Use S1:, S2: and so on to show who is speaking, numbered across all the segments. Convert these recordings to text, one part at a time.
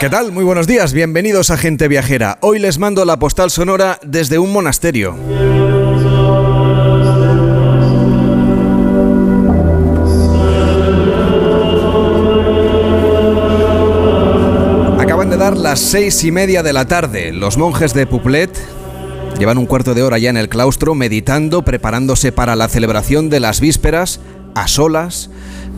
S1: ¿Qué tal? Muy buenos días, bienvenidos a Gente Viajera. Hoy les mando la postal sonora desde un monasterio. Acaban de dar las seis y media de la tarde. Los monjes de Puplet llevan un cuarto de hora ya en el claustro meditando, preparándose para la celebración de las vísperas a solas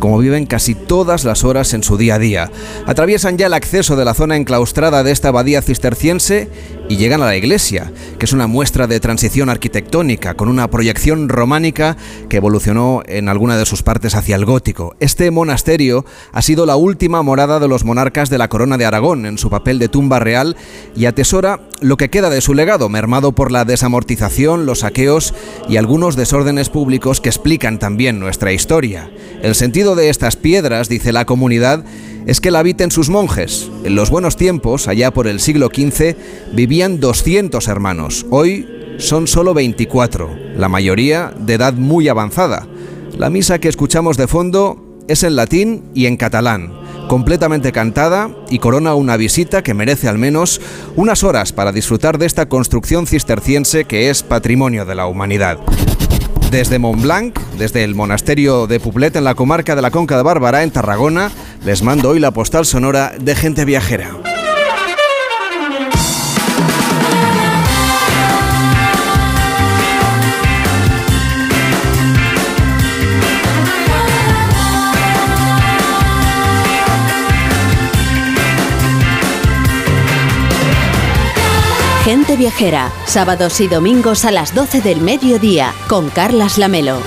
S1: como viven casi todas las horas en su día a día. Atraviesan ya el acceso de la zona enclaustrada de esta abadía cisterciense y llegan a la iglesia, que es una muestra de transición arquitectónica, con una proyección románica que evolucionó en alguna de sus partes hacia el gótico. Este monasterio ha sido la última morada de los monarcas de la Corona de Aragón en su papel de tumba real y atesora lo que queda de su legado, mermado por la desamortización, los saqueos y algunos desórdenes públicos que explican también nuestra historia. El sentido de estas piedras, dice la comunidad, es que la habiten sus monjes. En los buenos tiempos, allá por el siglo XV, vivían 200 hermanos. Hoy son solo 24, la mayoría de edad muy avanzada. La misa que escuchamos de fondo es en latín y en catalán, completamente cantada y corona una visita que merece al menos unas horas para disfrutar de esta construcción cisterciense que es patrimonio de la humanidad. Desde Montblanc, desde el monasterio de Puplet en la comarca de la Conca de Bárbara, en Tarragona, les mando hoy la postal sonora de gente viajera.
S2: Gente Viajera, sábados y domingos a las 12 del mediodía, con Carlas Lamelo.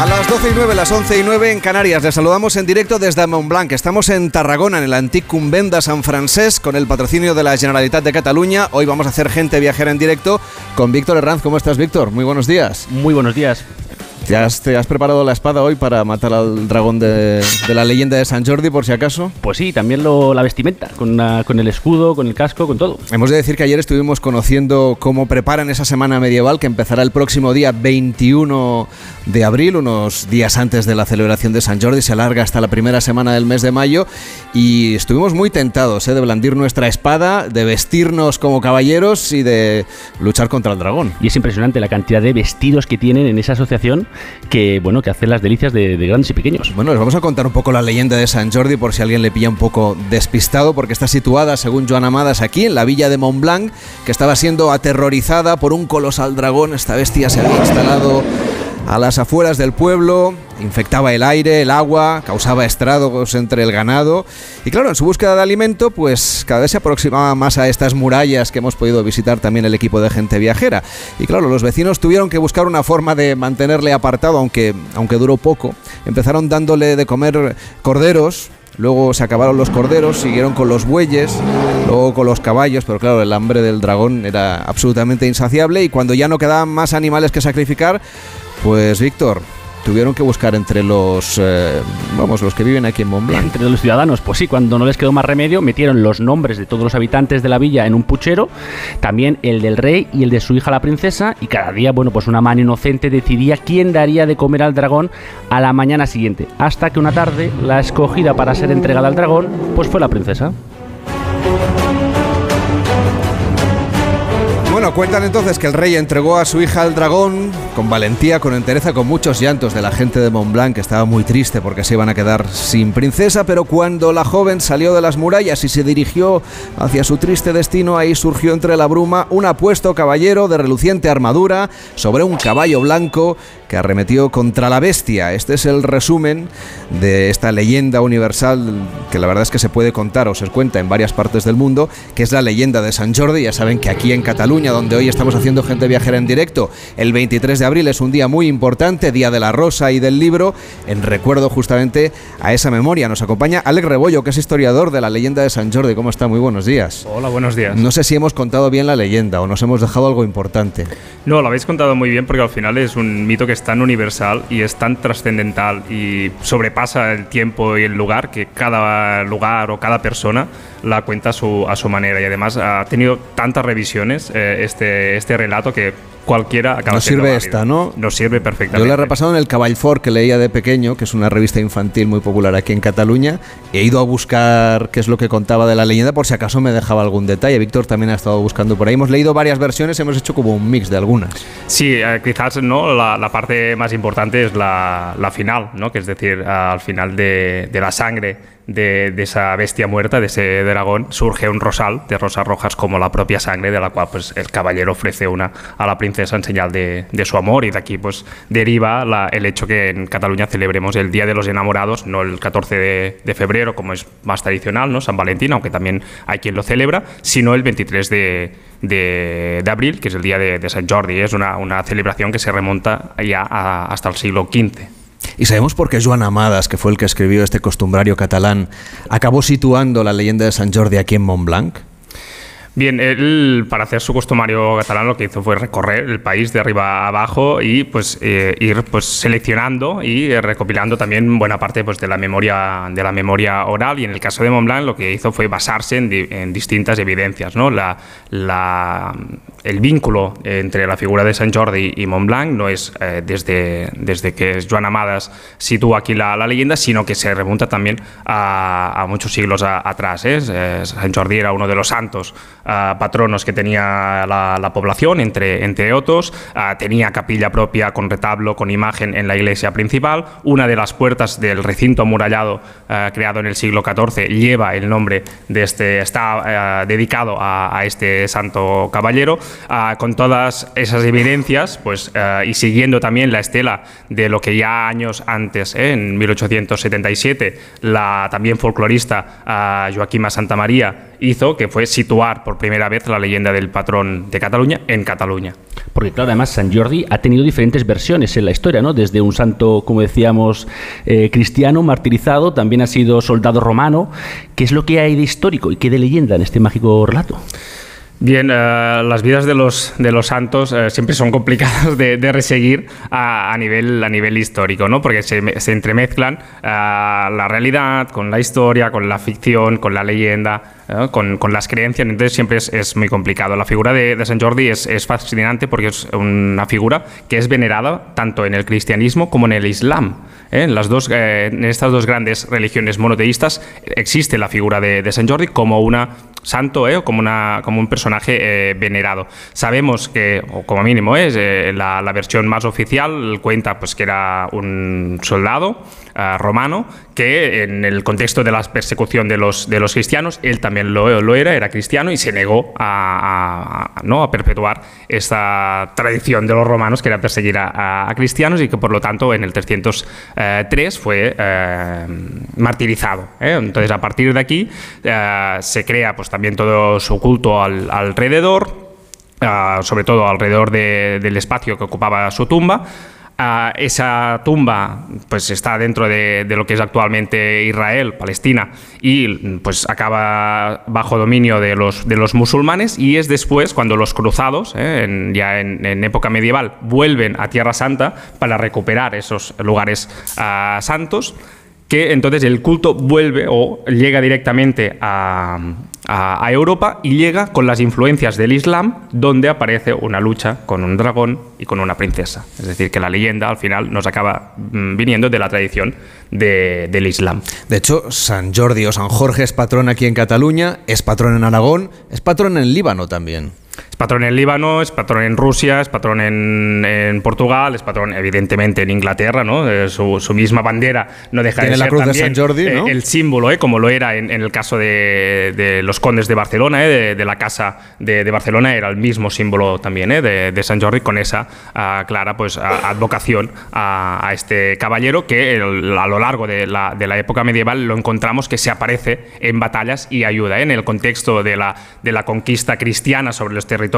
S1: A las 12 y 9, las 11 y 9 en Canarias. Les saludamos en directo desde Montblanc. Estamos en Tarragona, en el Antic Convent de San Francés, con el patrocinio de la Generalitat de Cataluña. Hoy vamos a hacer gente viajera en directo con Víctor Herranz. ¿Cómo estás, Víctor? Muy buenos días.
S3: Muy buenos días.
S1: ¿Te has, te has preparado la espada hoy para matar al dragón de, de la leyenda de San Jordi, por si acaso?
S3: Pues sí, también lo, la vestimenta, con, una- con el escudo, con el casco, con todo.
S1: Hemos de decir que ayer estuvimos conociendo cómo preparan esa semana medieval que empezará el próximo día 21 de abril, unos días antes de la celebración de San Jordi, se alarga hasta la primera semana del mes de mayo y estuvimos muy tentados ¿eh? de blandir nuestra espada, de vestirnos como caballeros y de luchar contra el dragón.
S3: Y es impresionante la cantidad de vestidos que tienen en esa asociación que, bueno, que hacen las delicias de, de grandes y pequeños.
S1: Bueno, les vamos a contar un poco la leyenda de San Jordi por si alguien le pilla un poco despistado, porque está situada, según Joan Amadas, aquí en la villa de Montblanc, que estaba siendo aterrorizada por un colosal dragón. Esta bestia se había instalado a las afueras del pueblo, infectaba el aire, el agua, causaba estragos entre el ganado. Y claro, en su búsqueda de alimento, pues cada vez se aproximaba más a estas murallas que hemos podido visitar también el equipo de gente viajera. Y claro, los vecinos tuvieron que buscar una forma de mantenerle apartado, aunque, aunque duró poco. Empezaron dándole de comer corderos, Luego se acabaron los corderos, siguieron con los bueyes, luego con los caballos, pero claro, el hambre del dragón era absolutamente insaciable y cuando ya no quedaban más animales que sacrificar, pues Víctor, tuvieron que buscar entre los, eh, vamos, los que viven aquí en Montblanc.
S3: Entre los ciudadanos, pues sí, cuando no les quedó más remedio, metieron los nombres de todos los habitantes de la villa en un puchero, también el del rey y el de su hija la princesa, y cada día, bueno, pues una mano inocente decidía quién daría de comer al dragón a la mañana siguiente, hasta que una tarde la escogida para ser entregada al dragón, pues fue la princesa.
S1: Bueno, cuentan entonces que el rey entregó a su hija al dragón con valentía, con entereza, con muchos llantos de la gente de Montblanc, que estaba muy triste porque se iban a quedar sin princesa, pero cuando la joven salió de las murallas y se dirigió hacia su triste destino, ahí surgió entre la bruma un apuesto caballero de reluciente armadura sobre un caballo blanco que arremetió contra la bestia. Este es el resumen de esta leyenda universal que la verdad es que se puede contar o se cuenta en varias partes del mundo, que es la leyenda de San Jordi. Ya saben que aquí en Cataluña, donde hoy estamos haciendo gente viajera en directo, el 23 de abril es un día muy importante, Día de la Rosa y del Libro, en recuerdo justamente a esa memoria. Nos acompaña Alex Rebollo, que es historiador de la leyenda de San Jordi. ¿Cómo está? Muy buenos días.
S4: Hola, buenos días.
S1: No sé si hemos contado bien la leyenda o nos hemos dejado algo importante.
S4: No, lo habéis contado muy bien porque al final es un mito que es tan universal y es tan trascendental y sobrepasa el tiempo y el lugar que cada lugar o cada persona la cuenta a su, a su manera y además ha tenido tantas revisiones este, este relato que cualquiera acaba
S1: Nos sirve esta, ¿no?
S4: Nos sirve perfectamente.
S1: Yo la he repasado en el Caball Fort que leía de pequeño, que es una revista infantil muy popular aquí en Cataluña. He ido a buscar qué es lo que contaba de la leyenda por si acaso me dejaba algún detalle. Víctor también ha estado buscando por ahí. Hemos leído varias versiones, hemos hecho como un mix de algunas.
S4: Sí, eh, quizás no la, parte más importante es la, final, ¿no? que es decir, al final de, de la sangre de, esa bestia muerta, de ese dragón, surge un rosal de rosas rojas como la propia sangre, de la cual pues, el caballero ofrece una a la princesa en señal de, su amor y de aquí pues deriva el hecho que en Cataluña celebremos el Día de los Enamorados, no el 14 de, febrero como es más tradicional, ¿no? San Valentín, aunque también hay quien lo celebra, sino el 23 de, abril, que es el día de, San Jordi. Es una, una, celebración que se remonta ya hasta el siglo XV.
S1: Y sabemos por qué Joan Amadas, que fue el que escribió este costumbrario catalán, acabó situando la leyenda de San Jordi aquí en Montblanc.
S4: Bien, él para hacer su costumario catalán lo que hizo fue recorrer el país de arriba a abajo y pues eh, ir pues seleccionando y recopilando también buena parte pues de la memoria de la memoria oral y en el caso de Montblanc lo que hizo fue basarse en, distintas evidencias, ¿no? La, la, el vínculo entre la figura de Sant Jordi y Montblanc no es eh, desde, desde que Joan Amadas sitúa aquí la, leyenda, sino que se remonta también a, muchos siglos atrás. ¿eh? Sant Jordi era uno de los santos patronos que tenía la, población, entre, entre otros. tenía capilla propia con retablo, con imagen en la iglesia principal. Una de las puertas del recinto amurallado creado en el siglo XIV lleva el nombre de este, está dedicado a, este santo caballero. con todas esas evidencias, pues, y siguiendo también la estela de lo que ya años antes, ¿eh? en 1877, la también folclorista Joaquima Santamaría hizo, que fue situar por primera vez la leyenda del patrón de Cataluña en Cataluña.
S3: Porque claro, además San Jordi ha tenido diferentes versiones en la historia, ¿no? Desde un santo, como decíamos, eh, cristiano, martirizado, también ha sido soldado romano. ¿Qué es lo que hay de histórico y qué de leyenda en este mágico relato?
S4: Bien, eh, las vidas de los, de los santos eh, siempre son complicadas de, reseguir a, nivel, a nivel histórico, ¿no? porque se, entremezclan eh, la realidad con la historia, con la ficción, con la leyenda, con, las creencias, entonces siempre es, muy complicado. La figura de, de San Jordi es, es, fascinante porque es una figura que es venerada tanto en el cristianismo como en el islam. En, las dos, en estas dos grandes religiones monoteístas existe la figura de, de San Jordi como una santo ¿eh? como, una, como un personaje eh, venerado. Sabemos que, o como mínimo es, eh, la, la, versión más oficial cuenta pues, que era un soldado eh, romano que en el contexto de la persecución de los, de los cristianos, él también lo, lo era, era cristiano y se negó a, ¿no? a perpetuar esta tradición de los romanos que era perseguir a, cristianos y que por lo tanto en el 303 fue martirizado. Entonces a partir de aquí se crea pues, también todo su culto al, alrededor, sobre todo alrededor del espacio que ocupaba su tumba. Esa tumba pues está dentro de, lo que es actualmente Israel, Palestina, y pues acaba bajo dominio de los, de los musulmanes y es después cuando los cruzados, eh, ya en, época medieval, vuelven a Tierra Santa para recuperar esos lugares ah, santos que entonces el culto vuelve o llega directamente a, Europa y llega con las influencias del Islam, donde aparece una lucha con un dragón y con una princesa. Es decir, que la leyenda al final nos acaba mm, viniendo de la tradición del Islam.
S1: De hecho, San Jordi o San Jorge es patrón aquí en Cataluña, es patrón en Aragón, es patrón en Líbano también.
S4: Patrón en Líbano, es patrón en Rusia, es patrón en, Portugal, es patrón evidentemente en Inglaterra, ¿no? Eh, su, misma bandera no deja de ser también eh, el símbolo, ¿eh? como lo era en, el caso de, los condes de Barcelona, ¿eh? de, la casa de, Barcelona, era el mismo símbolo también de, San Jordi con esa ah, clara pues advocación a, este caballero que a lo largo de la, época medieval lo encontramos que se aparece en batallas y ayuda en el contexto de la, de la conquista cristiana sobre los territorios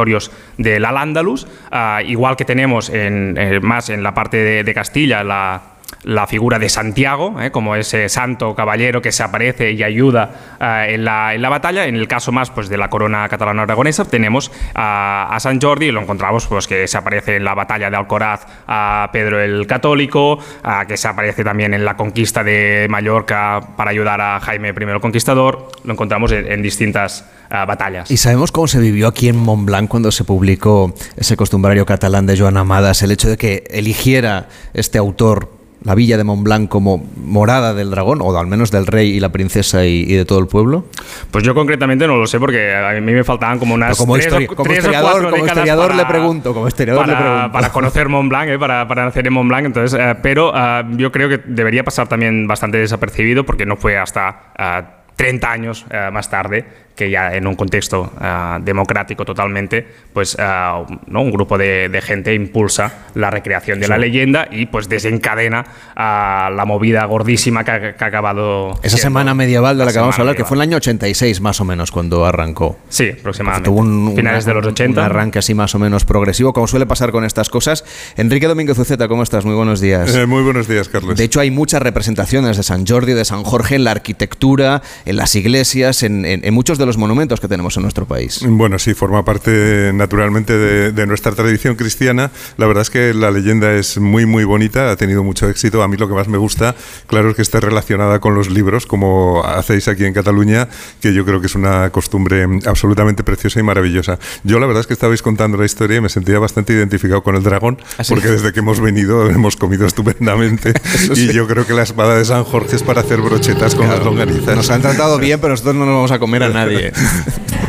S4: del Al-Ándalus, ah, igual que tenemos en, eh, más en la parte de, Castilla, la, la figura de Santiago, ¿eh? como ese santo caballero que se aparece y ayuda eh, en, la, en, la, batalla. En el caso más pues, de la corona catalana aragonesa, tenemos a, San Jordi y lo encontramos pues, que se aparece en la batalla de Alcoraz a Pedro el Católico, que se aparece también en la conquista de Mallorca para ayudar a Jaime I el Conquistador. Lo encontramos en, en distintas uh, batallas.
S1: ¿Y sabemos cómo se vivió aquí en Montblanc cuando se publicó ese costumbrario catalán de Joan Amadas? El hecho de que eligiera este autor la villa de Montblanc como morada del dragón, o al menos del rey y la princesa y, y de todo el pueblo?
S4: Pues yo concretamente no lo sé porque a mí me faltaban como unas
S1: como,
S4: tres,
S1: histori
S4: o,
S1: como
S4: tres
S1: historiador,
S4: o
S1: como historiador
S4: para,
S1: le pregunto, como historiador
S4: para,
S1: le pregunto.
S4: para conocer Montblanc, eh, para, para nacer en Montblanc, entonces, eh, pero uh, yo creo que debería pasar también bastante desapercibido porque no fue hasta uh, 30 años uh, más tarde que ya en un contexto uh, democrático totalmente, pues uh, ¿no? un grupo de, de, gente impulsa la recreación de sí. la leyenda y pues desencadena uh, la movida gordísima que ha, que ha acabado.
S1: Esa semana medieval de la, la que vamos a hablar, medieval. que fue en el año 86 más o menos cuando arrancó.
S4: Sí, aproximadamente.
S1: Tuvo un,
S4: Finales
S1: una,
S4: de los 80.
S1: Un arranque así más o menos progresivo, como suele pasar con estas cosas. Enrique Domínguez Uceta, ¿cómo estás? Muy buenos días.
S5: Eh, muy buenos días, Carlos.
S1: De hecho, hay muchas representaciones de San Jordi, de San Jorge en la arquitectura, en las iglesias, en, en, en muchos de los monumentos que tenemos en nuestro país.
S5: Bueno, sí, forma parte naturalmente de, de, nuestra tradición cristiana. La verdad es que la leyenda es muy, muy bonita, ha tenido mucho éxito. A mí lo que más me gusta, claro, es que esté relacionada con los libros, como hacéis aquí en Cataluña, que yo creo que es una costumbre absolutamente preciosa y maravillosa. Yo la verdad es que estabais contando la historia y me sentía bastante identificado con el dragón, ¿Así? porque desde que hemos venido hemos comido estupendamente. y yo creo que la espada de San Jorge es para hacer brochetas con claro, las longanizas.
S1: Nos han tratado bien, pero nosotros no nos vamos a comer a nadie.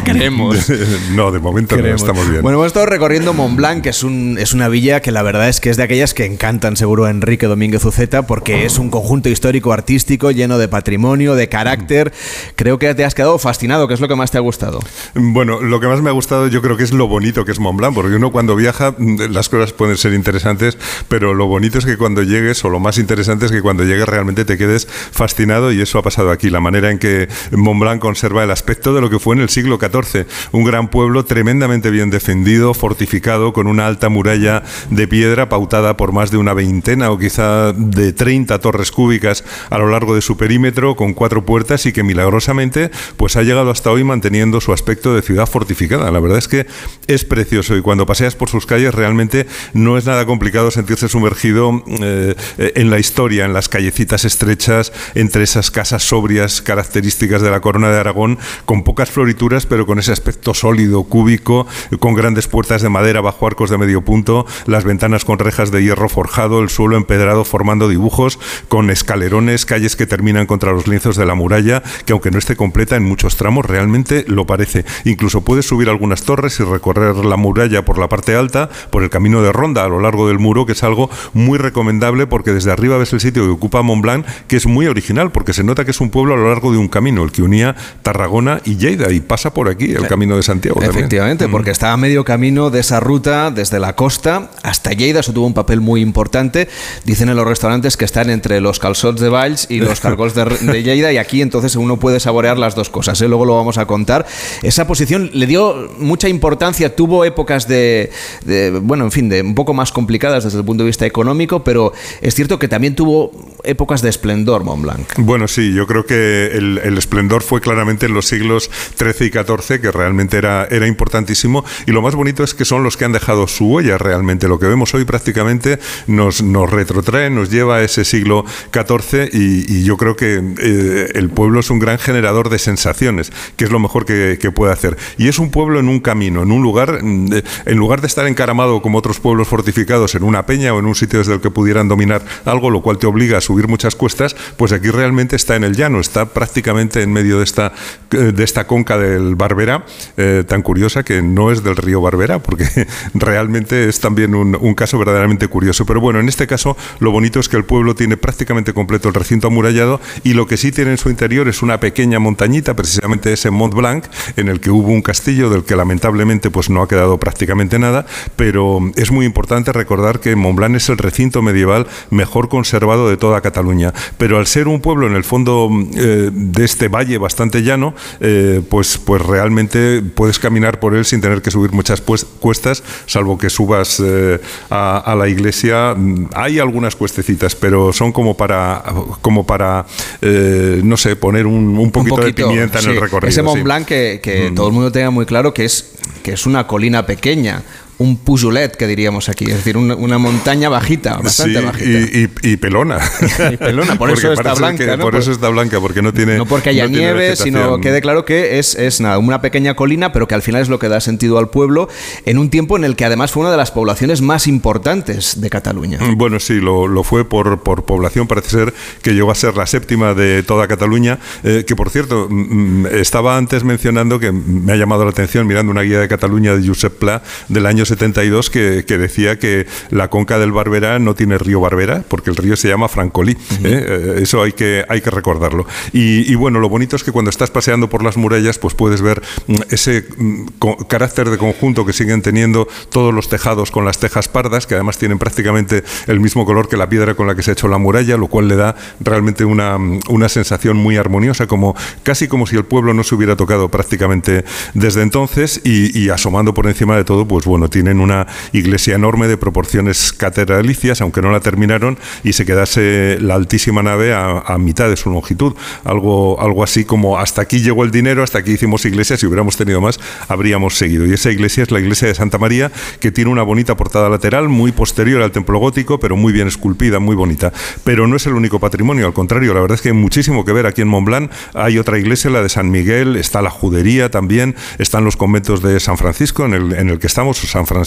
S1: Queremos.
S5: No, de momento Queremos. no estamos bien.
S1: Bueno, hemos estado recorriendo Montblanc, que es, un, es una villa que la verdad es que es de aquellas que encantan seguro a Enrique Domínguez Uceta, porque es un conjunto histórico artístico lleno de patrimonio, de carácter. Creo que te has quedado fascinado. ¿Qué es lo que más te ha gustado?
S5: Bueno, lo que más me ha gustado yo creo que es lo bonito que es Montblanc, porque uno cuando viaja las cosas pueden ser interesantes, pero lo bonito es que cuando llegues, o lo más interesante es que cuando llegues realmente te quedes fascinado y eso ha pasado aquí. La manera en que Montblanc conserva el aspecto de lo que fue en el siglo XIV. Un gran pueblo tremendamente bien defendido, fortificado, con una alta muralla de piedra pautada por más de una veintena o quizá de 30 torres cúbicas a lo largo de su perímetro, con cuatro puertas y que milagrosamente pues ha llegado hasta hoy manteniendo su aspecto de ciudad fortificada. La verdad es que es precioso y cuando paseas por sus calles realmente no es nada complicado sentirse sumergido eh, en la historia, en las callecitas estrechas, entre esas casas sobrias características de la corona de Aragón, pocas florituras, pero con ese aspecto sólido, cúbico, con grandes puertas de madera bajo arcos de medio punto, las ventanas con rejas de hierro forjado, el suelo empedrado formando dibujos, con escalerones, calles que terminan contra los lienzos de la muralla, que aunque no esté completa en muchos tramos, realmente lo parece. Incluso puedes subir algunas torres y recorrer la muralla por la parte alta, por el camino de ronda a lo largo del muro, que es algo muy recomendable porque desde arriba ves el sitio que ocupa Montblanc, que es muy original, porque se nota que es un pueblo a lo largo de un camino, el que unía Tarragona y Lleida, y pasa por aquí el camino de Santiago.
S1: Efectivamente,
S5: también.
S1: porque está a medio camino de esa ruta desde la costa hasta Lleida, eso tuvo un papel muy importante. Dicen en los restaurantes que están entre los calzots de Valls y los cargols de, de, Lleida, y aquí entonces uno puede saborear las dos cosas. ¿eh? Luego lo vamos a contar. Esa posición le dio mucha importancia, tuvo épocas de, de, bueno, en fin, de un poco más complicadas desde el punto de vista económico, pero es cierto que también tuvo épocas de esplendor Montblanc.
S5: Bueno, sí, yo creo que el, el esplendor fue claramente en los siglos XIII y XIV, que realmente era, era importantísimo. Y lo más bonito es que son los que han dejado su huella realmente. Lo que vemos hoy prácticamente nos, nos retrotrae, nos lleva a ese siglo XIV y, yo creo que eh, el pueblo es un gran generador de sensaciones, que es lo mejor que, que, puede hacer. Y es un pueblo en un camino, en un lugar, mm, en lugar de estar encaramado como otros pueblos fortificados en una peña o en un sitio desde el que pudieran dominar algo, lo cual te obliga a subir muchas cuestas, pues aquí realmente está en el llano, está prácticamente en medio de esta, de esta conca del Barbera, eh, tan curiosa que no es del río Barbera, porque realmente es también un, caso verdaderamente curioso. Pero bueno, en este caso lo bonito es que el pueblo tiene prácticamente completo el recinto amurallado y lo que sí tiene en su interior es una pequeña montañita, precisamente ese Mont Blanc, en el que hubo un castillo del que lamentablemente pues no ha quedado prácticamente nada, pero es muy importante recordar que Montblanc es el recinto medieval mejor conservado de toda Cataluña. Pero al ser un pueblo en el fondo eh, de este valle bastante llano, eh, pues, pues realmente puedes caminar por él sin tener que subir muchas pues, cuestas, salvo que subas eh, a, la iglesia. Hay algunas cuestecitas, pero son como para, como para eh, no sé, poner un, poquito, de pimienta en el recorrido.
S1: Ese Mont Blanc que, que mm. todo el mundo tenga muy claro que es, que es una colina pequeña un pujolet, que diríamos aquí, es decir, una, montaña bajita, bastante bajita.
S5: Y, pelona.
S1: y pelona, por eso está blanca.
S5: Por, eso está blanca, porque no tiene.
S1: No porque haya nieve, sino quede claro que es, es nada, una pequeña colina, pero que al final es lo que da sentido al pueblo, en un tiempo en el que además fue una de las poblaciones más importantes de Cataluña.
S5: Bueno, sí, lo, lo fue por, por, población, parece ser que llegó a ser la séptima de toda Cataluña, eh, que por cierto, mm, mm, estaba antes mencionando que me ha llamado la atención mirando una guía de Cataluña de Josep Pla del año 72 que, decía que la conca del Barberá no tiene río Barbera porque el río se llama Francolí. ¿eh? Eh, eso hay que, hay que recordarlo. Y, bueno, lo bonito es que cuando estás paseando por las murallas, pues puedes ver mm, ese mm, carácter de conjunto que siguen teniendo todos los tejados con las tejas pardas, que además tienen prácticamente el mismo color que la piedra con la que se ha hecho la muralla, lo cual le da realmente una, una sensación muy armoniosa, como casi como si el pueblo no se hubiera tocado prácticamente desde entonces y, y asomando por encima de todo, pues bueno, tienen una iglesia enorme de proporciones catedralicias, aunque no la terminaron, y se quedase la altísima nave a, mitad de su longitud. Algo, algo así como hasta aquí llegó el dinero, hasta aquí hicimos iglesias, si hubiéramos tenido más, habríamos seguido. Y esa iglesia es la iglesia de Santa María, que tiene una bonita portada lateral, muy posterior al templo gótico, pero muy bien esculpida, muy bonita. Pero no es el único patrimonio, al contrario, la verdad es que hay muchísimo que ver aquí en Montblanc. Hay otra iglesia, la de San Miguel, está la judería también, están los conventos de San Francisco, en el, en el que estamos, San Francisco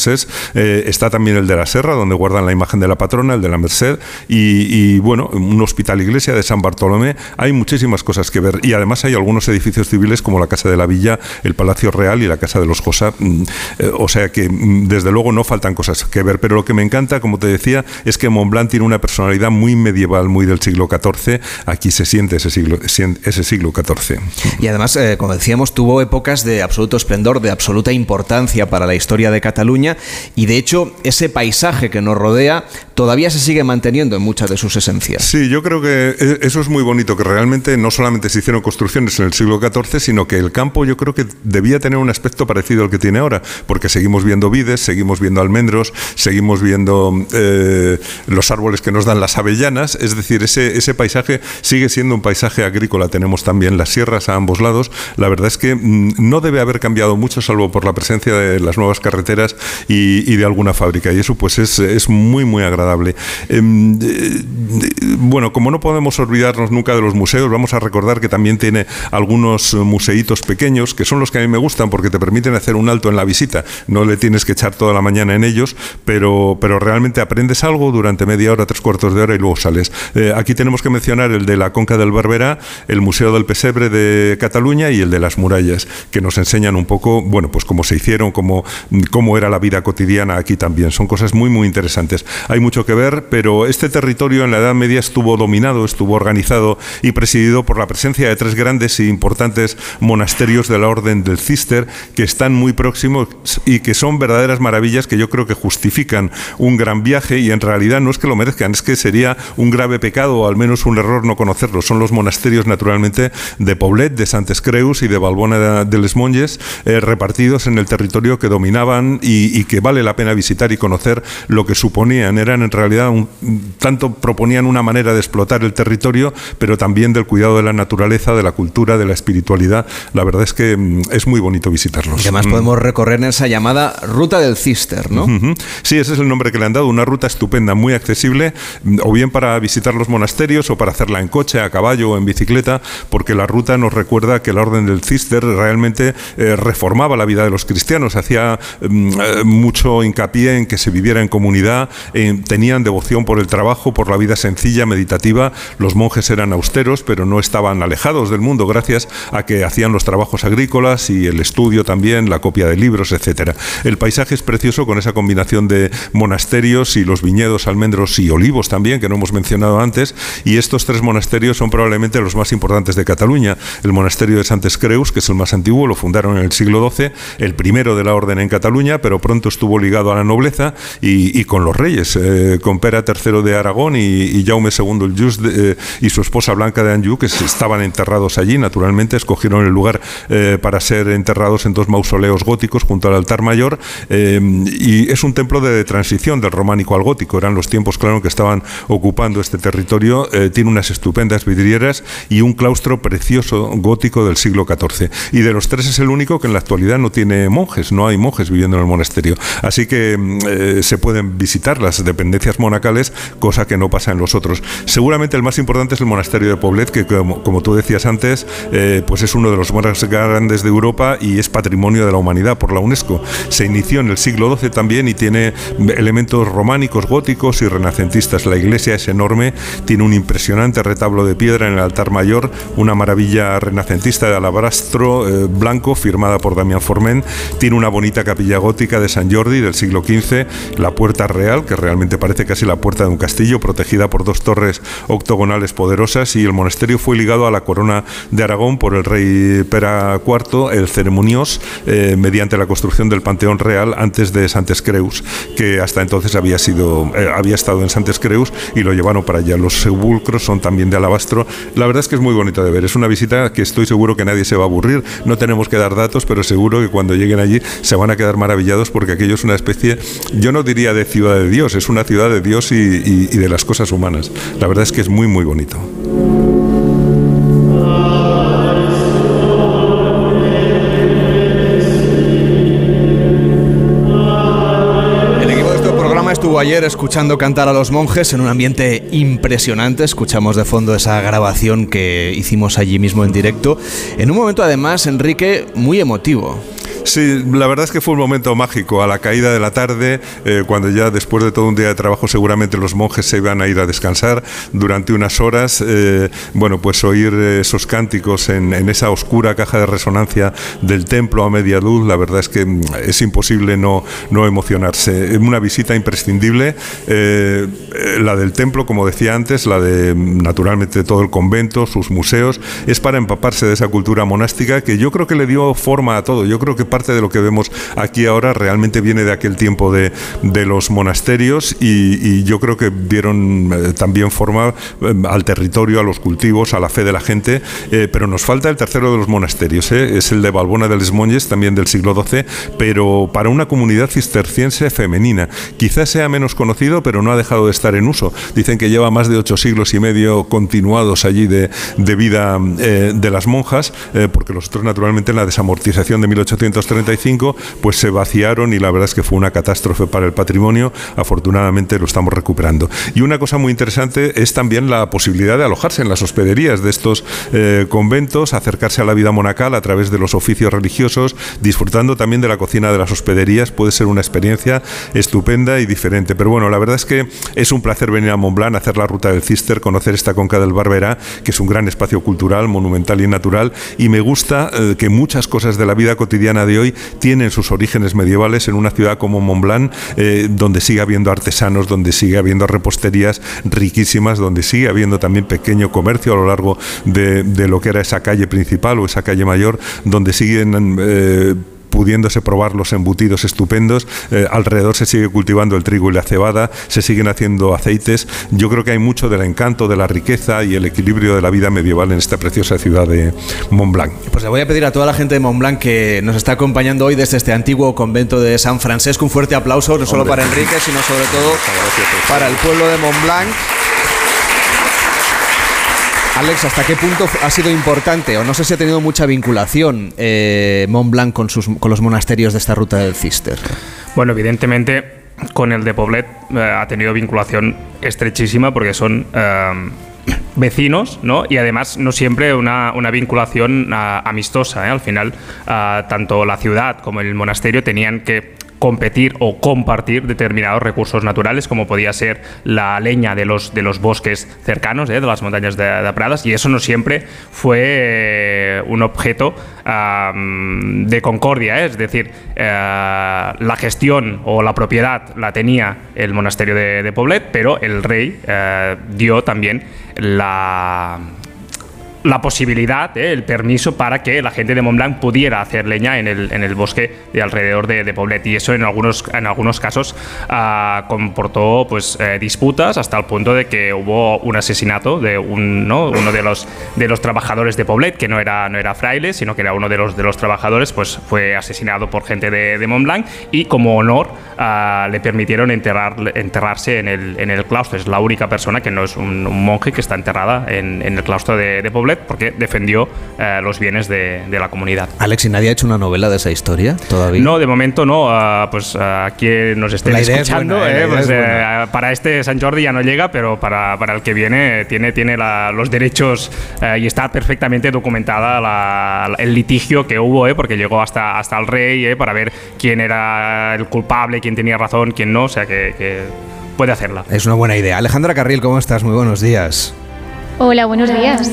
S5: eh, está también el de la Serra, donde guardan la imagen de la patrona, el de la Merced, y, bueno, un hospital iglesia de San Bartolomé. Hay muchísimas cosas que ver. Y además hay algunos edificios civiles como la Casa de la Villa, el Palacio Real y la Casa de los Josa. Mm, eh, o sea que, mm, desde luego, no faltan cosas que ver. Pero lo que me encanta, como te decía, es que Montblanc tiene una personalidad muy medieval, muy del siglo XIV. Aquí se siente ese siglo, ese siglo XIV.
S1: Y además, eh, como decíamos, tuvo épocas de absoluto esplendor, de absoluta importancia para la historia de Cataluña y de hecho ese paisaje que nos rodea todavía se sigue manteniendo en muchas de sus esencias.
S5: Sí, yo creo que e, eso es muy bonito, que realmente no solamente se hicieron construcciones en el siglo XIV, sino que el campo yo creo que debía tener un aspecto parecido al que tiene ahora, porque seguimos viendo vides, seguimos viendo almendros, seguimos viendo eh, los árboles que nos dan las avellanas, es decir, ese, ese paisaje sigue siendo un paisaje agrícola, tenemos también las sierras a ambos lados, la verdad es que mm, no debe haber cambiado mucho, salvo por la presencia de las nuevas carreteras y, de alguna fábrica. Y eso pues es, es muy, muy agradable. Em, bueno, como no podemos olvidarnos nunca de los museos, vamos a recordar que también tiene algunos museitos pequeños, que son los que a mí me gustan porque te permiten hacer un alto en la visita. No le tienes que echar toda la mañana en ellos, pero, pero realmente aprendes algo durante media hora, tres cuartos de hora y luego sales. Eh, aquí tenemos que mencionar el de la Conca del Barberá, el Museo del Pesebre de Cataluña y el de las murallas, que nos enseñan un poco, bueno, pues cómo se hicieron, cómo, cómo era la vida cotidiana aquí también. Son cosas muy, muy interesantes. Hay mucho que ver, pero este territorio en la Edad Media estuvo dominado, estuvo organizado y presidido por la presencia de tres grandes e importantes monasterios de la Orden del Cister que están muy próximos y que son verdaderas maravillas que yo creo que justifican un gran viaje y en realidad no es que lo merezcan, es que sería un grave pecado o al menos un error no conocerlos. Son los monasterios naturalmente de Poblet, de Santes Creus y de Balbona de les Monges, eh, repartidos en el territorio que dominaban y, y que vale la pena visitar y conocer lo que suponían. Eran en realidad, un, tanto proponían una manera de explotar el territorio, pero también del cuidado de la naturaleza, de la cultura, de la espiritualidad. La verdad es que mm, es muy bonito visitarlos.
S1: además mm. podemos recorrer esa llamada Ruta del Cister, ¿no?
S5: Sí, ese es el nombre que le han dado, una ruta estupenda, muy accesible, mm, o bien para visitar los monasterios o para hacerla en coche, a caballo o en bicicleta, porque la ruta nos recuerda que la Orden del Cister realmente eh, reformaba la vida de los cristianos, hacía mucho hincapié en que se viviera en comunidad, tenían devoción por el trabajo, por la vida sencilla, meditativa. Los monjes eran austeros, pero no estaban alejados del mundo gracias a que hacían los trabajos agrícolas y el estudio también, la copia de libros, etcétera. El paisaje es precioso con esa combinación de monasterios y los viñedos, almendros y olivos también, que no hemos mencionado antes, y estos tres monasterios son probablemente los más importantes de Cataluña. El monasterio de Santes Creus, que es el más antiguo, lo fundaron en el siglo XII, el primero de la orden en Cataluña, pero pronto estuvo ligado a la nobleza y, con los reyes, eh, con Pera III de Aragón y, Jaume II el Just y su esposa Blanca de Anjou, que estaban enterrados allí, naturalmente, escogieron el lugar para ser enterrados en dos mausoleos góticos junto al altar mayor y es un templo de transición del románico al gótico, eran los tiempos, claro, que estaban ocupando este territorio, tiene unas estupendas vidrieras y un claustro precioso gótico del siglo XIV. Y de los tres es el único que en la actualidad no tiene monjes, no hay monjes viviendo en el monasterio. Así que mm, eh, se pueden visitar las dependencias monacales, cosa que no pasa en los otros. Seguramente el más importante es el monasterio de Poblet, que como, tú decías antes, eh, pues es uno de los más grandes de Europa y es patrimonio de la humanidad por la UNESCO. Se inició en el siglo XII también y tiene elementos románicos, góticos y renacentistas. La iglesia es enorme, tiene un impresionante retablo de piedra en el altar mayor, una maravilla renacentista de alabastro eh, blanco firmada por Damián Forment. Tiene una bonita capilla gótica de San Jordi del siglo XV, la puerta real, que realmente parece casi la puerta de un castillo, protegida por dos torres octogonales poderosas, y el monasterio fue ligado a la corona de Aragón por el rey Pera IV, el ceremonios, eh, mediante la construcción del Panteón Real antes de Santes Creus, que hasta entonces había, sido, eh, había estado en Santes Creus y lo llevaron para allá. Los sepulcros son también de alabastro. La verdad es que es muy bonito de ver. Es una visita que estoy seguro que nadie se va a aburrir. No tenemos que dar datos, pero seguro que cuando lleguen allí se van a quedar maravillados porque aquello es una especie, yo no diría de ciudad de Dios, es una ciudad de Dios y, y de las cosas humanas. La verdad es que es muy, muy bonito.
S1: ayer escuchando cantar a los monjes en un ambiente impresionante. Escuchamos de fondo esa grabación que hicimos allí mismo en directo. En un momento además, Enrique, muy emotivo.
S5: Sí, la verdad es que fue un momento mágico. A la caída de la tarde, eh, cuando ya después de todo un día de trabajo seguramente los monjes se iban a ir a descansar durante unas horas, eh, bueno, pues oír esos cánticos en, esa oscura caja de resonancia del templo a media luz, la verdad es que mm, es imposible no, no emocionarse. Una visita imprescindible, eh, la del templo, como decía antes, la de mm, naturalmente todo el convento, sus museos, es para empaparse de esa cultura monástica que yo creo que le dio forma a todo. Yo creo que parte de lo que vemos aquí ahora realmente viene de aquel tiempo de, los monasterios y, yo creo que dieron eh, también forma eh, al territorio, a los cultivos, a la fe de la gente, eh, pero nos falta el tercero de los monasterios, es el de Balbona de les Monges, también del siglo XII, pero para una comunidad cisterciense femenina. Quizás sea menos conocido, pero no ha dejado de estar en uso. Dicen que lleva más de ocho siglos y medio continuados allí de, vida de las monjas, porque los otros naturalmente en la desamortización de 1800 35 pues se vaciaron y la verdad es que fue una catástrofe para el patrimonio. Afortunadamente lo estamos recuperando. Y una cosa muy interesante es también la posibilidad de alojarse en las hospederías de estos eh, conventos, acercarse a la vida monacal a través de los oficios religiosos, disfrutando también de la cocina de las hospederías. Puede ser una experiencia estupenda y diferente. Pero bueno, la verdad es que es un placer venir a Montblanc, hacer la ruta del Cister, conocer esta conca del Barberá, que es un gran espacio cultural, monumental y natural. Y me gusta eh, que muchas cosas de la vida cotidiana de hoy tienen sus orígenes medievales en una ciudad como Montblanc, eh, donde sigue habiendo artesanos, donde sigue habiendo reposterías riquísimas, donde sigue habiendo también pequeño comercio a lo largo de, lo que era esa calle principal o esa calle mayor, donde siguen... Eh, pudiéndose probar los embutidos estupendos. Eh, alrededor se sigue cultivando el trigo y la cebada, se siguen haciendo aceites. Yo creo que hay mucho del encanto, de la riqueza y el equilibrio de la vida medieval en esta preciosa ciudad de Montblanc.
S1: Pues le voy a pedir a toda la gente de Montblanc que nos está acompañando hoy desde este antiguo convento de San Francisco un fuerte aplauso, no solo para Enrique, sino sobre todo para el pueblo de Montblanc. Alex, ¿hasta qué punto ha sido importante o no sé si ha tenido mucha vinculación eh, Mont Blanc con, los monasterios de esta ruta del Cister?
S4: Bueno, evidentemente con el de Poblet eh, ha tenido vinculación estrechísima porque son eh, vecinos, ¿no? Y además no siempre una, vinculación amistosa. Al final, tanto la ciudad como el monasterio tenían que competir o compartir determinados recursos naturales, como podía ser la leña de los, de los bosques cercanos, ¿eh? de las montañas de, Pradas, y eso no siempre fue eh, un objeto de concordia, ¿eh? es decir, la gestión o la propiedad la tenía el monasterio de, de Poblet, pero el rey dio también la, la posibilidad, eh, el permiso para que la gente de Montblanc pudiera hacer leña en el, en el bosque de alrededor de, de, Poblet. Y eso en algunos, en algunos casos uh, comportó pues, eh, disputas hasta el punto de que hubo un asesinato de un, ¿no? uno de los, de los trabajadores de Poblet, que no era, no era fraile, sino que era uno de los, de los trabajadores, pues fue asesinado por gente de, Montblanc y como honor uh, le permitieron enterrar, enterrarse en el, en el claustro. Es la única persona que no es un, monje que está enterrada en, en el claustro de, de Poblet porque defendió eh, los bienes de, de, la comunidad.
S1: Alex, ¿y nadie ha hecho una novela de esa historia todavía?
S4: No, de momento no. Uh, pues uh, nos estén escuchando,
S1: buena,
S4: eh, pues, eh, para este San Jordi ya no llega, pero para, para el que viene tiene, tiene la, los derechos y está perfectamente documentada la, el litigio que hubo, porque llegó hasta, hasta el rey para ver quién era el culpable, quién tenía razón, quién no. O sea que, que puede hacerla.
S1: Es una buena idea. Alejandra Carril, ¿cómo estás? Muy buenos días.
S6: Hola, buenos días.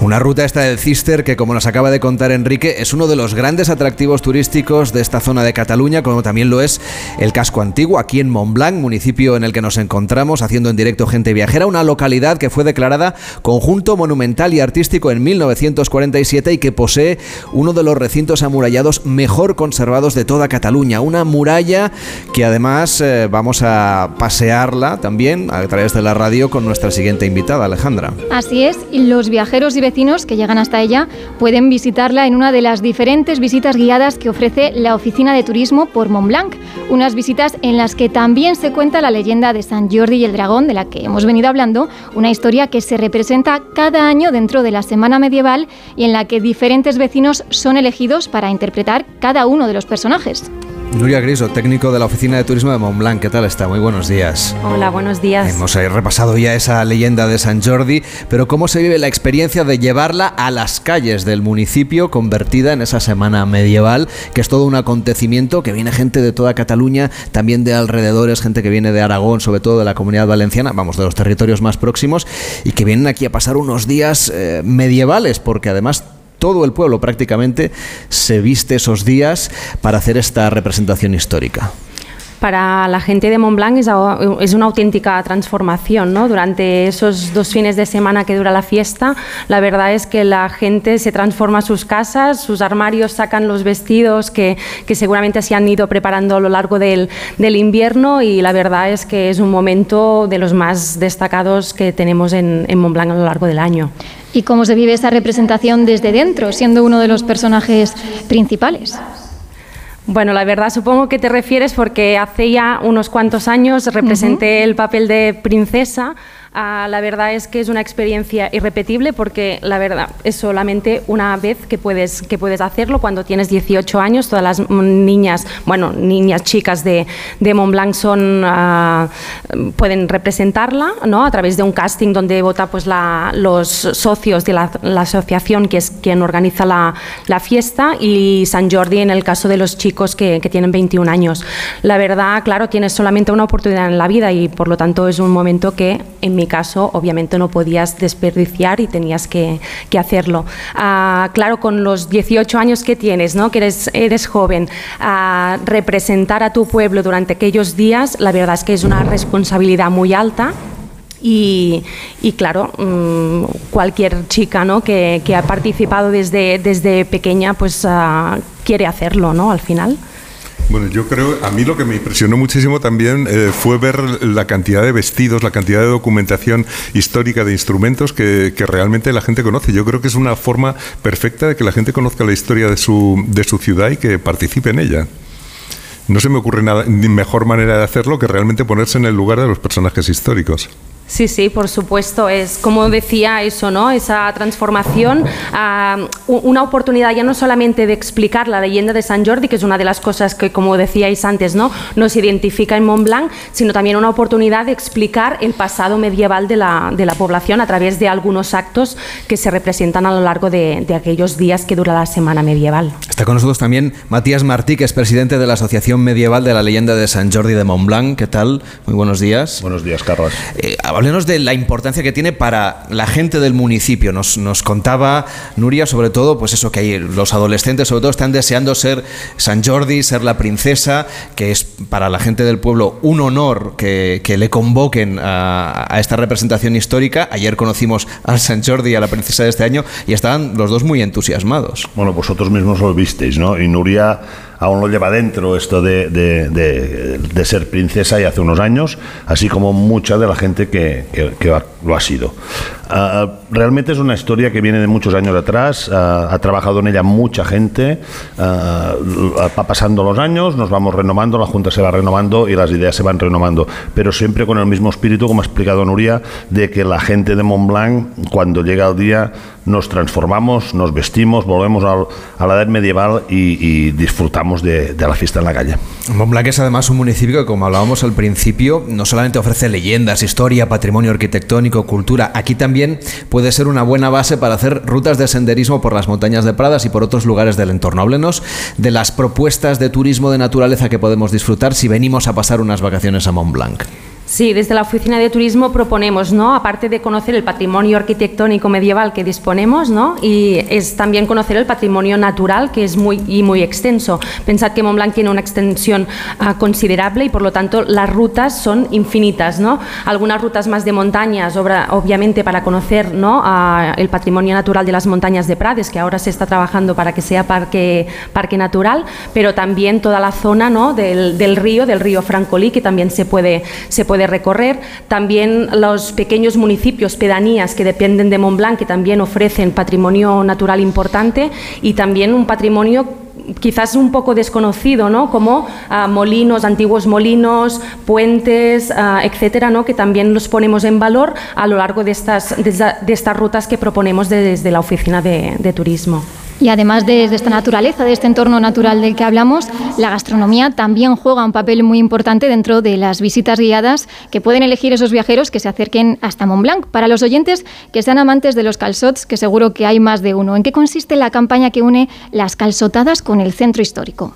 S1: Una ruta esta del Cister que, como nos acaba de contar Enrique, es uno de los grandes atractivos turísticos de esta zona de Cataluña, como también lo es el casco antiguo, aquí en Montblanc, municipio en el que nos encontramos, haciendo en directo Gente Viajera, una localidad que fue declarada conjunto monumental y artístico en 1947 y que posee uno de los recintos amurallados mejor conservados de toda Cataluña. Una muralla que además eh, vamos a pasearla también a través de la radio con nuestra siguiente invitada, Alejandra.
S6: Así es, y los viajeros y vecinos que llegan hasta ella pueden visitarla en una de las diferentes visitas guiadas que ofrece la Oficina de Turismo por Montblanc. Unas visitas en las que también se cuenta la leyenda de San Jordi y el Dragón, de la que hemos venido hablando, una historia que se representa cada año dentro de la Semana Medieval y en la que diferentes vecinos son elegidos para interpretar cada uno de los personajes.
S1: Nuria Griso, técnico de la Oficina de Turismo de Montblanc, ¿qué tal está? Muy buenos días.
S7: Hola, buenos días.
S1: Hemos repasado ya esa leyenda de San Jordi, pero ¿cómo se vive la experiencia de llevarla a las calles del municipio convertida en esa semana medieval, que es todo un acontecimiento, que viene gente de toda Cataluña, también de alrededores, gente que viene de Aragón, sobre todo de la comunidad valenciana, vamos, de los territorios más próximos, y que vienen aquí a pasar unos días eh, medievales, porque además todo el pueblo prácticamente se viste esos días para hacer esta representación histórica.
S7: Para la gente de Montblanc es, es una auténtica transformación. ¿no? Durante esos dos fines de semana que dura la fiesta, la verdad es que la gente se transforma sus casas, sus armarios sacan los vestidos que, seguramente se han ido preparando a lo largo del, del, invierno y la verdad es que es un momento de los más destacados que tenemos en, en Montblanc a lo largo del año.
S6: ¿Y cómo se vive esa representación desde dentro, siendo uno de los personajes principales?
S7: Bueno, la verdad supongo que te refieres porque hace ya unos cuantos años representé uh -huh. el papel de princesa. Uh, la verdad es que es una experiencia irrepetible porque la verdad es solamente una vez que puedes, que puedes hacerlo cuando tienes 18 años. Todas las niñas, bueno, niñas chicas de, de Montblanc son, uh, pueden representarla ¿no? a través de un casting donde vota pues, la, los socios de la, la, asociación que es quien organiza la, la, fiesta y San Jordi en el caso de los chicos que, que tienen 21 años. La verdad, claro, tienes solamente una oportunidad en la vida y por lo tanto es un momento que en mi caso, obviamente no podías desperdiciar y tenías que, que hacerlo. Uh, claro, con los 18 años que tienes, ¿no? que eres, eres joven, uh, representar a tu pueblo durante aquellos días, la verdad es que es una responsabilidad muy alta. Y, y, claro, mmm, cualquier chica ¿no? que, que, ha participado desde, desde pequeña pues uh, quiere hacerlo ¿no? al final.
S5: Bueno, yo creo, a mí lo que me impresionó muchísimo también eh, fue ver la cantidad de vestidos, la cantidad de documentación histórica de instrumentos que, que, realmente la gente conoce. Yo creo que es una forma perfecta de que la gente conozca la historia de su, de su ciudad y que participe en ella. No se me ocurre nada, ni mejor manera de hacerlo que realmente ponerse en el lugar de los personajes históricos.
S7: Sí, sí, por supuesto. Es como decía eso, ¿no? Esa transformación, uh, una oportunidad ya no solamente de explicar la leyenda de San Jordi, que es una de las cosas que, como decíais antes, ¿no? Nos identifica en Montblanc, sino también una oportunidad de explicar el pasado medieval de la, de la población a través de algunos actos que se representan a lo largo de, de aquellos días que dura la semana medieval.
S1: Está con nosotros también Matías Martí, que es presidente de la Asociación Medieval de la Leyenda de San Jordi de Montblanc. ¿Qué tal? Muy buenos días.
S8: Buenos días, Carlos.
S1: Eh, háblenos de la importancia que tiene para la gente del municipio. Nos, nos contaba Nuria, sobre todo, pues eso que hay, los adolescentes, sobre todo, están deseando ser San Jordi, ser la princesa, que es para la gente del pueblo un honor que, que le convoquen a, a, esta representación histórica. Ayer conocimos al San Jordi y a la princesa de este año y estaban los dos muy entusiasmados.
S8: Bueno, vosotros mismos lo visteis, ¿no? Y Nuria aún lo lleva dentro esto de, de, de, ser princesa y hace unos años, así como mucha de la gente que, que, lo ha sido. Uh, realmente es una historia que viene de muchos años atrás, uh, ha trabajado en ella mucha gente, uh, va pasando los años, nos vamos renovando, la Junta se va renovando y las ideas se van renovando, pero siempre con el mismo espíritu, como ha explicado Nuria, de que la gente de Montblanc, cuando llega el día, nos transformamos, nos vestimos, volvemos al, a la edad medieval y, disfrutamos de, de, la fiesta en la calle.
S1: Montblanc es además un municipio que, como hablábamos al principio, no solamente ofrece leyendas, historia, patrimonio arquitectónico, cultura, aquí también puede ser una buena base para hacer rutas de senderismo por las montañas de Pradas y por otros lugares del entorno. Háblenos de las propuestas de turismo de naturaleza que podemos disfrutar si venimos a pasar unas vacaciones a Montblanc.
S7: Sí, desde la Oficina de Turismo proponemos, ¿no? aparte de conocer el patrimonio arquitectónico medieval que disponemos, ¿no? y es también conocer el patrimonio natural que es muy y muy extenso. Pensad que Montblanc tiene una extensión uh, considerable y por lo tanto las rutas son infinitas. ¿no? Algunas rutas más de montañas, obviamente para conocer ¿no? uh, el patrimonio natural de las montañas de Prades, que ahora se está trabajando para que sea parque, parque natural, pero también toda la zona ¿no? del, del río, del río Francolí, que también se puede, se puede de recorrer, también los pequeños municipios, pedanías que dependen de Montblanc, que también ofrecen patrimonio natural importante y también un patrimonio quizás un poco desconocido, ¿no? como uh, molinos, antiguos molinos, puentes, uh, etcétera, ¿no? que también los ponemos en valor a lo largo de estas, de, estas rutas que proponemos de, desde la Oficina de Turismo.
S6: Y además de, esta naturaleza, de este entorno natural del que hablamos, la gastronomía también juega un papel muy importante dentro de las visitas guiadas que pueden elegir esos viajeros que se acerquen hasta Montblanc. Para los oyentes que sean amantes de los calçots, que seguro que hay más de uno, ¿en qué consiste la campaña que une las calzotadas con el centro histórico?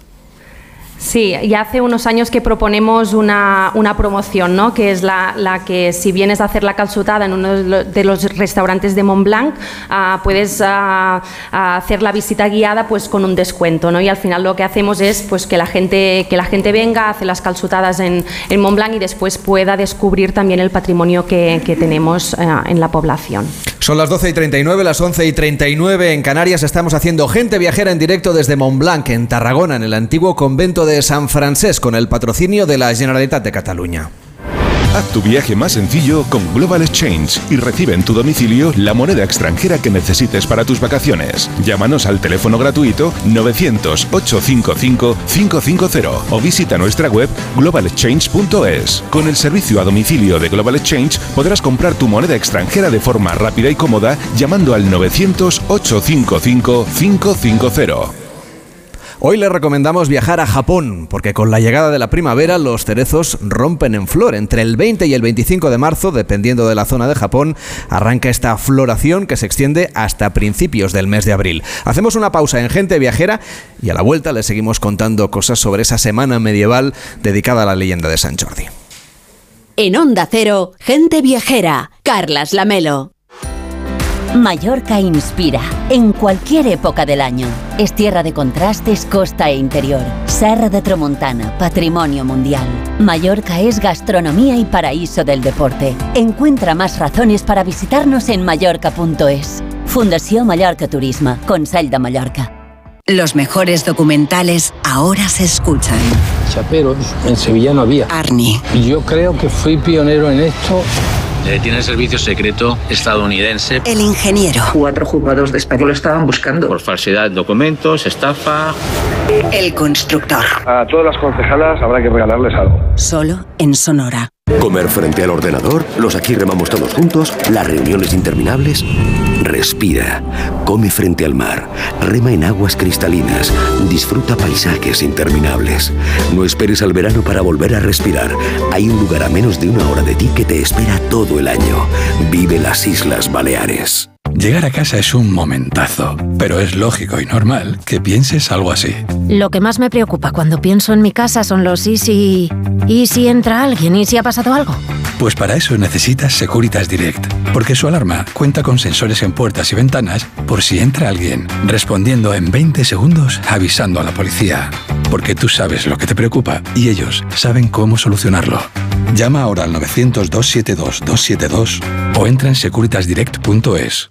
S7: Sí, ya hace unos años que proponemos una, una promoción, ¿no? que es la, la, que si vienes a hacer la calzutada en uno de los restaurantes de Montblanc, uh, puedes uh, uh, hacer la visita guiada pues, con un descuento. ¿no? Y al final lo que hacemos es pues, que, la gente, que la gente venga, hace las calzutadas en, en Montblanc y después pueda descubrir también el patrimonio que, que tenemos en la población.
S1: Son las 12 y 39, las 11 y 39 en Canarias. Estamos haciendo gente viajera en directo desde Montblanc, en Tarragona, en el antiguo convento de San Francés, con el patrocinio de la Generalitat de Cataluña.
S9: Haz tu viaje más sencillo con Global Exchange y recibe en tu domicilio la moneda extranjera que necesites para tus vacaciones. Llámanos al teléfono gratuito 900-855-550 o visita nuestra web globalexchange.es. Con el servicio a domicilio de Global Exchange podrás comprar tu moneda extranjera de forma rápida y cómoda llamando al 900-855-550.
S1: Hoy les recomendamos viajar a Japón, porque con la llegada de la primavera los cerezos rompen en flor. Entre el 20 y el 25 de marzo, dependiendo de la zona de Japón, arranca esta floración que se extiende hasta principios del mes de abril. Hacemos una pausa en Gente Viajera y a la vuelta les seguimos contando cosas sobre esa semana medieval dedicada a la leyenda de San Jordi.
S2: En Onda Cero, Gente Viajera, Carlas Lamelo.
S10: Mallorca inspira en cualquier época del año. Es tierra de contrastes, costa e interior. Serra de Tramontana, patrimonio mundial. Mallorca es gastronomía y paraíso del deporte. Encuentra más razones para visitarnos en mallorca.es. Fundación Mallorca Turismo, Consell de Mallorca.
S11: Los mejores documentales ahora se escuchan.
S12: Chaperos, en Sevilla no había.
S11: Arnie.
S12: Yo creo que fui pionero en esto.
S13: Eh, tiene el servicio secreto estadounidense.
S11: El ingeniero.
S14: Cuatro juzgados de España lo estaban buscando.
S13: Por falsedad de documentos, estafa.
S11: El constructor.
S15: A todas las concejalas habrá que regalarles algo.
S11: Solo en Sonora.
S16: Comer frente al ordenador, los aquí remamos todos juntos, las reuniones interminables. Respira, come frente al mar, rema en aguas cristalinas, disfruta paisajes interminables. No esperes al verano para volver a respirar. Hay un lugar a menos de una hora de ti que te espera todo el año. Vive las Islas Baleares.
S17: Llegar a casa es un momentazo, pero es lógico y normal que pienses algo así.
S18: Lo que más me preocupa cuando pienso en mi casa son los y si... ¿Y si entra alguien? ¿Y si ha pasado algo?
S17: Pues para eso necesitas Securitas Direct, porque su alarma cuenta con sensores en puertas y ventanas por si entra alguien, respondiendo en 20 segundos avisando a la policía. Porque tú sabes lo que te preocupa y ellos saben cómo solucionarlo. Llama ahora al 900-272-272 o entra en securitasdirect.es.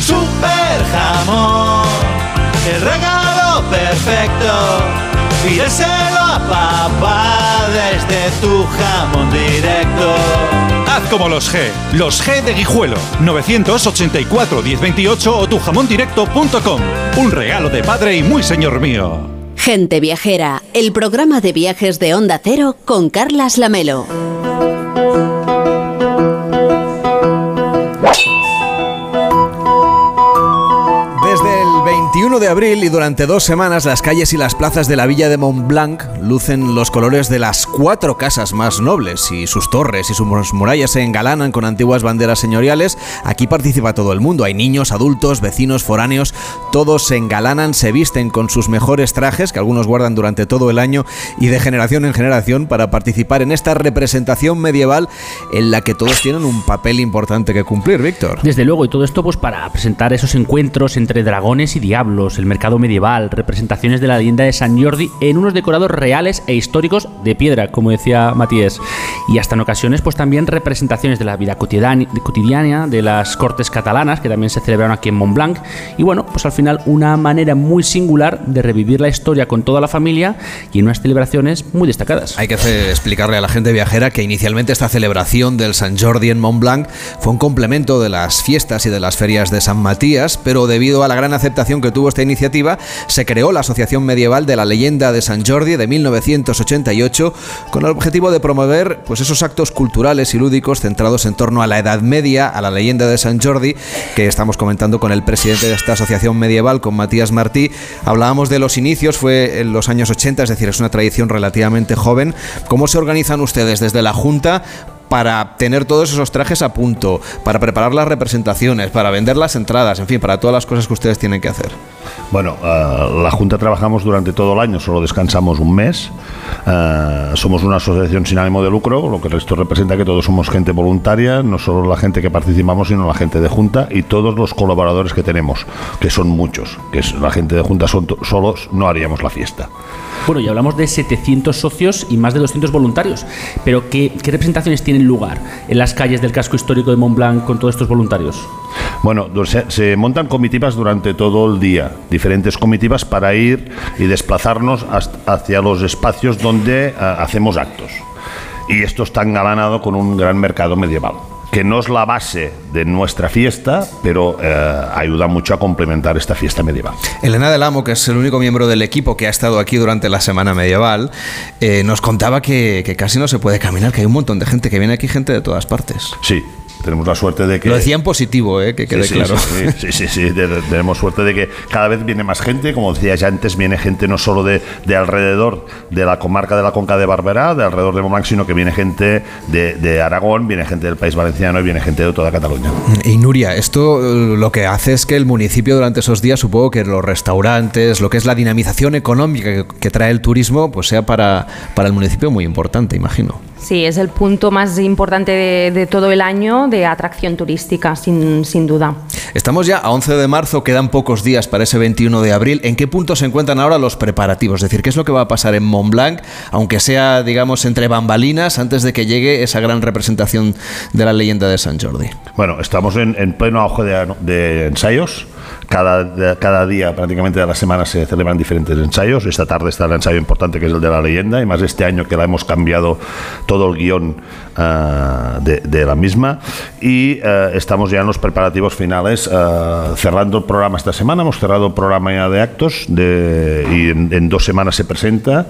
S19: Super jamón, el regalo perfecto. Pídeselo a papá desde tu jamón directo.
S20: Haz como los G, los G de Guijuelo, 984 1028 o tujamondirecto.com. Un regalo de padre y muy señor mío.
S2: Gente Viajera, el programa de viajes de Onda Cero con Carlas Lamelo.
S1: Abril y durante dos semanas las calles y las plazas de la villa de Montblanc lucen los colores de las cuatro casas más nobles y sus torres y sus murallas se engalanan con antiguas banderas señoriales. Aquí participa todo el mundo, hay niños, adultos, vecinos, foráneos, todos se engalanan, se visten con sus mejores trajes que algunos guardan durante todo el año y de generación en generación para participar en esta representación medieval en la que todos tienen un papel importante que cumplir, Víctor.
S3: Desde luego, y todo esto pues para presentar esos encuentros entre dragones y diablos, el mercado medieval, representaciones de la leyenda de San Jordi en unos decorados reales e históricos de piedra, como decía Matías. Y hasta en ocasiones pues también representaciones de la vida cotidiana, de las cortes catalanas, que también se celebraron aquí en Montblanc. Y bueno, pues al final una manera muy singular de revivir la historia con toda la familia y en unas celebraciones muy destacadas.
S1: Hay que hacer- explicarle a la gente viajera que inicialmente esta celebración del San Jordi en Montblanc fue un complemento de las fiestas y de las ferias de San Matías, pero debido a la gran aceptación que tuvo esta iniciativa, se creó la Asociación Medieval de la Leyenda de San Jordi de 1988 con el objetivo de promover pues, esos actos culturales y lúdicos centrados en torno a la Edad Media, a la leyenda de San Jordi, que estamos comentando con el presidente de esta asociación medieval, con Matías Martí. Hablábamos de los inicios, fue en los años 80, es decir, es una tradición relativamente joven. ¿Cómo se organizan ustedes desde la Junta? Para tener todos esos trajes a punto, para preparar las representaciones, para vender las entradas, en fin, para todas las cosas que ustedes tienen que hacer.
S8: Bueno, eh, la Junta trabajamos durante todo el año, solo descansamos un mes. Eh, somos una asociación sin ánimo de lucro, lo que esto representa que todos somos gente voluntaria, no solo la gente que participamos, sino la gente de Junta y todos los colaboradores que tenemos, que son muchos, que la gente de Junta son solos, no haríamos la fiesta.
S3: Bueno, y hablamos de 700 socios y más de 200 voluntarios. Pero ¿qué, representaciones tienen lugar en las calles del casco histórico de Montblanc con todos estos voluntarios?
S8: Bueno, se, montan comitivas durante todo el día, diferentes comitivas para ir y desplazarnos hacia los espacios donde ah, hacemos actos. Y esto está engalanado con un gran mercado medieval, que no es la base de nuestra fiesta, pero eh, ayuda mucho a complementar esta fiesta medieval.
S1: Elena del Amo, que es el único miembro del equipo que ha estado aquí durante la semana medieval, eh, nos contaba que, que casi no se puede caminar, que hay un montón de gente que viene aquí, gente de todas partes.
S8: Sí, tenemos la suerte de que...
S1: Lo decía en positivo, eh, que quede
S8: sí, sí,
S1: claro.
S8: Sí, sí, sí, tenemos suerte de que cada vez viene más gente, como decía ya antes, viene gente no solo de, de alrededor de la comarca de la Conca de Barberá, de alrededor de Montblanc, sino que viene gente de, de Aragón, viene gente del País Valenciano y viene gente de toda Cataluña.
S1: Y Nuria, esto eh, lo que hace es que el municipio durante esos días, supongo que los restaurantes, lo que es la dinamización económica que, que trae el turismo, pues sea para, para el municipio muy importante, imagino.
S7: Sí, es el punto más importante de, de todo el año de atracción turística, sin, sin duda.
S1: Estamos ya a 11 de marzo, quedan pocos días para ese 21 de abril. ¿En qué punto se encuentran ahora los preparativos? Es decir, ¿qué es lo que va a pasar en Montblanc, aunque sea, digamos, entre bambalinas, antes de que llegue esa gran representación de la leyenda de San Jordi?
S8: Bueno, estamos en, en pleno auge de, de ensayos. Cada, cada día prácticamente de la semana se celebran diferentes ensayos. Esta tarde está el ensayo importante que es el de la leyenda y más este año que la hemos cambiado todo el guion ah, de, la misma. Y eh, estamos ya en los preparativos finales ah, cerrando el programa esta semana. Hemos cerrado el programa ya de actos de, y en dos semanas se presenta.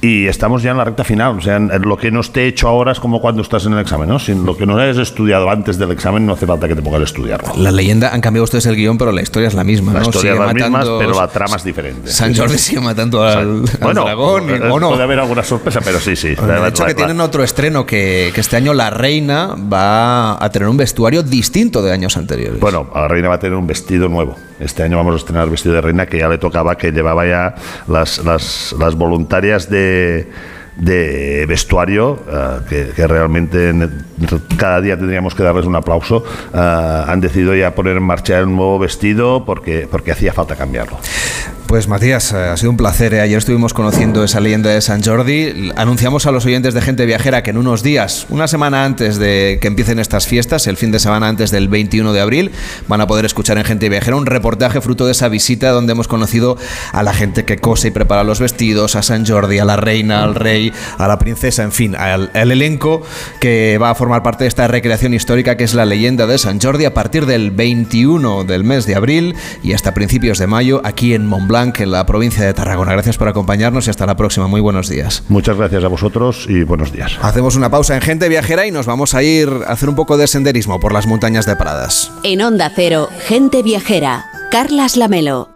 S8: Y estamos ya en la recta final. O sea, lo que no esté hecho ahora es como cuando estás en el examen, ¿no? Sin lo que no hayas estudiado antes del examen no hace falta que te pongas a estudiarlo.
S1: La leyenda, han cambiado ustedes el guion, pero la historia es la misma,
S8: La
S1: ¿no?
S8: historia es la misma, pero la trama es diferente.
S1: San Jordi sigue matando al, al
S8: Bueno,
S1: dragón,
S8: eh,
S1: ¿o no?
S8: puede haber alguna sorpresa, pero sí, sí.
S1: Bueno, de hecho, que tienen otro estreno que, que este año la reina va a tener un vestuario distinto de años anteriores.
S8: Bueno, la reina va a tener un vestido nuevo. Este año vamos a estrenar vestido de reina que ya le tocaba, que llevaba ya las, las, las voluntarias de, de vestuario, eh, que, que realmente en- cada día tendríamos que darles un aplauso. eh, han decidido ya poner en marcha un nuevo vestido porque, porque hacía falta cambiarlo.
S1: Pues Matías, eh, ha sido un placer. eh. Ayer estuvimos conociendo esa leyenda de San Jordi. Anunciamos a los oyentes de Gente Viajera que en unos días, una semana antes de que empiecen estas fiestas, el fin de semana antes del 21 de abril, van a poder escuchar en Gente Viajera un reportaje fruto de esa visita donde hemos conocido a la gente que cose y prepara los vestidos, a San Jordi, a la reina, al rey, a la princesa, en fin, al, al elenco que va a formar parte de esta recreación histórica que es la leyenda de San Jordi a partir del 21 del mes de abril y hasta principios de mayo aquí en Montblanc, en la provincia de Tarragona. Gracias por acompañarnos y hasta la próxima. Muy buenos días.
S8: Muchas gracias a vosotros y buenos días.
S1: Hacemos una pausa en Gente Viajera y nos vamos a ir a hacer un poco de senderismo por las montañas de Pradas.
S2: En Onda Cero, gente viajera. Carlas Lamelo.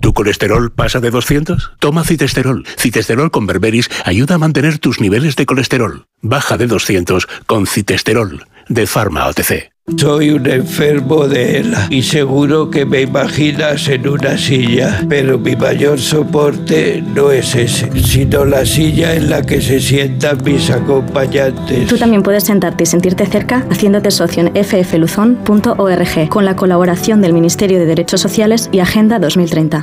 S21: ¿Tu colesterol pasa de 200? Toma citesterol. Citesterol con berberis ayuda a mantener tus niveles de colesterol. Baja de 200 con citesterol de Pharma OTC.
S22: Soy un enfermo de ELA y seguro que me imaginas en una silla, pero mi mayor soporte no es ese, sino la silla en la que se sientan mis acompañantes.
S23: Tú también puedes sentarte y sentirte cerca haciéndote socio en ffluzon.org con la colaboración del Ministerio de Derechos Sociales y Agenda 2030.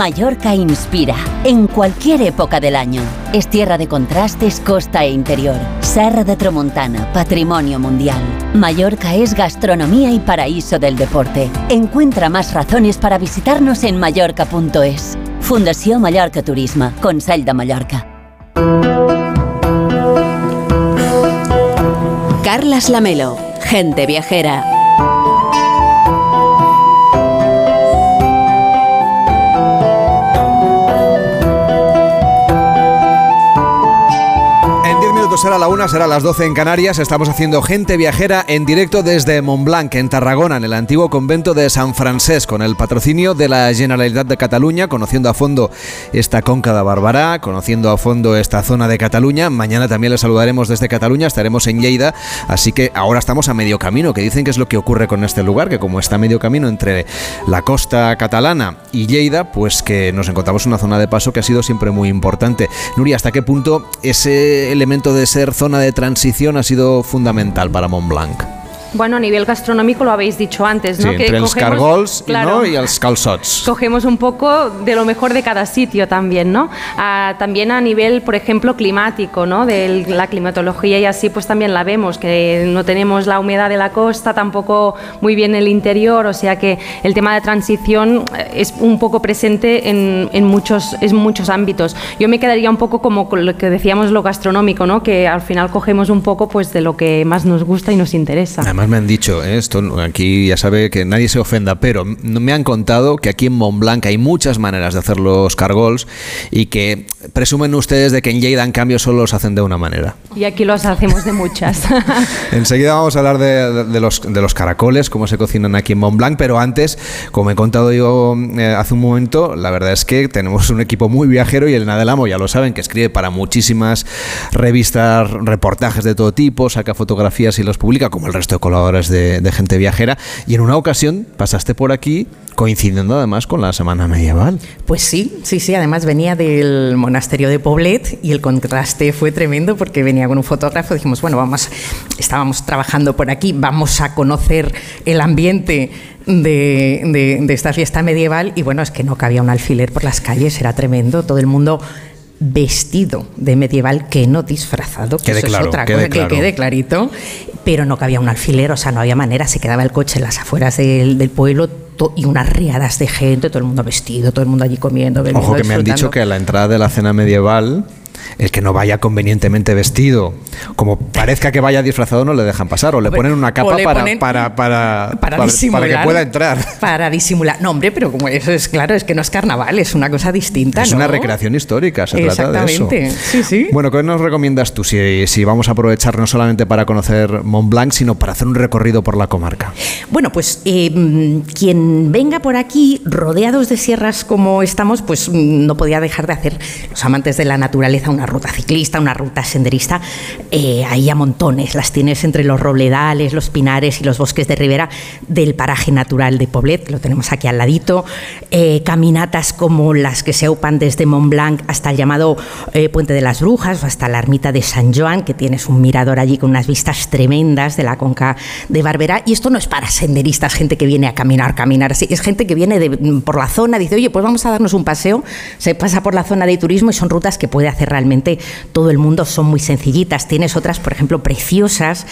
S10: Mallorca inspira en cualquier época del año. Es tierra de contrastes, costa e interior. Serra de Tramontana, patrimonio mundial. Mallorca es gastronomía y paraíso del deporte. Encuentra más razones para visitarnos en mallorca.es. Fundación Mallorca Turisme, Consell de Mallorca.
S2: Carlas Lamelo, gente viajera.
S1: Será la una, será las 12 en Canarias. Estamos haciendo gente viajera en directo desde Montblanc, en Tarragona, en el antiguo convento de San Francés, con el patrocinio de la Generalitat de Cataluña, conociendo a fondo esta conca de Barberá, conociendo a fondo esta zona de Cataluña. Mañana también les saludaremos desde Cataluña, estaremos en Lleida, así que ahora estamos a medio camino, que dicen que es lo que ocurre con este lugar, que como está a medio camino entre la costa catalana y Lleida, pues que nos encontramos en una zona de paso que ha sido siempre muy importante. Nuria, ¿hasta qué punto ese elemento de ser zona de transición ha sido fundamental para Montblanc?
S7: Bueno, a nivel gastronómico lo habéis dicho antes,
S1: Sí,
S7: ¿no?
S1: entre
S7: cogemos-
S1: cargols
S7: claro,
S1: no? y calçots.
S7: cogemos un poco de lo mejor de cada sitio también, ¿no? Ah, también a nivel, por ejemplo, climático, ¿no? De la climatología y así, pues también la vemos, que no tenemos la humedad de la costa, tampoco muy bien el interior, o sea que el tema de transición eh, es un poco presente en, en muchos, en muchos ámbitos. Yo me quedaría un poco como con lo que decíamos lo gastronómico, ¿no? Que al final cogemos un poco pues de lo que más nos gusta y nos interesa.
S1: Además además me han dicho, ¿eh? esto aquí ya sabe que nadie se ofenda, pero me han contado que aquí en Montblanc hay muchas maneras de hacer los cargols y que presumen ustedes de que en Lleida en cambio solo los hacen de una manera.
S7: Y aquí los hacemos de muchas.
S1: Enseguida vamos a hablar de, de los, de los caracoles, cómo se cocinan aquí en Montblanc, pero antes, como he contado yo eh, hace un momento, la verdad es que tenemos un equipo muy viajero y el Nadelamo ya lo saben, que escribe para muchísimas revistas, reportajes de todo tipo, saca fotografías y los publica, como el resto de colaboradores de, de gente viajera. Y en una ocasión pasaste por aquí coincidiendo además con la semana medieval.
S24: Pues sí, sí, sí, además venía del monasterio de Poblet y el contraste fue tremendo porque venía con un fotógrafo, dijimos, bueno, vamos, estábamos trabajando por aquí, vamos a conocer el ambiente de esta fiesta medieval y bueno, es que no cabía un alfiler por las calles, era tremendo, todo el mundo vestido de medieval que no disfrazado, que eso
S1: claro,
S24: es otra cosa,
S1: claro.
S24: que quede clarito, pero no cabía un alfiler, o sea, no había manera, se quedaba el coche en las afueras del, del pueblo y unas riadas de gente, todo el mundo vestido, todo el mundo allí comiendo, bebiendo,
S1: Ojo que me han dicho que a la entrada de la cena medieval el que no vaya convenientemente vestido, como parezca que vaya disfrazado, no le dejan pasar o le ponen una capa para,
S24: ponen-
S1: para, para,
S24: para disimular.
S1: que pueda entrar.
S24: Para disimular. No, hombre, pero como eso es claro, es que no es carnaval, es una cosa distinta.
S1: Es
S24: ¿no?
S1: una recreación histórica, se trata de eso.
S24: Exactamente, sí, sí.
S1: Bueno, ¿qué nos recomiendas tú si, si vamos a aprovechar no solamente para conocer Mont Blanc, sino para hacer un recorrido por la comarca?
S24: Bueno, pues eh, mm, quien venga por aquí rodeados de sierras como estamos, pues mm, no podía dejar de hacer los amantes de la naturaleza una ruta ciclista, una ruta senderista. Eh, ahí a montones, las tienes entre los robledales, los pinares y los bosques de ribera del paraje natural de Poblet, lo tenemos aquí al ladito. Eh, caminatas como las que se aupan desde Mont Blanc hasta el llamado eh, Puente de las Brujas o hasta la ermita de San Joan, que tienes un mirador allí con unas vistas tremendas de la conca de Barberá. Y esto no es para senderistas, gente que viene a caminar, caminar así, es gente que viene por la zona, dice, oye, pues vamos a darnos un paseo, se pasa por la zona de turismo y son rutas que puede hacer realmente todo el mundo, son muy sencillitas. Tienes otras, por ejemplo, preciosas,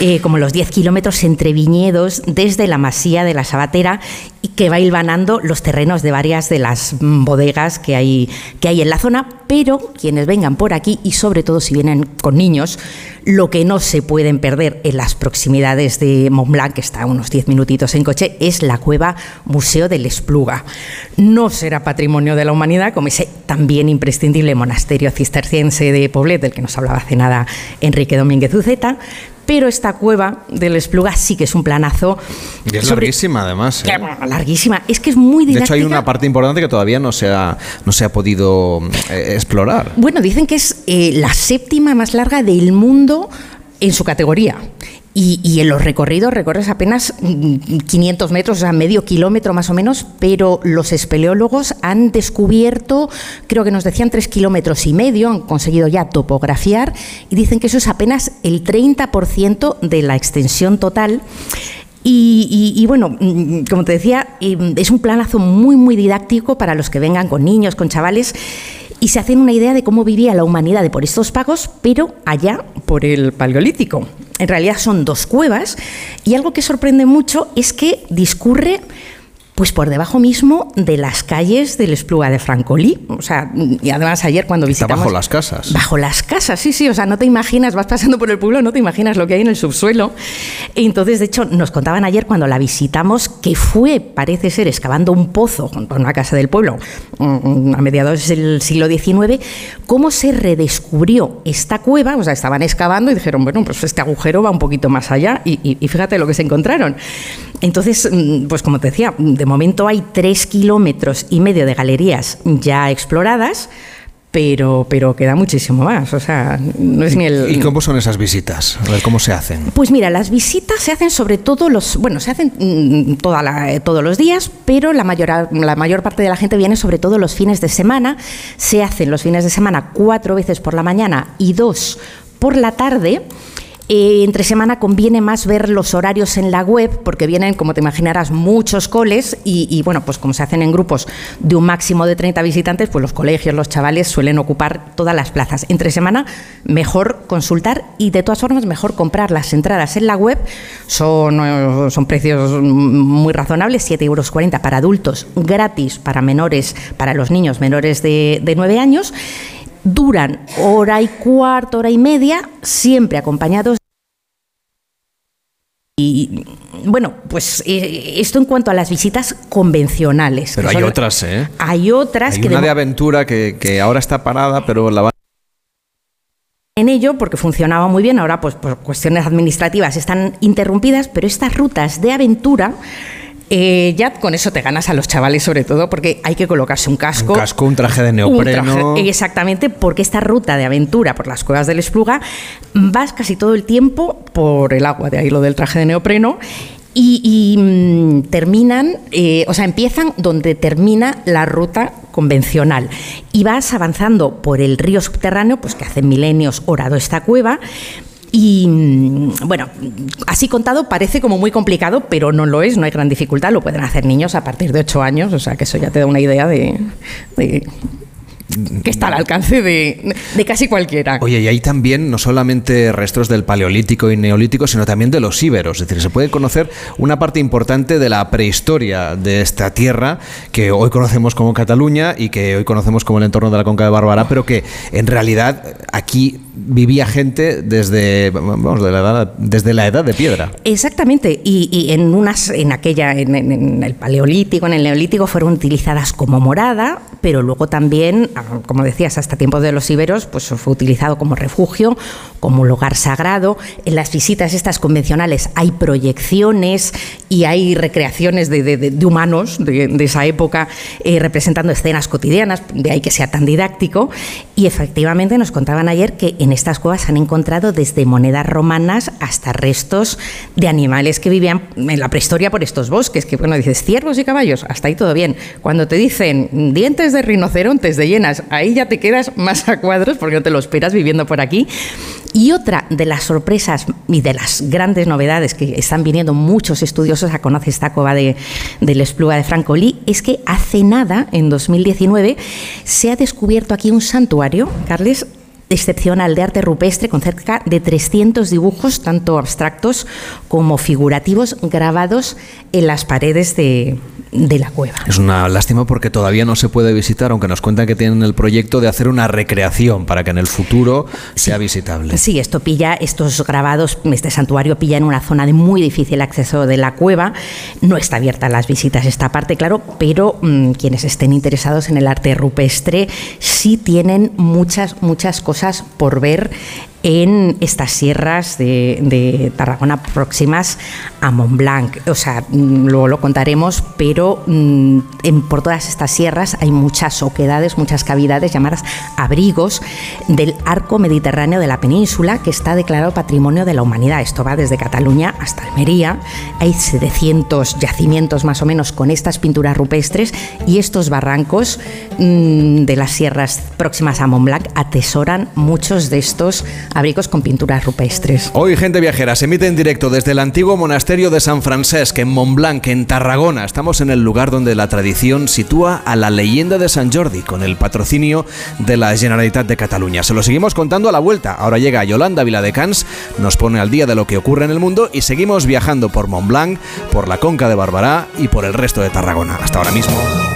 S24: eh, como los 10 kilómetros entre viñedos desde la masía de la Sabatera y que va hilvanando los terrenos de varias de las mm, bodegas que hay, que hay en la zona, pero quienes vengan por aquí y sobre todo si vienen con niños, lo que no se pueden perder en las proximidades de Montblanc, que está a unos 10 minutitos en coche, es la cueva Museo del Espluga. No será patrimonio de la humanidad, como ese también imprescindible monasterio cisterciense de Poblet, del que nos hablaba hace nada Enrique Domínguez Uceta, pero esta cueva del Espluga sí que es un planazo.
S1: Y es
S24: sobre-
S1: larguísima además. ¿eh?
S24: Larguísima. Es que es muy
S1: De
S24: didáctica.
S1: hecho, hay una parte importante que todavía no se ha, no se ha podido eh, explorar.
S24: Bueno, dicen que es eh, la séptima más larga del mundo en su categoría. Y, en los recorridos recorres apenas mm, 500 metros, o sea, medio kilómetro más o menos, pero los espeleólogos han descubierto, creo que nos decían tres kilómetros y medio, han conseguido ya topografiar y dicen que eso es apenas el 30% de la extensión total. Y, y- y bueno, mm, como te decía, eh, es un planazo muy, muy didáctico para los que vengan con niños, con chavales, y se hacen una idea de cómo vivía la humanidad de por estos pagos, pero allá por el Paleolítico. En realidad son dos cuevas, y algo que sorprende mucho es que discurre pues por debajo mismo de las calles del Espluga de Francolí. O sea, y además ayer cuando
S1: Está
S24: visitamos...
S1: bajo las casas.
S24: Bajo las casas, sí, sí, o sea, no te imaginas, vas pasando por el pueblo, no te imaginas lo que hay en el subsuelo. Y entonces, de hecho, nos contaban ayer cuando la visitamos que fue, parece ser, excavando un pozo junto a una casa del pueblo mm, a mediados del siglo XIX, cómo se redescubrió esta cueva, o sea, estaban excavando y dijeron, bueno, pues este agujero va un poquito más allá y, y- y fíjate lo que se encontraron. Entonces, mm, pues como te decía, de momento hay tres kilómetros y medio de galerías ya exploradas, pero, pero queda muchísimo más. O sea, no es ni el.
S1: ¿Y cómo son esas visitas? A ver cómo se hacen.
S24: Pues mira, las visitas se hacen sobre todo los, bueno, se hacen mm, toda la- eh, todos los días, pero la mayor, la mayor parte de la gente viene sobre todo los fines de semana. Se hacen los fines de semana cuatro veces por la mañana y dos por la tarde. Eh, entre semana conviene más ver los horarios en la web porque vienen, como te imaginarás, muchos coles y, bueno, pues como se hacen en grupos de un máximo de 30 visitantes, pues los colegios, los chavales suelen ocupar todas las plazas. Entre semana mejor consultar y de todas formas mejor comprar las entradas en la web. Son, eh, precios muy razonables, 7,40 euros para adultos, gratis para menores, para los niños menores de, de 9 años duran hora y cuarto, hora y media, siempre acompañados y, bueno, pues eh, esto en cuanto a las visitas convencionales.
S1: Pero hay
S24: son-
S1: otras, ¿eh?
S24: Hay otras
S1: Hay
S24: que
S1: una
S24: de
S1: de aventura que, que ahora está parada, pero la va
S24: en ello porque funcionaba muy bien, ahora pues por cuestiones administrativas están interrumpidas, pero estas rutas de aventura eh, ya con eso te ganas a los chavales sobre todo porque hay que colocarse un casco.
S1: un casco, un traje de neopreno.
S24: traje- exactamente, porque esta ruta de aventura por las cuevas del Espluga vas casi todo el tiempo por el agua, de ahí lo del traje de neopreno. Y, y, mm, terminan, eh, o sea, empiezan donde termina la ruta convencional. Y vas avanzando por el río subterráneo, pues que hace milenios orado esta cueva. Y mm, bueno, así contado parece como muy complicado, pero no lo es, no hay gran dificultad, lo pueden hacer niños a partir de 8 años, o sea que eso ya te da una idea de, de que está al alcance de, de casi cualquiera.
S1: Oye, y hay también no solamente restos del paleolítico y neolítico, sino también de los íberos. Es decir, se puede conocer una parte importante de la prehistoria de esta tierra que hoy conocemos como Cataluña y que hoy conocemos como el entorno de la Conca de Barberá, pero que en realidad aquí vivía gente desde, vamos, de la edad, desde la edad de piedra.
S24: Exactamente, y, en unas, en aquella, en, el paleolítico, en el neolítico, fueron utilizadas como morada, pero luego también, ah, como decías, hasta tiempos de los iberos, pues fue utilizado como refugio, como lugar sagrado. En las visitas estas convencionales hay proyecciones y hay recreaciones de, de- humanos de, de esa época eh, representando escenas cotidianas, de ahí que sea tan didáctico. Y efectivamente nos contaban ayer que en estas cuevas se han encontrado desde monedas romanas hasta restos de animales que vivían en la prehistoria por estos bosques, que bueno, dices ciervos y caballos, hasta ahí todo bien. Cuando te dicen dientes de rinocerontes, de hienas, ahí ya te quedas más a cuadros porque no te lo esperas viviendo por aquí. Y otra de las sorpresas y de las grandes novedades que están viniendo muchos estudiosos a conocer esta cueva de, del Espluga de Francolí es que hace nada, en 2019, se ha descubierto aquí un santuario, Carles, excepcional de arte rupestre con cerca de 300 dibujos, tanto abstractos como figurativos, grabados en las paredes de, de la cueva.
S1: Es una lástima porque todavía no se puede visitar, aunque nos cuentan que tienen el proyecto de hacer una recreación para que en el futuro sea visitable.
S24: Sí, esto pilla, estos grabados, este santuario pilla en una zona de muy difícil acceso de la cueva. No está abierta a las visitas esta parte, claro, pero mm, quienes estén interesados en el arte rupestre sí tienen muchas, muchas cosas por ver en estas sierras de, Tarragona próximas a Montblanc. O sea, mm, luego lo contaremos, pero mm, por todas estas sierras hay muchas oquedades, muchas cavidades llamadas abrigos del arco mediterráneo de la península que está declarado Patrimonio de la Humanidad. Esto va desde Cataluña hasta Almería. Hay 700 yacimientos más o menos con estas pinturas rupestres y estos barrancos mm, de las sierras próximas a Montblanc atesoran muchos de estos abrigos con pinturas rupestres.
S1: Hoy Gente Viajera se emite en directo desde el antiguo monasterio de San Francesc en Montblanc, en Tarragona. Estamos en el lugar donde la tradición sitúa a la leyenda de San Jordi con el patrocinio de la Generalitat de Cataluña. Se lo seguimos contando a la vuelta. Ahora llega Yolanda Viladecans, nos pone al día de lo que ocurre en el mundo y seguimos viajando por Montblanc, por la Conca de Barberá y por el resto de Tarragona. Hasta ahora mismo.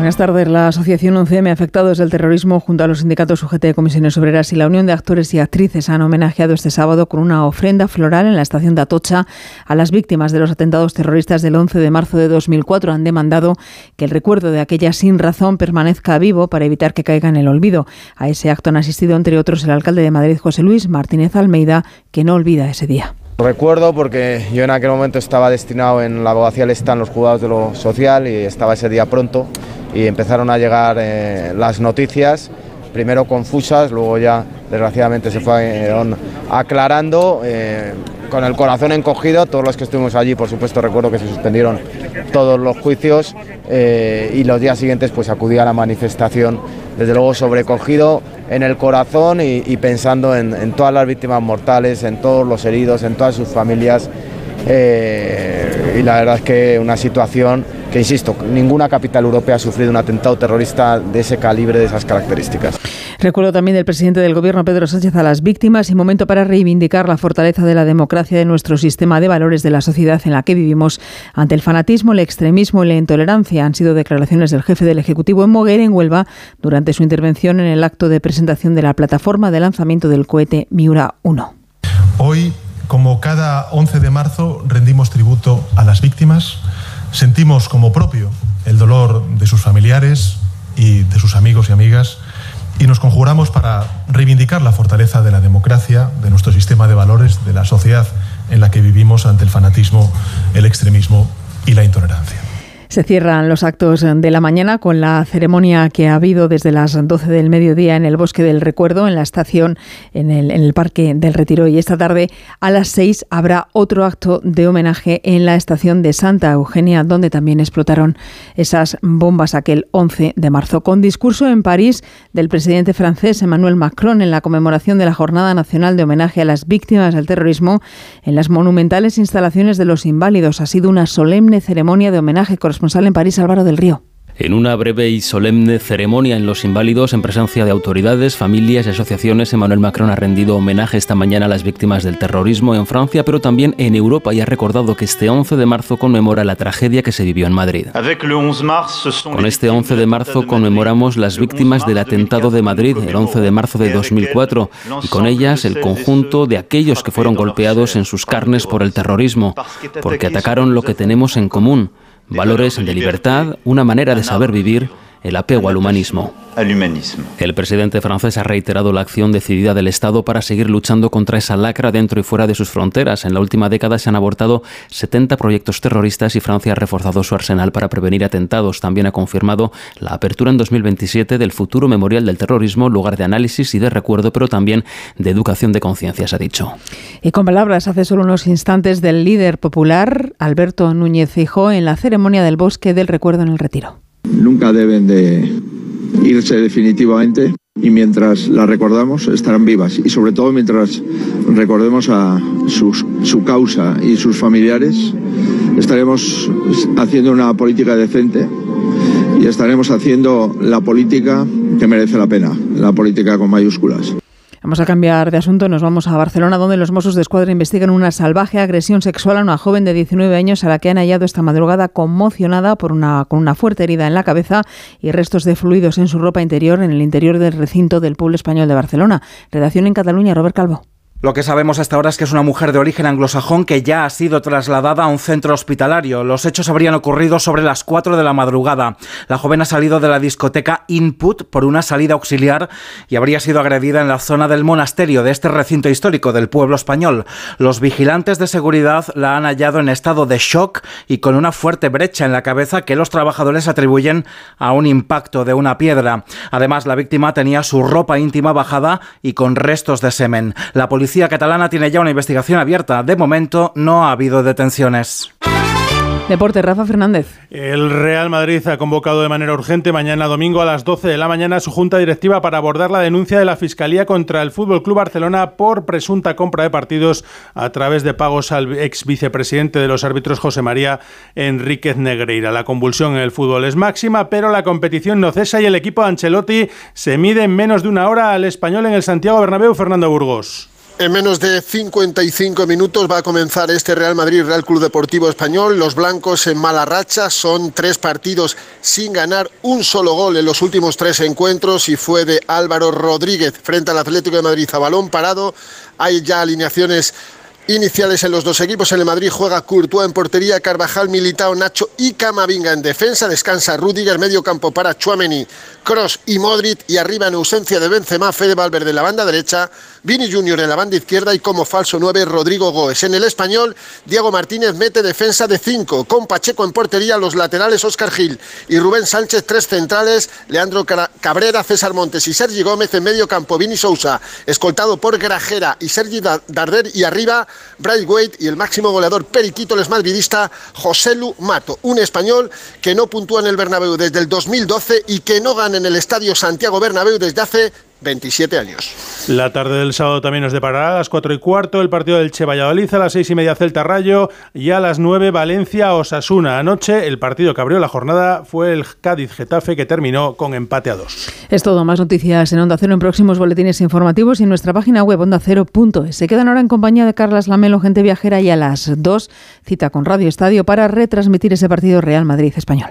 S25: Buenas tardes. La Asociación 11M Afectados del Terrorismo, junto a los sindicatos UGT de Comisiones Obreras y la Unión de Actores y Actrices, han homenajeado este sábado con una ofrenda floral en la estación de Atocha a las víctimas de los atentados terroristas del 11 de marzo de 2004. Han demandado que el recuerdo de aquella sin razón permanezca vivo para evitar que caiga en el olvido. A ese acto han asistido, entre otros, el alcalde de Madrid, José Luis Martínez Almeida, que no olvida ese día.
S26: Recuerdo porque yo en aquel momento estaba destinado en la abogacía en los juzgados de lo social y estaba ese día pronto y empezaron a llegar eh, las noticias, primero confusas, luego ya desgraciadamente se fueron aclarando. eh, con el corazón encogido, todos los que estuvimos allí, por supuesto, recuerdo que se suspendieron todos los juicios eh, y los días siguientes pues acudí a la manifestación, desde luego sobrecogido en el corazón y, pensando en, todas las víctimas mortales, en todos los heridos, en todas sus familias. y la verdad es que una situación que insisto, ninguna capital europea ha sufrido un atentado terrorista de ese calibre, de esas características.
S25: Recuerdo también del presidente del Gobierno, Pedro Sánchez, a las víctimas y momento para reivindicar la fortaleza de la democracia de nuestro sistema de valores de la sociedad en la que vivimos ante el fanatismo, el extremismo y la intolerancia. Han sido declaraciones del jefe del Ejecutivo en Moguer, en Huelva, durante su intervención en el acto de presentación de la plataforma de lanzamiento del cohete Miura 1.
S27: Hoy, como cada 11 de marzo, rendimos tributo a las víctimas. Sentimos como propio el dolor de sus familiares y de sus amigos y amigas y nos conjuramos para reivindicar la fortaleza de la democracia, de nuestro sistema de valores, de la sociedad en la que vivimos ante el fanatismo, el extremismo y la intolerancia.
S25: Se cierran los actos de la mañana con la ceremonia que ha habido desde las 12 del mediodía en el Bosque del Recuerdo, en la estación, en el, en el Parque del Retiro. Y esta tarde a las 6 habrá otro acto de homenaje en la estación de Santa Eugenia, donde también explotaron esas bombas aquel 11 de marzo. Con discurso en París del presidente francés Emmanuel Macron en la conmemoración de la Jornada Nacional de Homenaje a las Víctimas del Terrorismo en las monumentales instalaciones de los inválidos. Ha sido una solemne ceremonia de homenaje corresponsal en París, Álvaro del Río.
S28: En una breve y solemne ceremonia en Los Inválidos, en presencia de autoridades, familias y asociaciones, Emmanuel Macron ha rendido homenaje esta mañana a las víctimas del terrorismo en Francia, pero también en Europa y ha recordado que este 11 de marzo conmemora la tragedia que se vivió en Madrid. Con este 11 de marzo conmemoramos las víctimas del atentado de Madrid, el 11 de marzo de 2004, y con ellas el conjunto de aquellos que fueron golpeados en sus carnes por el terrorismo, porque atacaron lo que tenemos en común valores de libertad, una manera de saber vivir, el apego al humanismo. El presidente francés ha reiterado la acción decidida del Estado para seguir luchando contra esa lacra dentro y fuera de sus fronteras. En la última década se han abortado 70 proyectos terroristas y Francia ha reforzado su arsenal para prevenir atentados. También ha confirmado la apertura en 2027 del futuro memorial del terrorismo, lugar de análisis y de recuerdo, pero también de educación de conciencias, ha dicho.
S25: Y con palabras hace solo unos instantes del líder popular, Alberto Núñez Fijó, en la ceremonia del Bosque del Recuerdo en el Retiro.
S29: Nunca deben de irse definitivamente y mientras las recordamos estarán vivas y sobre todo mientras recordemos a su causa y sus familiares estaremos haciendo una política decente y estaremos haciendo la política que merece la pena, la política con mayúsculas.
S25: Vamos a cambiar de asunto, nos vamos a Barcelona, donde los Mossos de Escuadra investigan una salvaje agresión sexual a una joven de 19 años a la que han hallado esta madrugada conmocionada por una, con una fuerte herida en la cabeza y restos de fluidos en su ropa interior en el interior del recinto del pueblo español de Barcelona. Redacción en Cataluña, Robert Calvo.
S30: Lo que sabemos hasta ahora es que es una mujer de origen anglosajón que ya ha sido trasladada a un centro hospitalario. Los hechos habrían ocurrido sobre las 4 de la madrugada. La joven ha salido de la discoteca Input por una salida auxiliar y habría sido agredida en la zona del monasterio de este recinto histórico del pueblo español. Los vigilantes de seguridad la han hallado en estado de shock y con una fuerte brecha en la cabeza que los trabajadores atribuyen a un impacto de una piedra. Además, la víctima tenía su ropa íntima bajada y con restos de semen. La policía policía catalana tiene ya una investigación abierta. De momento no ha habido detenciones.
S25: Deporte, Rafa Fernández.
S31: El Real Madrid ha convocado de manera urgente mañana domingo a las 12 de la mañana su junta directiva para abordar la denuncia de la Fiscalía contra el Fútbol Club Barcelona por presunta compra de partidos a través de pagos al ex vicepresidente de los árbitros José María Enríquez Negreira. La convulsión en el fútbol es máxima, pero la competición no cesa y el equipo de Ancelotti se mide en menos de una hora al español en el Santiago Bernabéu, Fernando Burgos.
S32: En menos de 55 minutos va a comenzar este Real Madrid Real Club Deportivo Español. Los blancos en mala racha son tres partidos sin ganar un solo gol en los últimos tres encuentros y fue de Álvaro Rodríguez frente al Atlético de Madrid a balón parado. Hay ya alineaciones iniciales en los dos equipos. En el Madrid juega Courtois en portería, Carvajal, Militao, Nacho y Camavinga en defensa. Descansa Rudiger, medio campo para Chuameni, Cross y Modric. Y arriba en ausencia de Benzema, Fede Valverde en la banda derecha, Vini Junior en la banda izquierda y como falso 9 Rodrigo Goes. En el español, Diego Martínez mete defensa de 5, con Pacheco en portería, los laterales Oscar Gil. Y Rubén Sánchez, tres centrales, Leandro Cabrera, César Montes y Sergi Gómez en medio campo, Vini Sousa, escoltado por Grajera y Sergi Darder. Y arriba Bright Wade y el máximo goleador periquito les madridista José Lu Mato, un español que no puntúa en el Bernabéu desde el 2012 y que no gana en el Estadio Santiago Bernabéu desde hace 27 años.
S31: La tarde del sábado también nos deparará a las 4 y cuarto el partido del Che Valladolid, a las 6 y media Celta Rayo y a las 9 Valencia Osasuna. Anoche el partido que abrió la jornada fue el Cádiz Getafe que terminó con empate a 2.
S25: Es todo, más noticias en Onda Cero en próximos boletines informativos y en nuestra página web ondacero.es. Se quedan ahora en compañía de Carlas Lamelo, gente viajera y a las 2 cita con Radio Estadio para retransmitir ese partido Real Madrid-Español.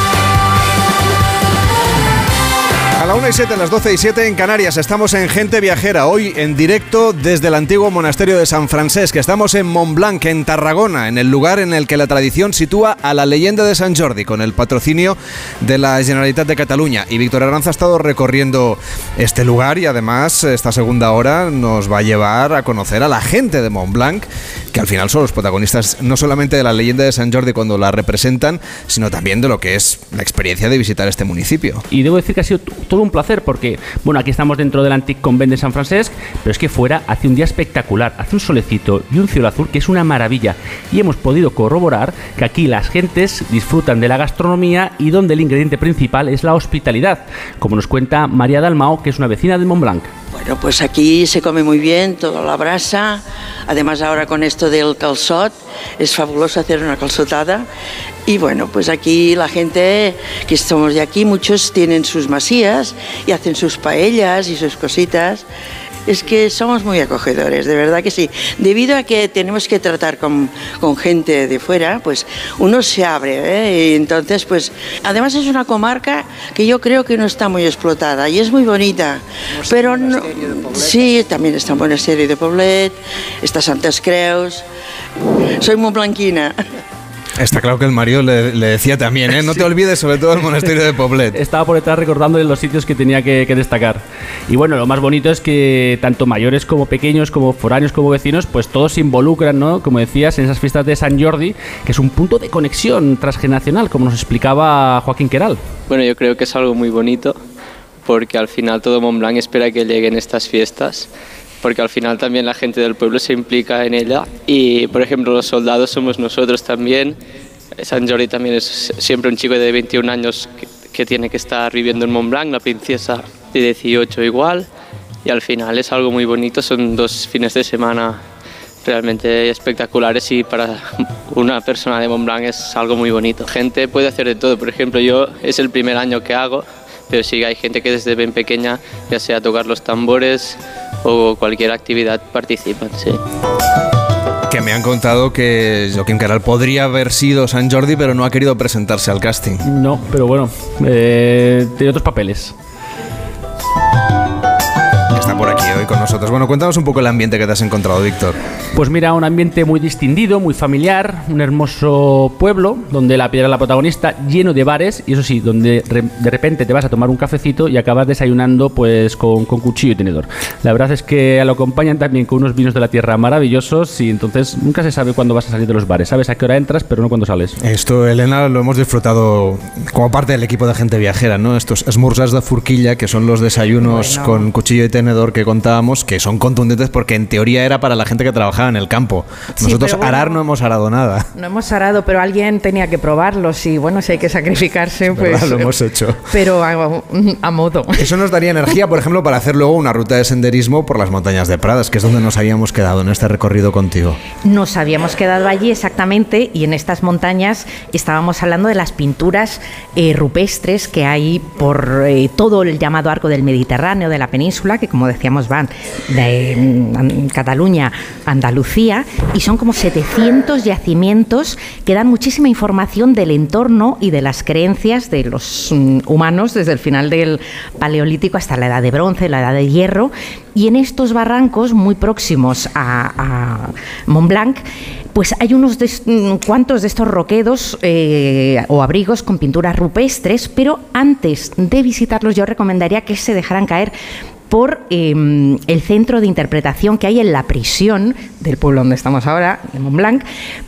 S1: A la 1 y 7, las 12 y 7 en Canarias, estamos en Gente Viajera, hoy en directo desde el antiguo monasterio de San Francesc. Estamos en Montblanc, en Tarragona, en el lugar en el que la tradición sitúa a la leyenda de San Jordi, con el patrocinio de la Generalitat de Cataluña. Y Víctor Aranza ha estado recorriendo este lugar y además esta segunda hora nos va a llevar a conocer a la gente de Montblanc, que al final son los protagonistas no solamente de la leyenda de San Jordi cuando la representan, sino también de lo que es la experiencia de visitar este municipio.
S3: Y debo decir que ha sido todo un placer porque, bueno, aquí estamos dentro del Antic Convent de San Francesc, pero es que fuera hace un día espectacular, hace un solecito y un cielo azul que es una maravilla. Y hemos podido corroborar que aquí las gentes disfrutan de la gastronomía y donde el ingrediente principal es la hospitalidad, como nos cuenta María Dalmao, que es una vecina de Montblanc.
S27: Bueno, pues aquí se come muy bien, toda la brasa. Además ahora con esto del calzot, es fabuloso hacer una calzotada. Y bueno, pues aquí la gente que estamos de aquí, muchos tienen sus masías y hacen sus paellas y sus cositas. Es que somos muy acogedores, de verdad que sí. Debido a que tenemos que tratar con, con gente de fuera, pues uno se abre. ¿eh? Y entonces, pues, además es una comarca que yo creo que no está muy explotada y es muy bonita. Pero no, sí, también está monasterio de Poblet, está Santas Creus. Soy muy blanquina.
S1: Está claro que el Mario le, le decía también, ¿eh? No te olvides sobre todo el monasterio de Poblet.
S3: Estaba por detrás recordándole los sitios que tenía que, que destacar. Y bueno, lo más bonito es que tanto mayores como pequeños, como foráneos, como vecinos, pues todos se involucran, ¿no? Como decías, en esas fiestas de San Jordi, que es un punto de conexión transgeneracional, como nos explicaba Joaquín Queral.
S33: Bueno, yo creo que es algo muy bonito, porque al final todo Montblanc espera que lleguen estas fiestas porque al final también la gente del pueblo se implica en ella y por ejemplo los soldados somos nosotros también. San Jordi también es siempre un chico de 21 años que, tiene que estar viviendo en Montblanc, la princesa de 18 igual y al final es algo muy bonito, son dos fines de semana realmente espectaculares y para una persona de Montblanc es algo muy bonito. Gente puede hacer de todo, por ejemplo yo es el primer año que hago, pero sí hay gente que desde bien pequeña, ya sea tocar los tambores o cualquier actividad, participan, sí.
S1: Que me han contado que Joaquín Caral podría haber sido San Jordi, pero no ha querido presentarse al casting.
S3: No, pero bueno, eh, tiene otros papeles.
S1: Está por aquí hoy con nosotros. Bueno, cuéntanos un poco el ambiente que te has encontrado, Víctor.
S3: Pues mira, un ambiente muy distinguido, muy familiar, un hermoso pueblo donde la piedra es la protagonista, lleno de bares y eso sí, donde re- de repente te vas a tomar un cafecito y acabas desayunando pues con, con cuchillo y tenedor. La verdad es que lo acompañan también con unos vinos de la tierra maravillosos y entonces nunca se sabe cuándo vas a salir de los bares. Sabes a qué hora entras, pero no cuándo sales.
S1: Esto, Elena, lo hemos disfrutado como parte del equipo de gente viajera, ¿no? Estos esmursas de furquilla, que son los desayunos
S24: Bueno.
S1: con cuchillo y tenedor que contábamos, que son contundentes porque en teoría era para la gente que trabajaba en el campo. Nosotros
S24: bueno.
S1: arar no hemos arado nada.
S24: No hemos arado, pero alguien tenía que probarlos y bueno, si hay que sacrificarse, pues...
S1: ¿verdad? Lo hemos hecho.
S24: Pero a, a modo.
S1: Eso nos daría energía, por ejemplo, para hacer luego una ruta de senderismo por las montañas de Pradas, que es donde nos habíamos quedado en este recorrido contigo.
S24: Nos habíamos quedado allí exactamente y en estas montañas estábamos hablando de las pinturas eh, rupestres que hay por eh, todo el llamado arco del Mediterráneo, de la península, que como decíamos va van de mm, Cataluña Andalucía y son como 700 yacimientos que dan muchísima información del entorno y de las creencias de los mm, humanos desde el final del Paleolítico hasta la Edad de Bronce, la Edad de Hierro. Y en estos barrancos muy próximos a, a Mont Blanc, pues hay unos mm, cuantos de estos roquedos eh, o abrigos con pinturas rupestres, pero antes de visitarlos yo recomendaría que se dejaran caer por em, el centro de interpretación que hay en la prisión del pueblo donde estamos ahora, de Mont Blanc,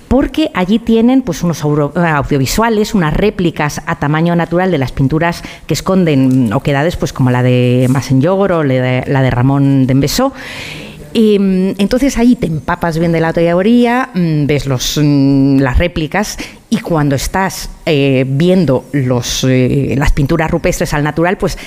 S24: porque allí tienen pues, unos audiovisuales, unas réplicas a tamaño natural de las pinturas que esconden oquedades pues, como la de Massenjogor o la de, la de Ramón de Embesó. Mm, entonces ahí te empapas bien de la teoría, mm, ves los, mm, las réplicas y cuando estás eh, viendo los, eh, las pinturas rupestres al natural, pues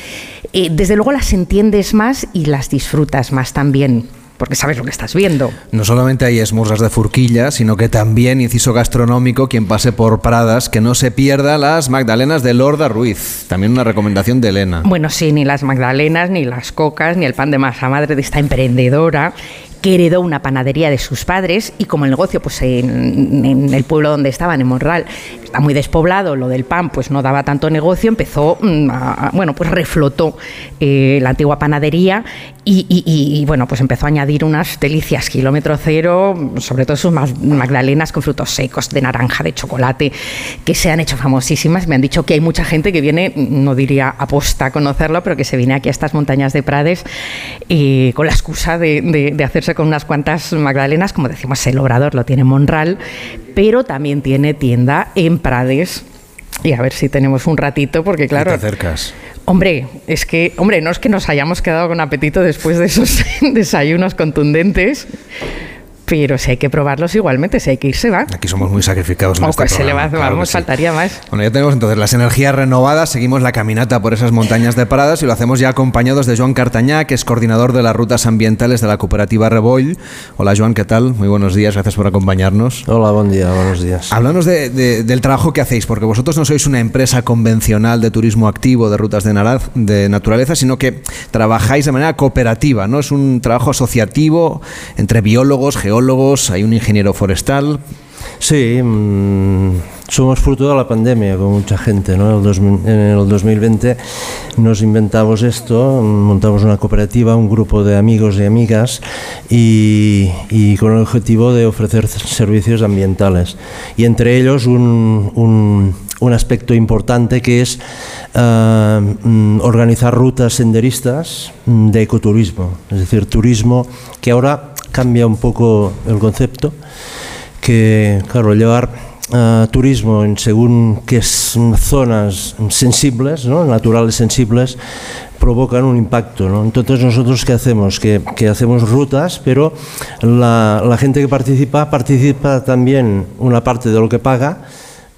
S24: eh, desde luego las entiendes más y las disfrutas más también porque sabes lo que estás viendo.
S1: No solamente hay esmursas de furquilla, sino que también, inciso gastronómico, quien pase por Pradas, que no se pierda las magdalenas de Lorda Ruiz. También una recomendación de Elena.
S24: Bueno, sí, ni las magdalenas, ni las cocas, ni el pan de masa madre de esta emprendedora que heredó una panadería de sus padres y como el negocio pues en, el pueblo donde estaban, en Monral, está muy despoblado, lo del pan pues no daba tanto negocio, empezó, mm, bueno, pues reflotó eh, la antigua panadería y, bueno, pues empezó a añadir unas delicias kilómetro cero, sobre todo sus magdalenas con frutos secos, de naranja, de chocolate, que se han hecho famosísimas. Me han dicho que hay mucha gente que viene, no diría aposta a conocerlo, pero que se viene aquí a estas montañas de Prades eh, con la excusa de, de con unas cuantas magdalenas, como decimos, el obrador lo tiene en Monral, pero también tiene tienda en Prades. Y a ver si tenemos un ratito, porque claro.
S1: te acercas.
S24: Hombre, es que, hombre, no es que nos hayamos quedado con apetito después de esos desayunos contundentes, pero si hay que probarlos igualmente, si hay que irse, va.
S1: Aquí somos muy sacrificados.
S24: En este se le va, vamos, faltaría más.
S1: Bueno, ya tenemos entonces las energías renovadas, seguimos la caminata por esas montañas de Pradas y lo hacemos ya acompañados de Joan Cartañá, que es coordinador de las rutas ambientales de la cooperativa Reboll. Hola Joan, ¿qué tal? Muy buenos días, gracias por acompañarnos.
S34: Hola, buen día, buenos días.
S1: Háblanos del trabajo que hacéis, porque vosotros no sois una empresa convencional de turismo activo, de rutas de, de naturaleza, sino que trabajáis de manera cooperativa, ¿no? Es un trabajo asociativo entre biólogos, geólogos, hay un ingeniero forestal.
S34: Sí, mmm, somos fruto de la pandemia, con mucha gente. ¿no? En el 2020 nos inventamos esto, montamos una cooperativa, un grupo de amigos y amigas, y, y con el objetivo de ofrecer servicios ambientales. Y entre ellos un, un, un aspecto importante que es uh, organizar rutas senderistas de ecoturismo, es decir, turismo que ahora cambia un poco el concepto, que, claro, llevar uh, turismo en según qué zonas sensibles, ¿no? naturales sensibles, provocan un impacto. ¿no? Entonces nosotros qué hacemos? Que, que hacemos rutas, pero la, la gente que participa participa también una parte de lo que paga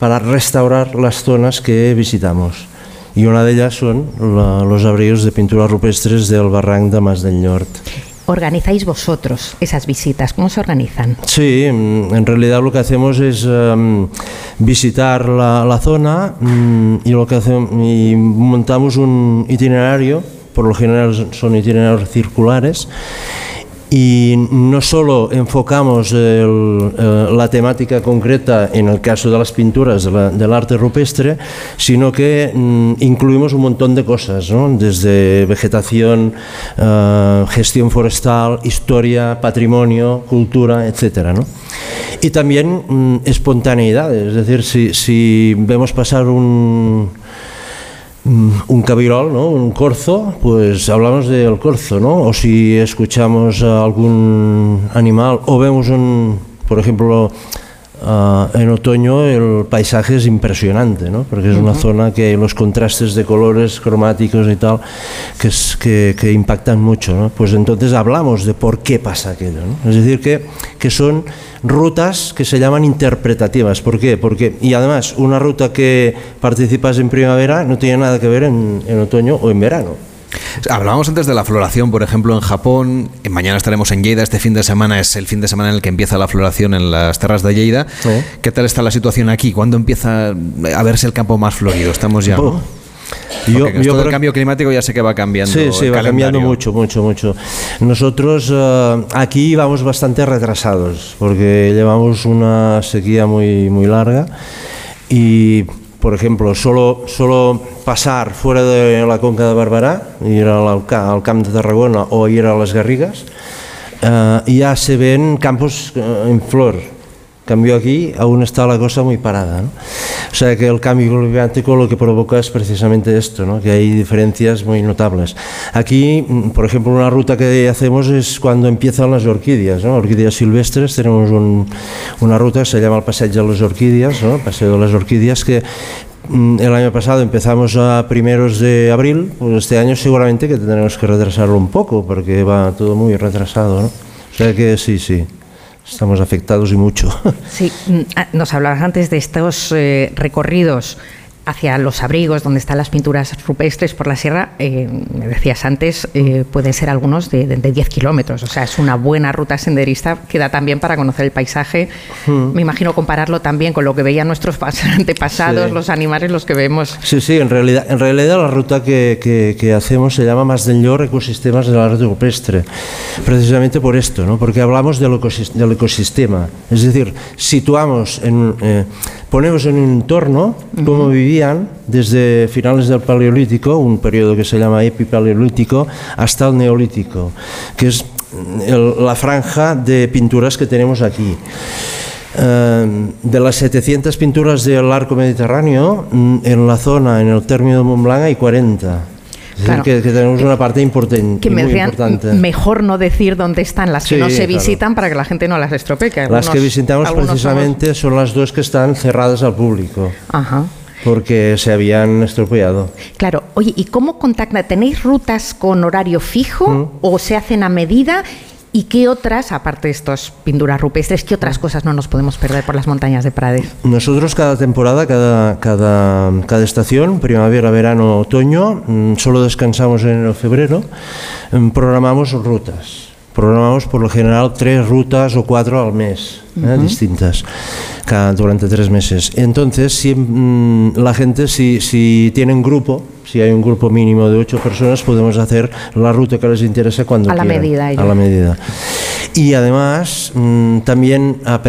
S34: para restaurar las zonas que visitamos. Y una de ellas son la, los abrigos de pinturas rupestres del barranc de Mas del Nhort.
S24: Organizáis vosotros esas visitas? ¿Cómo se organizan?
S34: Sí, en realidad lo que hacemos es um, visitar la, la zona um, y, lo que hacemos, y montamos un itinerario, por lo general son itinerarios circulares, y no solo enfocamos eh, la temática concreta en el caso de las pinturas del arte rupestre, sino que mm, incluimos un montón de cosas, ¿no? desde vegetación, eh, gestión forestal, historia, patrimonio, cultura, etc. ¿no? Y también mm, espontaneidad, es decir, si vemos pasar un un cabirol, ¿no? un corzo, pues hablamos del corzo, ¿no? O si escuchamos algún animal o vemos un, por ejemplo, Uh, en otoño el paisaje es impresionante, ¿no? porque es una uh -huh. zona que los contrastes de colores cromáticos y tal que, es, que, que impactan mucho. ¿no? Pues entonces hablamos de por qué pasa aquello. ¿no? Es decir, que, que son rutas que se llaman interpretativas. ¿Por qué? Porque, y además, una ruta que participas en primavera no tiene nada que ver en, en otoño o en verano.
S1: Hablábamos antes de la floración, por ejemplo, en Japón. Mañana estaremos en Lleida. Este fin de semana es el fin de semana en el que empieza la floración en las terras de Lleida. ¿Sí? ¿Qué tal está la situación aquí? ¿Cuándo empieza a verse el campo más florido? Estamos ya. ¿no? Yo, yo el cambio climático ya sé que va cambiando.
S34: Sí, sí, va cambiando mucho, mucho, mucho. Nosotros uh, aquí vamos bastante retrasados porque llevamos una sequía muy, muy larga y por ejemplo, solo, solo pasar fuera de la conca de Barberà, ir al, al Camp de Tarragona o ir a las Garrigues, uh, ya se ven campos uh, en flor, cambio aquí aún está la cosa muy parada. ¿no? O sea que el cambio climático lo que provoca es precisamente esto, ¿no? que hay diferencias muy notables. Aquí, mm, por ejemplo, una ruta que hacemos es cuando empiezan las orquídeas, ¿no? orquídeas silvestres, tenemos un, una ruta que se llama el Paseo de las Orquídeas, ¿no? Paseo de las Orquídeas, que mm, el año pasado empezamos a primeros de abril, pues este año seguramente que tendremos que retrasarlo un poco porque va todo muy retrasado. ¿no? O sea que sí, sí. Estamos afectados y mucho.
S24: Sí, mm, ah, nos hablabas antes de estos eh, recorridos hacia los abrigos donde están las pinturas rupestres por la sierra, eh, me decías antes, eh, pueden ser algunos de, de, 10 kilómetros. O sea, es una buena ruta senderista que da también para conocer el paisaje. Me imagino compararlo también con lo que veían nuestros antepasados, los animales, los que vemos.
S34: Sí, sí, en realidad, en realidad la ruta que, que, que hacemos se llama más del ecosistemas del arte rupestre, precisamente por esto, ¿no? porque hablamos del, del ecosistema. Es decir, situamos en... Eh, ponemos en un entorno cómo vivían desde finales del Paleolítico, un periodo que se llama Epipaleolítico, hasta el Neolítico, que es el, la franja de pinturas que tenemos aquí. Uh, de las 700 pinturas del arco mediterráneo, en la zona, en el término de Montblanc, hay 40. Claro. Que, que, tenemos una parte importante.
S24: Que me
S34: muy importante.
S24: mejor no decir dónde están las que sí, no se visitan claro. para que la gente no las estropee. Que
S34: algunos, las que visitamos precisamente somos... son las dos que están cerradas al público.
S24: Ajá
S34: porque se habían estropeado.
S24: Claro, oye, ¿y cómo contacta? ¿Tenéis rutas con horario fijo ¿Mm? o se hacen a medida? ¿Y qué otras, aparte de estas pinturas rupestres, qué otras cosas no nos podemos perder por las montañas de Prades?
S34: Nosotros cada temporada, cada, cada, cada estación, primavera, verano, otoño, mm, solo descansamos en enero, febrero, mm, programamos rutas. Programamos por lo general tres rutas o cuatro al mes, uh -huh. ¿eh? distintas, cada, durante tres meses. Entonces, si, mmm, la gente, si, si tienen grupo, si hay un grupo mínimo de ocho personas, podemos hacer la ruta que les interese cuando
S24: a
S34: quieran.
S24: La medida,
S34: a la medida. Y además, mmm, también a,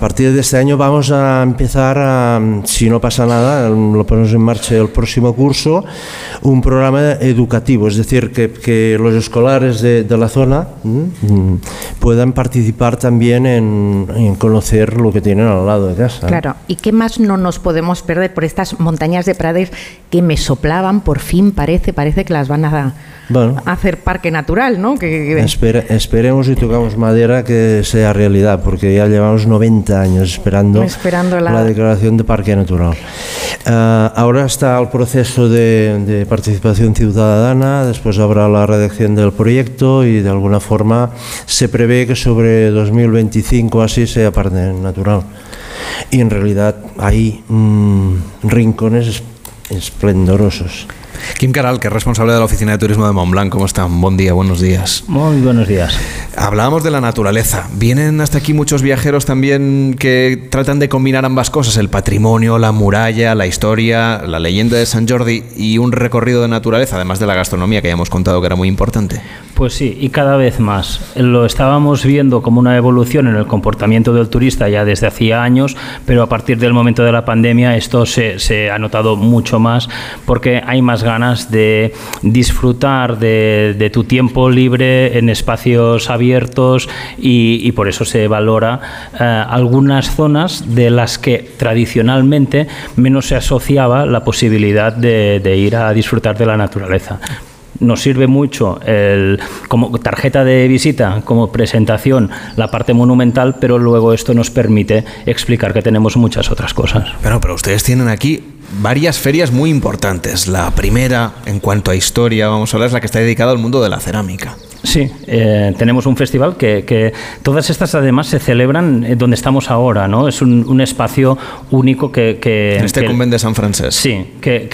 S34: partir de este año vamos a empezar, a, si no pasa nada, lo ponemos en marcha el próximo curso, un programa educativo, es decir, que, que los escolares de, de la zona mmm, puedan participar también en, en, conocer lo que tienen al lado de casa.
S24: Claro, ¿y qué más no nos podemos perder por estas montañas de Prades que me soplaban? Por fin parece, parece que las van a, bueno, a hacer parque natural, ¿no? Que, que...
S34: Espere, esperemos y tocamos madera que sea realidad, porque ya llevamos 90 años esperando,
S24: esperando la...
S34: la... declaración de parque natural. Uh, ahora está el proceso de, de, participación ciudadana, después habrá la redacción del proyecto y de alguna forma se prevé que sobre 2025 así sea parque natural. Y en realidad hay mmm, rincones esplendorosos.
S1: Kim Caral, que es responsable de la Oficina de Turismo de Montblanc. ¿Cómo están? Buen día, buenos días.
S35: Muy buenos días.
S1: Hablábamos de la naturaleza. Vienen hasta aquí muchos viajeros también que tratan de combinar ambas cosas, el patrimonio, la muralla, la historia, la leyenda de San Jordi y un recorrido de naturaleza, además de la gastronomía que ya hemos contado que era muy importante.
S35: Pues sí, y cada vez más. Lo estábamos viendo como una evolución en el comportamiento del turista ya desde hacía años, pero a partir del momento de la pandemia esto se, ha notado mucho más porque hay más ganas de disfrutar de, tu tiempo libre en espacios abiertos y, por eso se valora eh, algunas zonas de las que tradicionalmente menos se asociaba la posibilidad de ir a disfrutar de la naturaleza nos sirve mucho el, como tarjeta de visita, como presentación, la parte monumental, pero luego esto nos permite explicar que tenemos muchas otras cosas.
S1: Bueno, pero ustedes tienen aquí varias ferias muy importantes. La primera, en cuanto a historia, vamos a hablar, es la que está dedicada al mundo de la cerámica.
S35: Sí, eh, tenemos un festival que, que, todas estas además se celebran donde estamos ahora, ¿no? Es un, un espacio único que... que
S1: en este
S35: que,
S1: convent de San Francés.
S35: Sí, que,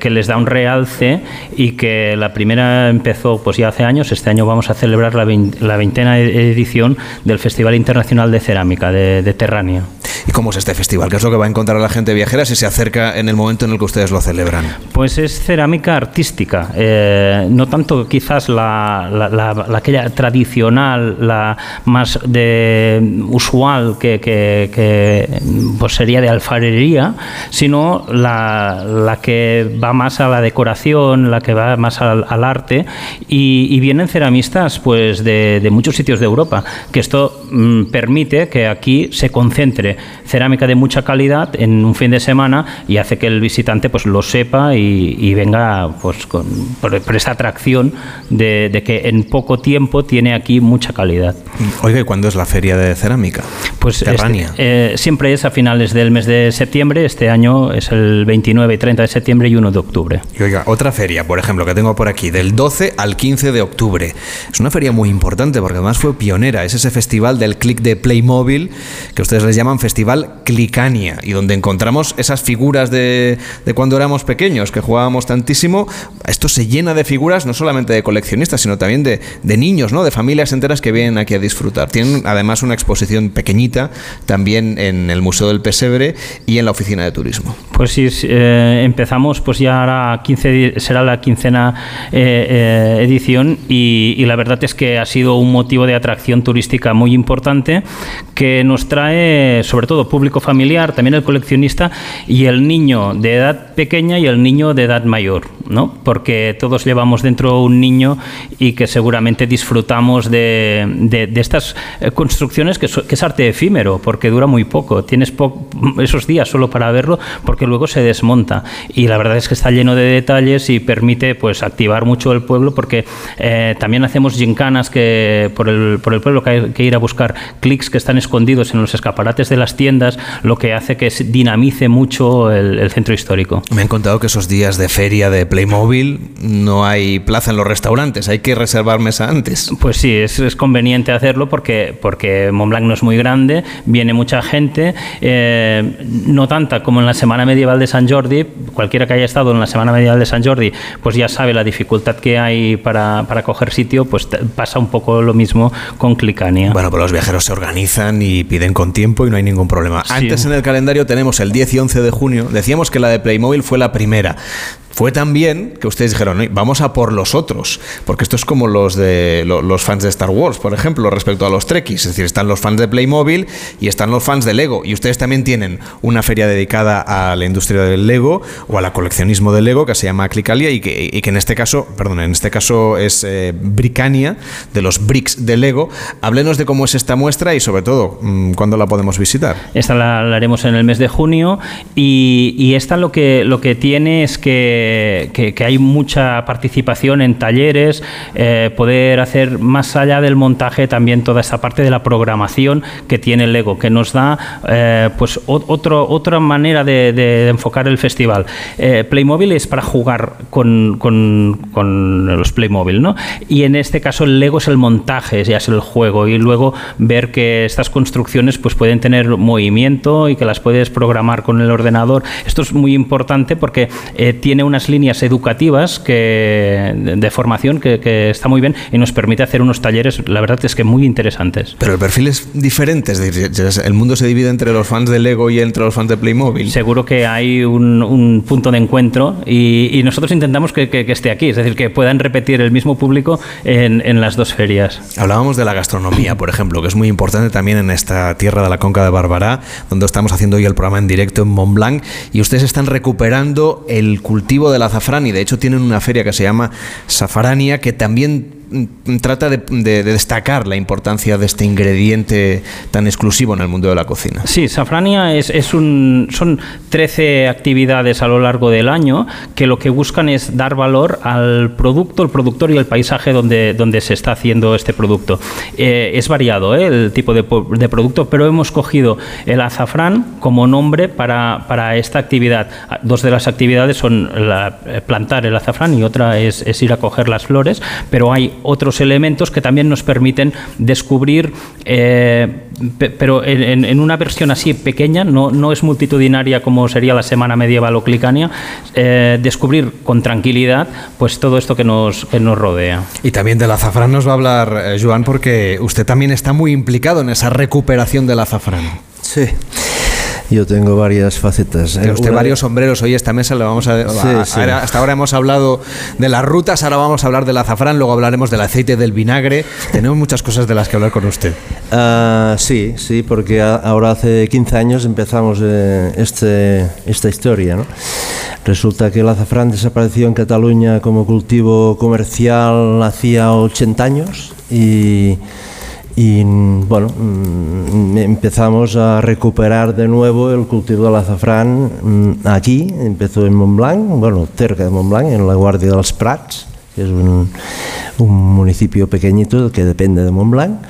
S35: que, les da un realce y que la primera empezó pues ya hace años, este año vamos a celebrar la, vein, la veintena edición del Festival Internacional de Cerámica de, de Terránea.
S1: ¿Y cómo es este festival? ¿Qué es lo que va a encontrar la gente viajera si se acerca en el momento en el que ustedes lo celebran?
S35: Pues es cerámica artística, eh, no tanto quizás la, la, aquella tradicional, la más de usual que, pues sería de alfarería, sino la, que va más a la decoración, la que va más al, arte y, vienen ceramistas pues de, muchos sitios de Europa, que esto mm, permite que aquí se concentre cerámica de mucha calidad en un fin de semana y hace que el visitante pues lo sepa y, venga pues con, por, esta atracción de, que en poco tiempo tiene aquí mucha calidad.
S1: Oiga, ¿y cuándo es la feria de cerámica?
S35: Pues este, eh, siempre es a finales del mes de septiembre, este año es el 29 y 30 de septiembre y 1 de octubre.
S1: Y oiga, otra feria, por ejemplo, que tengo por aquí, del 12 al 15 de octubre. Es una feria muy importante porque además fue pionera, es ese festival del click de Playmobil que ustedes les llaman Festival Clicania y donde encontramos esas figuras de, cuando éramos pequeños, que jugábamos tantísimo. Esto se llena de figuras no solamente de coleccionistas, sino también de, de niños, ¿no? de familias enteras que vienen aquí a disfrutar. Tienen además una exposición pequeñita también en el Museo del Pesebre y en la Oficina de Turismo.
S35: Pues sí, eh, empezamos, pues ya ahora 15, será la quincena eh, eh, edición y, y la verdad es que ha sido un motivo de atracción turística muy importante que nos trae sobre todo público familiar, también el coleccionista y el niño de edad pequeña y el niño de edad mayor, ¿no? Porque todos llevamos dentro un niño y que seguramente disfrutamos de, de, estas eh, construcciones que, es arte efímero, porque dura muy poco. Tienes esos días solo para verlo, porque luego se desmonta. Y la verdad es que está lleno de detalles y permite pues activar mucho el pueblo, porque eh, también hacemos gincanas que por el, por el pueblo que hay que ir a buscar clics que están escondidos en los escaparates de las tiendas, lo que hace que dinamice mucho el, centro histórico.
S1: Me han contado que esos días de feria de Playmobil no hay plaza en los restaurantes, hay que reservar mesa antes.
S35: Pues sí, es, conveniente hacerlo porque, porque Montblanc no es muy grande, viene mucha gente, eh, no tanta como en la Semana Medieval de San Jordi, cualquiera que haya estado en la Semana Medieval de San Jordi, pues ya sabe la dificultad que hay para, para coger sitio, pues pasa un poco lo mismo con Clicania.
S1: Bueno, pero los viajeros se organizan y piden con tiempo y no hay ningún problema. Antes en el calendario tenemos el 10 y 11 de junio. Decíamos que la de Playmobil fue la primera. Fue también que ustedes dijeron, vamos a por los otros, porque esto es como los de los fans de Star Wars, por ejemplo, respecto a los Trekkies, es decir, están los fans de Playmobil y están los fans de Lego, y ustedes también tienen una feria dedicada a la industria del Lego o al coleccionismo del Lego que se llama Clicalia y que, y que en este caso, perdón, en este caso es eh, Bricania, de los bricks de Lego. Háblenos de cómo es esta muestra y sobre todo, mm, ¿cuándo la podemos visitar?
S35: Esta la, haremos en el mes de junio y, y esta lo que, lo que tiene es que que, hay mucha participación en talleres, eh, poder hacer más allá del montaje también toda esa parte de la programación que tiene Lego, que nos da eh, pues otra manera de, enfocar el festival. Eh, Playmobil es para jugar con, con, los Playmobil, ¿no? Y en este caso el Lego es el montaje, ya es el juego, y luego ver que estas construcciones pues pueden tener movimiento y que las puedes programar con el ordenador. Esto es muy importante porque tiene una líneas educativas que, de formación que, está muy bien y nos permite hacer unos talleres, la verdad es que muy interesantes.
S1: Pero el perfil es diferente, es decir, el mundo se divide entre los fans de Lego y entre los fans de Playmobil.
S35: Seguro que hay un, punto de encuentro y, nosotros intentamos que, esté aquí, es decir, que puedan repetir el mismo público en, en las dos ferias.
S1: Hablábamos de la gastronomía, por ejemplo, que es muy importante también en esta tierra de la Conca de Barbará, donde estamos haciendo hoy el programa en directo en Mont Blanc, y ustedes están recuperando el cultivo del azafrán y de hecho tienen una feria que se llama Safarania que también trata de, destacar la importancia de este ingrediente tan exclusivo en el mundo de la cocina.
S35: Sí, Safrania es, son 13 actividades a lo largo del año que lo que buscan es dar valor al producto, el productor y el paisaje donde, donde se está haciendo este producto. Eh, es variado ¿eh? el tipo de, producto, pero hemos cogido el azafrán como nombre para, para, esta actividad. Dos de las actividades son eh, plantar el azafrán y otra es ir a coger las flores, pero hay otros elementos que también nos permiten descubrir, eh, pero en, una versión así pequeña, no, no es multitudinaria como sería la Semana Medieval o Clicania, eh, descubrir con tranquilidad pues todo esto que nos, que nos rodea.
S1: Y también del azafrán nos va a hablar eh, Joan porque usted también está muy implicado en esa recuperación del azafrán.
S34: Sí. Yo tengo varias facetas.
S1: Tiene usted
S34: Una-
S1: varios sombreros. Hoy esta mesa le vamos a,
S34: Sí,
S1: a-
S34: sí.
S1: ahora- Hasta ahora hemos hablado de las rutas, ahora vamos a hablar del azafrán, luego hablaremos del aceite del vinagre. Tenemos muchas cosas de las que hablar con usted.
S34: Ah, sí, sí, porque a- ahora hace 15 años empezamos eh, este, esta historia. ¿no? Resulta que el azafrán desapareció en Cataluña como cultivo comercial hacía 80 años y, y, bueno, mm, empezamos a recuperar de nuevo el cultivo del azafrán mm, aquí, empezó en Montblanc, bueno, cerca de Montblanc, en la Guardia dels Prats, que es un, un municipio pequeñito que depende de Montblanc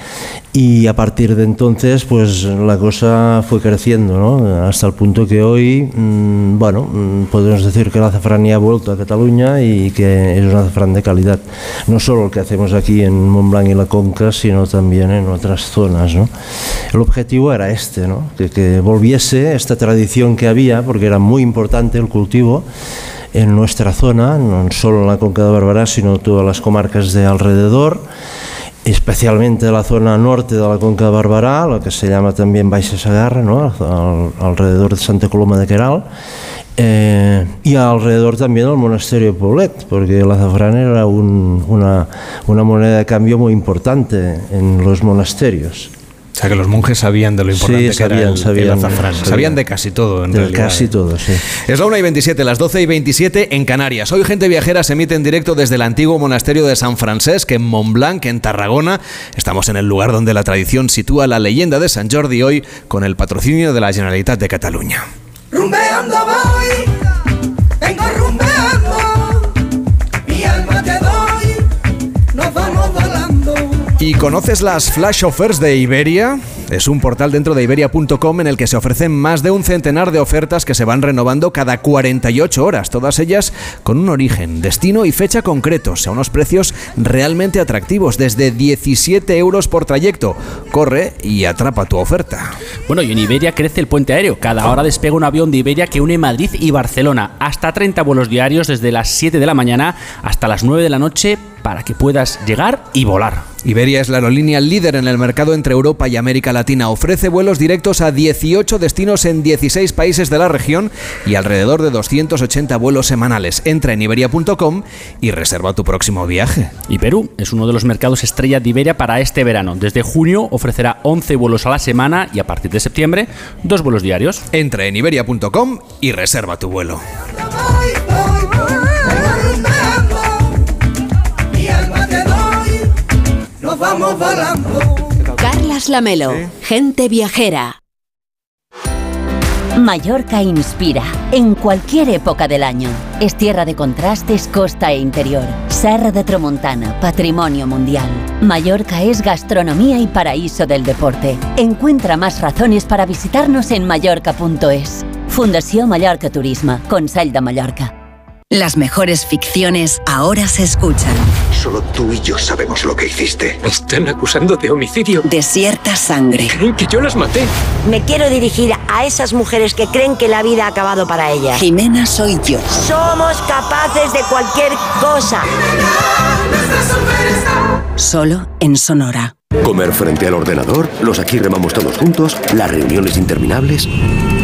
S34: y a partir de entonces pues la cosa fue creciendo hasta el punto que hoy mm, bueno mm, podemos decir que el azafrán ya ha vuelto a Cataluña y que es un azafrán de calidad no solo el que hacemos aquí en Montblanc y la Conca sino también en otras zonas ¿no? el objetivo era este ¿no? que volviese esta tradición que había porque era muy importante el cultivo en nuestra zona, no solo en la Conca de Barberá, sino todas las comarcas de alrededor, especialmente la zona norte de la Conca de Barberá, lo que se llama también Baixa Sagarra, ¿no? Al- alrededor de Santa Coloma de Queral, eh, y alrededor también del monasterio Poblet, porque el azafrán era un- una, una moneda de cambio muy importante en los monasterios.
S1: O sea que los monjes sabían de lo importante
S34: Sí,
S1: que era
S34: sabían,
S1: el, el
S34: sabían,
S1: azafrán.
S34: sabían.
S1: Sabían de casi todo, en
S34: De
S1: realidad.
S34: casi todo, sí.
S1: Es la 1 y 27, las 12 y 27 en Canarias. Hoy Gente Viajera se emite en directo desde el antiguo monasterio de San Francesc, en Montblanc, en Tarragona. Estamos en el lugar donde la tradición sitúa la leyenda de San Jordi hoy con el patrocinio de la Generalitat de Cataluña.
S36: Rumbeando voy,
S1: ¿Y conoces las flash offers de Iberia? Es un portal dentro de iberia.com en el que se ofrecen más de un centenar de ofertas que se van renovando cada 48 horas, todas ellas con un origen, destino y fecha concretos, a unos precios realmente atractivos, desde 17 euros por trayecto. Corre y atrapa tu oferta.
S37: Bueno, y en Iberia crece el puente aéreo. Cada hora despega un avión de Iberia que une Madrid y Barcelona. Hasta 30 vuelos diarios desde las 7 de la mañana hasta las 9 de la noche para que puedas llegar y volar.
S1: Iberia es la aerolínea líder en el mercado entre Europa y América Latina. Ofrece vuelos directos a 18 destinos en 16 países de la región y alrededor de 280 vuelos semanales. Entra en iberia.com y reserva tu próximo viaje.
S37: Y Perú es uno de los mercados estrella de Iberia para este verano. Desde junio ofrecerá 11 vuelos a la semana y a partir de septiembre dos vuelos diarios.
S1: Entra en iberia.com y reserva tu vuelo.
S36: Vamos volando.
S2: Carlas Lamelo, gente viajera.
S10: Mallorca inspira en cualquier época del año. Es tierra de contrastes, costa e interior. Serra de Tramontana, patrimonio mundial. Mallorca es gastronomía y paraíso del deporte. Encuentra más razones para visitarnos en mallorca.es. Fundación Mallorca Turismo, Consell de Mallorca.
S38: Las mejores ficciones ahora se escuchan.
S39: Solo tú y yo sabemos lo que hiciste.
S38: Me están acusando de homicidio. Desierta sangre. Creen que yo las maté.
S40: Me quiero dirigir a esas mujeres que creen que la vida ha acabado para ellas.
S38: Jimena soy yo.
S40: Somos capaces de cualquier cosa.
S38: Solo en Sonora.
S16: Comer frente al ordenador, los aquí remamos todos juntos, las reuniones interminables.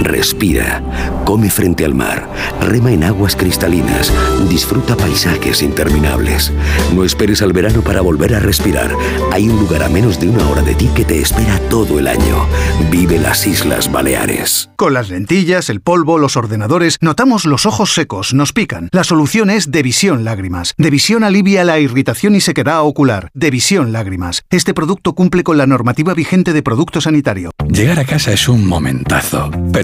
S16: Respira, come frente al mar, rema en aguas cristalinas, disfruta paisajes interminables. No esperes al verano para volver a respirar. Hay un lugar a menos de una hora de ti que te espera todo el año. Vive las Islas Baleares.
S41: Con las lentillas, el polvo, los ordenadores, notamos los ojos secos, nos pican. La solución es Devisión Lágrimas. Devisión alivia la irritación y sequedad ocular. Devisión Lágrimas. Este producto cumple con la normativa vigente de producto sanitario.
S42: Llegar a casa es un momentazo, pero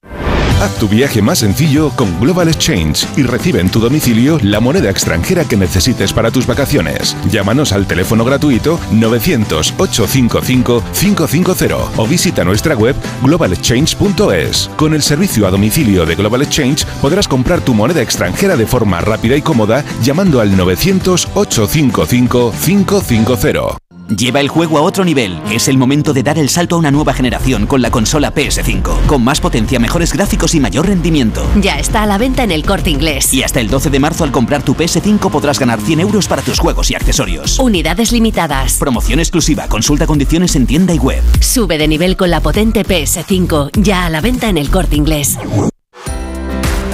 S9: Haz tu viaje más sencillo con Global Exchange y recibe en tu domicilio la moneda extranjera que necesites para tus vacaciones. Llámanos al teléfono gratuito 900-855-550 o visita nuestra web globalexchange.es. Con el servicio a domicilio de Global Exchange podrás comprar tu moneda extranjera de forma rápida y cómoda llamando al 900-855-550.
S43: Lleva el juego a otro nivel. Es el momento de dar el salto a una nueva generación con la consola PS5. Con más potencia, mejores gráficos y mayor rendimiento.
S2: Ya está a la venta en el corte inglés.
S43: Y hasta el 12 de marzo al comprar tu PS5 podrás ganar 100 euros para tus juegos y accesorios.
S2: Unidades limitadas.
S43: Promoción exclusiva. Consulta condiciones en tienda y web.
S2: Sube de nivel con la potente PS5. Ya a la venta en el corte inglés.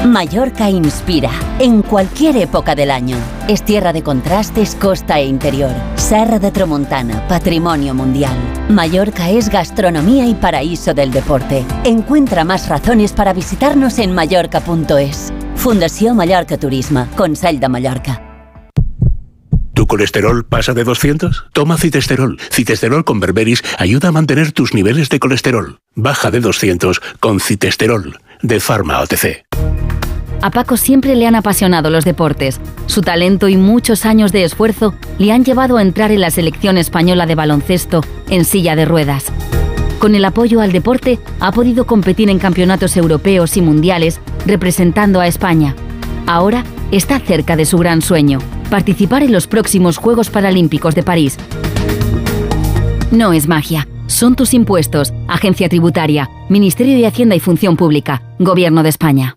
S10: Mallorca inspira en cualquier época del año. Es tierra de contrastes, costa e interior. Serra de Tramuntana, patrimonio mundial. Mallorca es gastronomía y paraíso del deporte. Encuentra más razones para visitarnos en mallorca.es. Fundación Mallorca Turisma, Consell de Mallorca.
S44: ¿Tu colesterol pasa de 200? Toma citesterol. Citesterol con berberis ayuda a mantener tus niveles de colesterol. Baja de 200 con citesterol. De Pharma OTC.
S45: A Paco siempre le han apasionado los deportes. Su talento y muchos años de esfuerzo le han llevado a entrar en la selección española de baloncesto en silla de ruedas. Con el apoyo al deporte ha podido competir en campeonatos europeos y mundiales representando a España. Ahora está cerca de su gran sueño, participar en los próximos Juegos Paralímpicos de París. No es magia, son tus impuestos, Agencia Tributaria, Ministerio de Hacienda y Función Pública, Gobierno de España.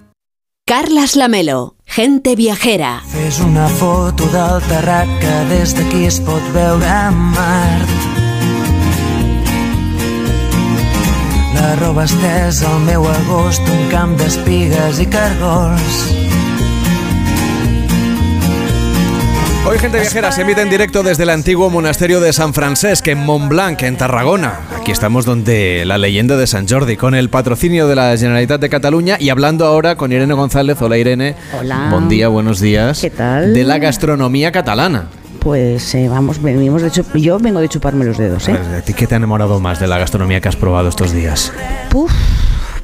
S2: Carlas Lamelo, gente viajera.
S46: Fes una foto del terrat que des d'aquí es pot veure Mart. La roba estesa al meu agost, un camp d'espigues i cargols.
S1: Hoy Gente Viajera se emite en directo desde el antiguo monasterio de San Francesc en Montblanc, en Tarragona. Aquí estamos donde la leyenda de San Jordi, con el patrocinio de la Generalitat de Cataluña y hablando ahora con Irene González. Hola Irene.
S47: Hola.
S1: Buen día, buenos días.
S47: ¿Qué tal?
S1: De la gastronomía catalana.
S47: Pues eh, vamos, venimos de hecho, yo vengo de chuparme los dedos, ¿eh?
S1: ¿A ti qué te ha enamorado más de la gastronomía que has probado estos días?
S47: Puf,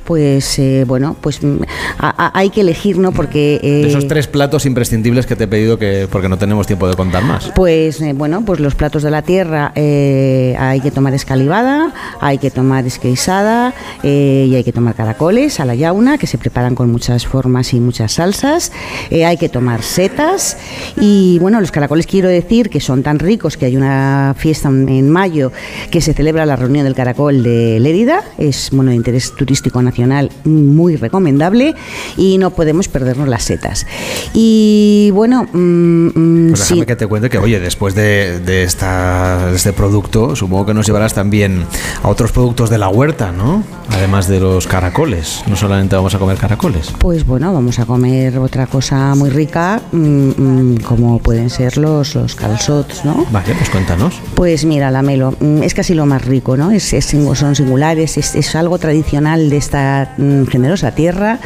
S47: pues eh, bueno, pues mm, a- a- hay que elegir, ¿no? Porque eh,
S1: De esos tres platos imprescindibles que te he pedido que porque no tenemos tiempo de contar más.
S47: Pues eh, bueno, pues los platos de la tierra hay que tomar escalivada, hay que tomar esqueixada eh, y hay que tomar caracoles a la yauna, que se preparan con muchas formas y muchas salsas. Hay que tomar setas y bueno, los caracoles quiero decir que son tan ricos que hay una fiesta en mayo que se celebra la reunión del caracol de Lérida, es bueno de interés turístico nacional muy recomendable y no podemos perdernos las setas. Y bueno, mm, mm,
S1: Pues déjame
S47: sí.
S1: que te cuente que, oye, después de, de esta, de este producto, supongo que nos llevarás también a otros productos de la huerta, ¿no? Además de los caracoles. No solamente vamos a comer caracoles.
S47: Pues bueno, vamos a comer otra cosa muy rica, mm, como pueden ser los, los calzots, ¿no?
S1: Vale, pues cuéntanos.
S47: Pues mira, la melo, es casi lo más rico, ¿no? Es, es son singulares, es, es algo tradicional de esta mm, generosa tierra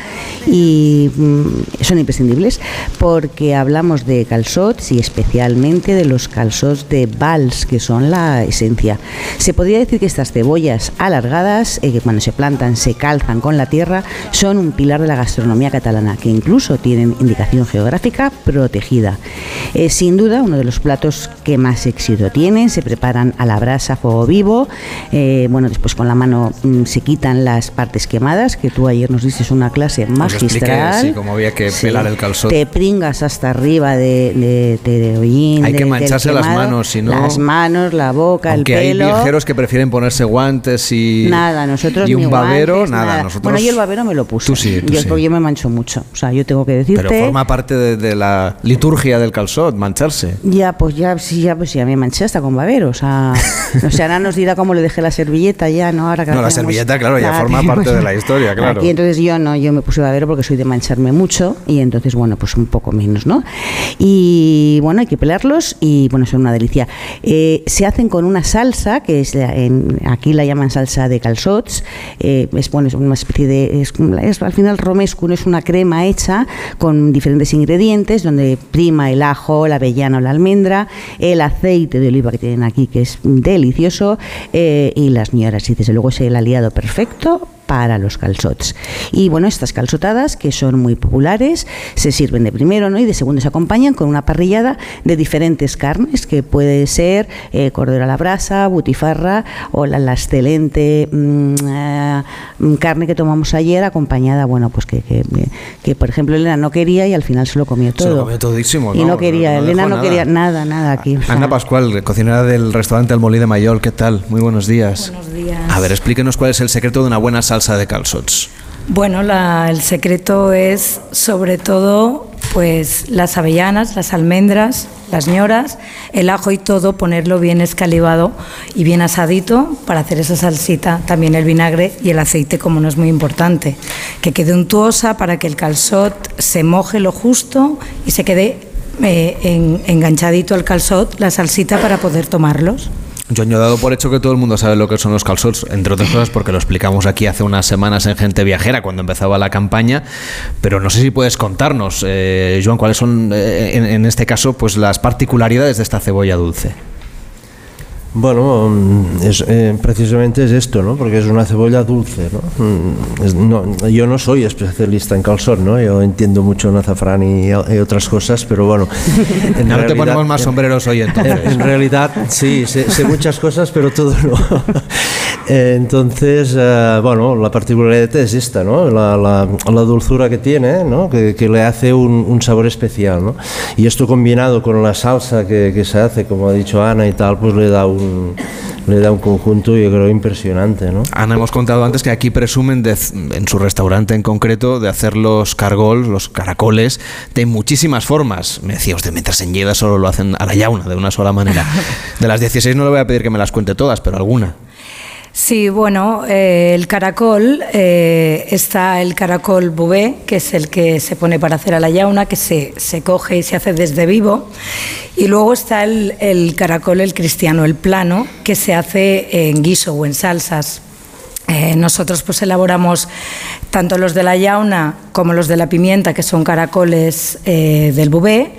S47: y mm, son imprescindibles porque hablamos de calzots y especialmente de los calzots de Vals, que son la esencia. Se podría decir que estas cebollas alargadas, eh, que cuando se plantan se calzan con la tierra, son un pilar de la gastronomía catalana, que incluso tienen indicación geográfica protegida. Es sin duda uno de los platos que más éxito tienen, se preparan a la brasa, fuego vivo, eh, bueno, después con la mano mm, se quitan las partes quemadas, que tú ayer nos diste una clase
S1: expliqué,
S47: magistral.
S1: sí, cómo había que
S47: Sí.
S1: pelar el calzot.
S47: Te pringas hasta arriba de, de, de hollín.
S1: Hay
S47: de-
S1: que mancharse las
S47: quemado.
S1: manos, si no-
S47: Las manos, la boca,
S1: Aunque
S47: el
S1: hay
S47: pelo.
S1: viajeros que prefieren ponerse guantes y.
S47: Nada, nosotros
S1: Y un
S47: ni
S1: babero,
S47: guantes,
S1: nada. Nosotros,
S47: Bueno, yo el babero me lo puse.
S1: Tú sí, tú
S47: yo,
S1: sí.
S47: porque yo me mancho mucho. O sea, yo tengo que decirte.
S1: Pero forma parte de, de la liturgia del calzot, mancharse.
S47: Ya, pues ya, sí, ya, pues ya me manché hasta con babero. O sea, o sea, ahora nos dirá cómo le dejé la servilleta ya, ¿no? Ahora que
S1: No, la servilleta, claro, ya forma parte de la historia, claro.
S47: Aquí entonces yo no, yo me puse babero porque soy de mancharme mucho y entonces, bueno, pues un poco menos, ¿no? Y bueno, hay que pelarlos y bueno, son una delicia. Eh, se hacen con una salsa, que es en, aquí la llaman salsa de calzots, eh, es, bueno, es una especie de, es, es, al final romesco, no es una crema hecha con diferentes ingredientes, donde prima el ajo, la avellana o la almendra, el aceite de oliva que tienen aquí, que es delicioso, eh, y las ñoras. Y desde luego es el aliado perfecto para los calzots. Y bueno, estas calzotadas, que son muy populares, se sirven de primero ¿no? y de segundo se acompañan con una parrillada de diferentes carnes, que puede ser eh, cordero a la brasa, butifarra o la, la excelente mmm, eh, carne que tomamos ayer, acompañada, bueno, pues que, que, que, por ejemplo Elena no quería y al final se lo comió todo.
S1: Se lo comió todísimo.
S47: Y no, no quería, no Elena no nada. quería nada, nada aquí.
S1: O sea. Ana Pascual, cocinera del restaurante El Molí de Mayol, ¿qué tal? Muy buenos días.
S48: Buenos días.
S1: A ver, explíquenos cuál es el secreto de una buena salsa de calzots?
S48: Bueno, el secreto es sobre todo pues las avellanas, las almendras, las ñoras, el ajo y todo, ponerlo bien escalivado y bien asadito para hacer esa salsita, también el vinagre y el aceite como no es muy importante, que quede untuosa para que el calzot se moje lo justo y se quede eh, en, enganchadito al calzot, la salsita para poder tomarlos.
S1: Yo he dado por hecho que todo el mundo sabe lo que son los calzots, entre otras cosas porque lo explicamos aquí hace unas semanas en Gente Viajera cuando empezaba la campaña, pero no sé si puedes contarnos, eh, Joan, cuáles son eh, en, en, este caso pues las particularidades de esta cebolla dulce.
S34: Bueno, es, eh, precisamente es esto, ¿no? Porque es una cebolla dulce, ¿no? Es, no yo no soy especialista en calzón, ¿no? Yo entiendo mucho en azafrán y, y otras cosas, pero bueno.
S1: En no realidad, te ponemos más sombreros hoy entonces.
S34: En, en realidad, sí, sé, sé, muchas cosas, pero todo no. Entonces, uh, bueno, la particularidad es esta, ¿no? La, la, la dulzura que tiene, ¿no? Que, que le hace un, un, sabor especial, ¿no? Y esto combinado con la salsa que, que se hace, como ha dicho Ana y tal, pues le da un le da un conjunto yo creo impresionante ¿no?
S1: Ana hemos contado antes que aquí presumen de, en su restaurante en concreto de hacer los cargols los caracoles de muchísimas formas. Me decía usted mientras en Lleida solo lo hacen a la yauna de una sola manera de las 16 no le voy a pedir que me las cuente todas pero alguna
S48: Sí, bueno, eh, el caracol, eh, está el caracol bubé, que es el que se pone para hacer a la yauna, que se, se coge y se hace desde vivo. Y luego está el, el, caracol, el cristiano, el plano, que se hace en guiso o en salsas. Eh, nosotros pues elaboramos tanto los de la yauna como los de la pimienta, que son caracoles del bubé,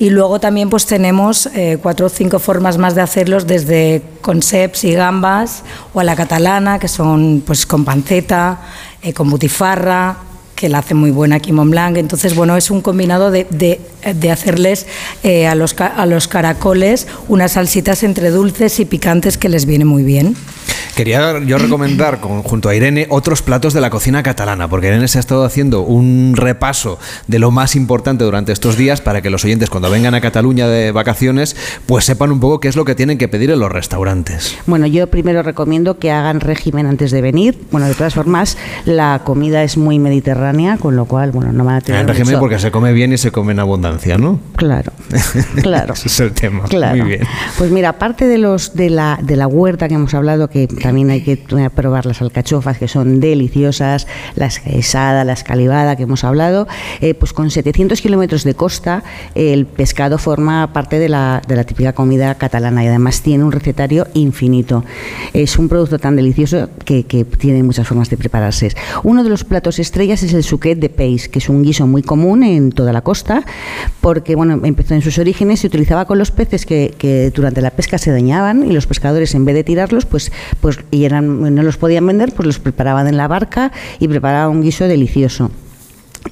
S48: y luego también pues tenemos eh, cuatro o cinco formas más de hacerlos, desde concepts y gambas, o a la catalana, que son pues con panceta, eh, con butifarra, que la hace muy buena aquí Montblanc. Entonces, bueno, es un combinado de, de, de hacerles eh, a, los, a los caracoles unas salsitas entre dulces y picantes que les viene muy bien.
S1: Quería yo recomendar con, junto a Irene otros platos de la cocina catalana, porque Irene se ha estado haciendo un repaso de lo más importante durante estos días para que los oyentes cuando vengan a Cataluña de vacaciones pues sepan un poco qué es lo que tienen que pedir en los restaurantes.
S47: Bueno, yo primero recomiendo que hagan régimen antes de venir. Bueno, de todas formas, la comida es muy mediterránea, con lo cual, bueno, no van a tener
S1: En régimen
S47: mucho...
S1: porque se come bien y se come en abundancia, ¿no?
S47: Claro, claro.
S1: Ese es el tema.
S47: Claro.
S1: Muy bien.
S47: Pues mira, aparte de los de la, de la huerta que hemos hablado, que también hay que probar las alcachofas, que son deliciosas, la esquesada, la escalivada que hemos hablado, eh, pues con 700 kilómetros de costa, el pescado forma parte de la, de la típica comida catalana y además tiene un recetario infinito. Es un producto tan delicioso que, que tiene muchas formas de prepararse. Uno de los platos estrellas es el suquet de peix, que es un guiso muy común en toda la costa, porque bueno, empezó en sus orígenes, se utilizaba con los peces que, que durante la pesca se dañaban y los pescadores en vez de tirarlos, pues, pues y eran, no los podían vender, pues los preparaban en la barca y preparaban un guiso delicioso.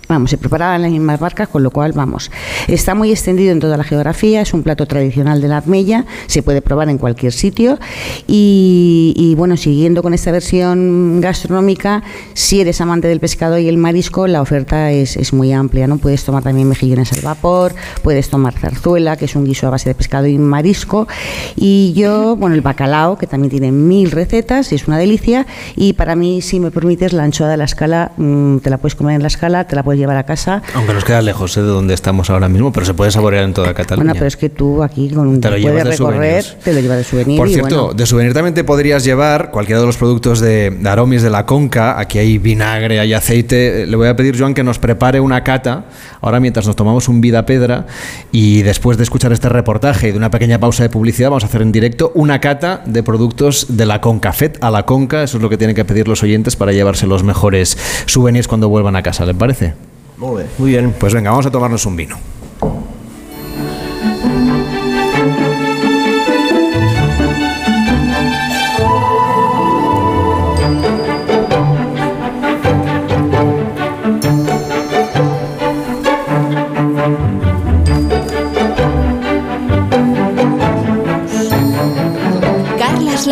S47: Vamos, se preparaban en las mismas barcas, con lo cual, vamos, está muy extendido en toda la geografía, es un plato tradicional de la Armella, se puede probar en cualquier sitio y, y, bueno, siguiendo con esta versión gastronómica, si eres amante del pescado y el marisco, la oferta es, es muy amplia, ¿no? Puedes tomar también mejillones al vapor, puedes tomar zarzuela, que es un guiso a base de pescado y marisco, y yo, bueno, el bacalao, que también tiene mil recetas, es una delicia, y para mí, si me permites, la anchoa de la escala, mmm, te la puedes comer en la escala, te la puedes llevar a casa.
S1: Aunque nos queda lejos ¿eh? de donde estamos ahora mismo, pero se puede saborear en toda Cataluña.
S47: Bueno, pero es que tú aquí con
S1: Te lo
S47: puedes recorrer,
S1: souvenirs.
S47: te lo llevas de souvenir.
S1: Por
S47: y
S1: cierto,
S47: bueno.
S1: de souvenir también te podrías llevar cualquiera de los productos de, de Aromis de la Conca. Aquí hay vinagre, hay aceite. Le voy a pedir, Joan, que nos prepare una cata. Ahora, mientras nos tomamos un vida pedra y después de escuchar este reportaje y de una pequeña pausa de publicidad, vamos a hacer en directo una cata de productos de la Conca. FET a la Conca. Eso es lo que tienen que pedir los oyentes para llevarse los mejores souvenirs cuando vuelvan a casa. ¿Les parece?
S34: Muy bien. Muy bien.
S1: Pues venga, vamos a tomarnos un vino.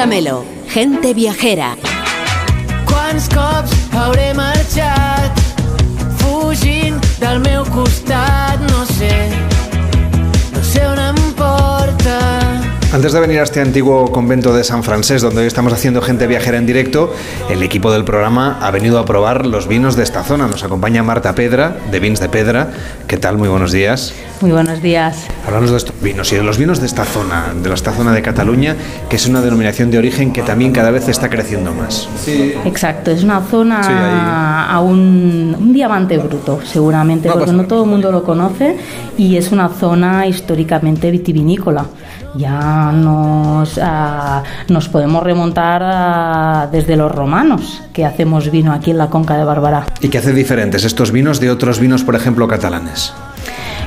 S2: Gente viajera.
S46: Quants cops hauré marxat fugint del meu costat, no sé, no sé on em porta.
S1: Antes de venir a este antiguo convento de San Francés, donde hoy estamos haciendo gente viajera en directo, el equipo del programa ha venido a probar los vinos de esta zona. Nos acompaña Marta Pedra, de Vins de Pedra. ¿Qué tal? Muy buenos días.
S49: Muy buenos días.
S1: Hablamos de estos vinos y de los vinos de esta zona, de esta zona de Cataluña, que es una denominación de origen que también cada vez está creciendo más.
S49: Exacto, es una zona
S1: Sí,
S49: a un, un diamante bruto, seguramente,
S1: No
S49: porque no todo el mundo lo conoce y es una zona históricamente vitivinícola. Ya nos, ah, nos podemos remontar a- desde los romanos, que hacemos vino aquí en la Conca de Barberá.
S1: ¿Y qué hace diferentes estos vinos de otros vinos, por ejemplo, catalanes?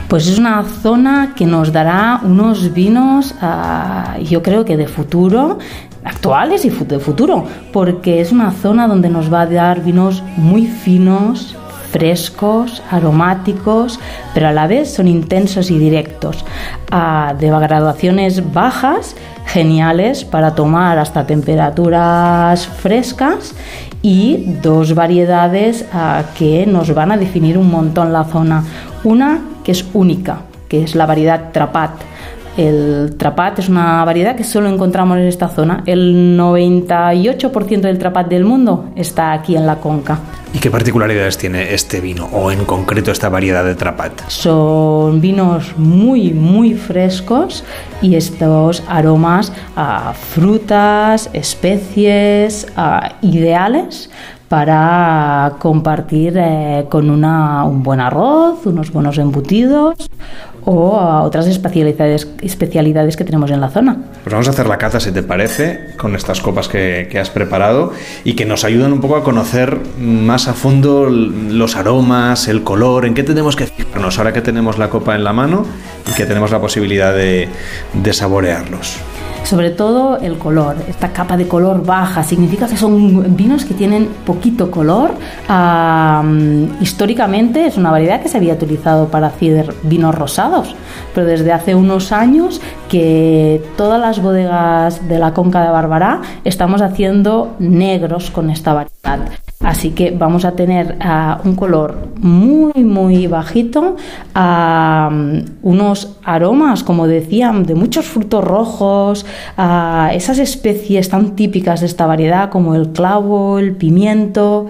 S49: Pues es una zona que nos dará unos vinos, ah, yo creo que de futuro, actuales y de futuro, porque es una zona donde nos va a dar vinos muy finos, frescos, aromáticos, pero a la vez son intensos y directos, ah, de graduaciones bajas, geniales para tomar hasta temperaturas frescas y dos variedades ah, que nos van a definir un montón la zona. Una que es única, que es la variedad Trapat. El Trapat es una variedad que solo encontramos en esta zona. El 98% del Trapat del mundo está aquí en la Conca.
S1: ¿Y qué particularidades tiene este vino, o en concreto esta variedad de Trapat?
S49: Son vinos muy, muy frescos y estos aromas a frutas, especies, a ideales para compartir eh, con una- un buen arroz, unos buenos embutidos o a otras especialidades, especialidades que tenemos en la zona.
S1: Pues vamos a hacer la cata, si te parece, con estas copas que, que has preparado y que nos ayudan un poco a conocer más a fondo los aromas, el color, en qué tenemos que fijarnos ahora que tenemos la copa en la mano y que tenemos la posibilidad de, de saborearlos.
S49: Sobre todo el color, esta capa de color baja, significa que son vinos que tienen poquito color. Ah, históricamente es una variedad que se había utilizado para hacer vinos rosados, pero desde hace unos años que todas las bodegas de la Conca de Barberá estamos haciendo negros con esta variedad. Así que vamos a tener ah, un color muy, muy bajito, ah, unos aromas, como decían, de muchos frutos rojos, ah, esas especies tan típicas de esta variedad como el clavo, el pimiento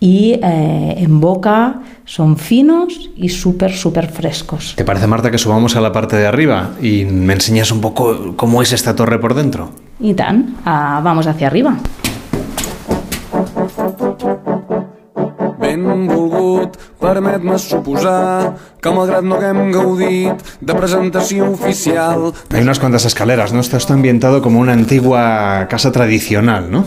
S49: y eh, en boca son finos y súper, súper frescos.
S1: ¿Te parece, Marta, que subamos a la parte de arriba y me enseñas un poco cómo es esta torre por dentro?
S49: Y tan, ah, vamos hacia arriba.
S50: Benvolgut, permet-me suposar que malgrat no haguem gaudit de presentació oficial
S1: Hay unas cuantas escaleras, ¿no? Esto está ambientado como una antigua casa tradicional, ¿no?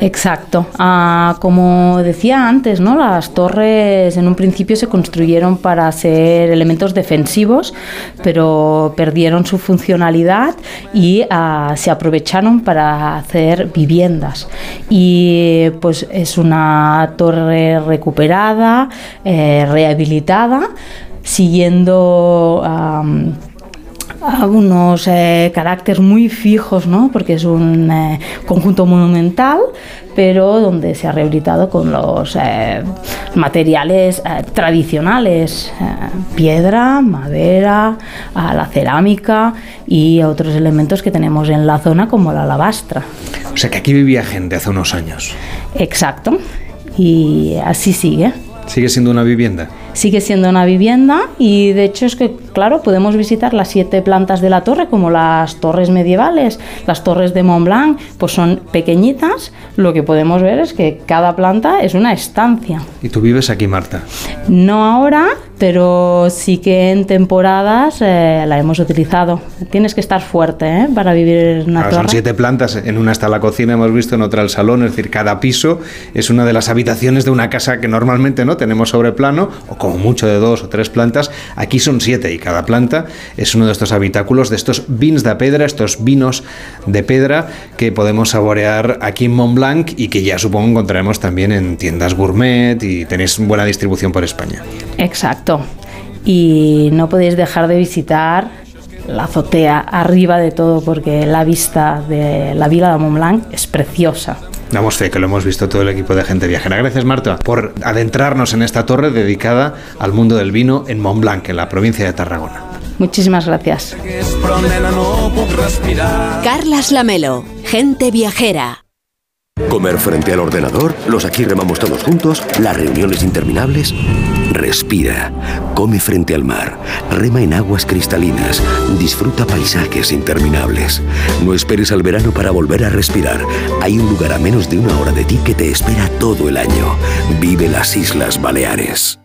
S49: Exacto. Ah, como decía antes, ¿no? Las torres en un principio se construyeron para ser elementos defensivos, pero perdieron su funcionalidad y ah, se aprovecharon para hacer viviendas. Y pues es una torre recuperada, eh, rehabilitada, siguiendo am, a unos eh, caracteres muy fijos, ¿no? porque es un eh, conjunto monumental, pero donde se ha rehabilitado con los eh, materiales eh, tradicionales, piedra, madera, a la cerámica y otros elementos que tenemos en la zona como la alabastra.
S1: O sea que aquí vivía gente hace unos años.
S49: Exacto, y así sigue.
S1: ¿Sigue siendo una vivienda?
S49: Sigue siendo una vivienda y de hecho es que, claro, podemos visitar las siete plantas de la torre como las torres medievales, las torres de Mont Blanc, pues son pequeñitas. Lo que podemos ver es que cada planta es una estancia.
S1: ¿Y tú vives aquí, Marta?
S49: No ahora, pero sí que en temporadas eh, la hemos utilizado. Tienes que estar fuerte ¿eh? para vivir en una
S1: Ah,
S49: torre.
S1: son siete plantas, en una está la cocina, hemos visto, en otra el salón, es decir, cada piso es una de las habitaciones de una casa que normalmente no tenemos sobre plano, o como mucho de dos o tres plantas, aquí son siete y cada planta es uno de estos habitáculos, de estos vins de pedra, estos vinos de pedra que podemos saborear aquí en Mont Blanc y que ya supongo encontraremos también en tiendas gourmet y tenéis buena distribución por España.
S49: Exacto. Y no podéis dejar de visitar la azotea arriba de todo porque la vista de la vila de Mont Blanc es preciosa.
S1: Damos fe que lo hemos visto todo el equipo de gente viajera. Gracias, Marta, por adentrarnos en esta torre dedicada al mundo del vino en Mont Blanc, en la provincia de Tarragona.
S49: Muchísimas gracias.
S2: Carlas Lamelo, gente viajera.
S16: Comer frente al ordenador, los aquí remamos todos juntos, las reuniones interminables. Respira, come frente al mar, rema en aguas cristalinas, disfruta paisajes interminables. No esperes al verano para volver a respirar. Hay un lugar a menos de una hora de ti que te espera todo el año. Vive las Islas Baleares.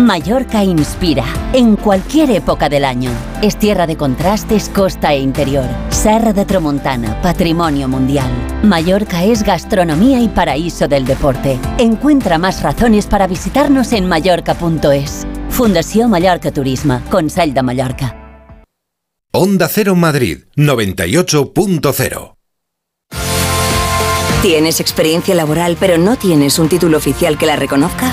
S10: Mallorca inspira en cualquier época del año. Es tierra de contrastes, costa e interior. Serra de Tramontana, patrimonio mundial. Mallorca es gastronomía y paraíso del deporte. Encuentra más razones para visitarnos en mallorca.es. Fundació Mallorca Turisme, Consell de Mallorca.
S51: Onda Cero Madrid 98.0
S52: ¿Tienes experiencia laboral pero no tienes un título oficial que la reconozca?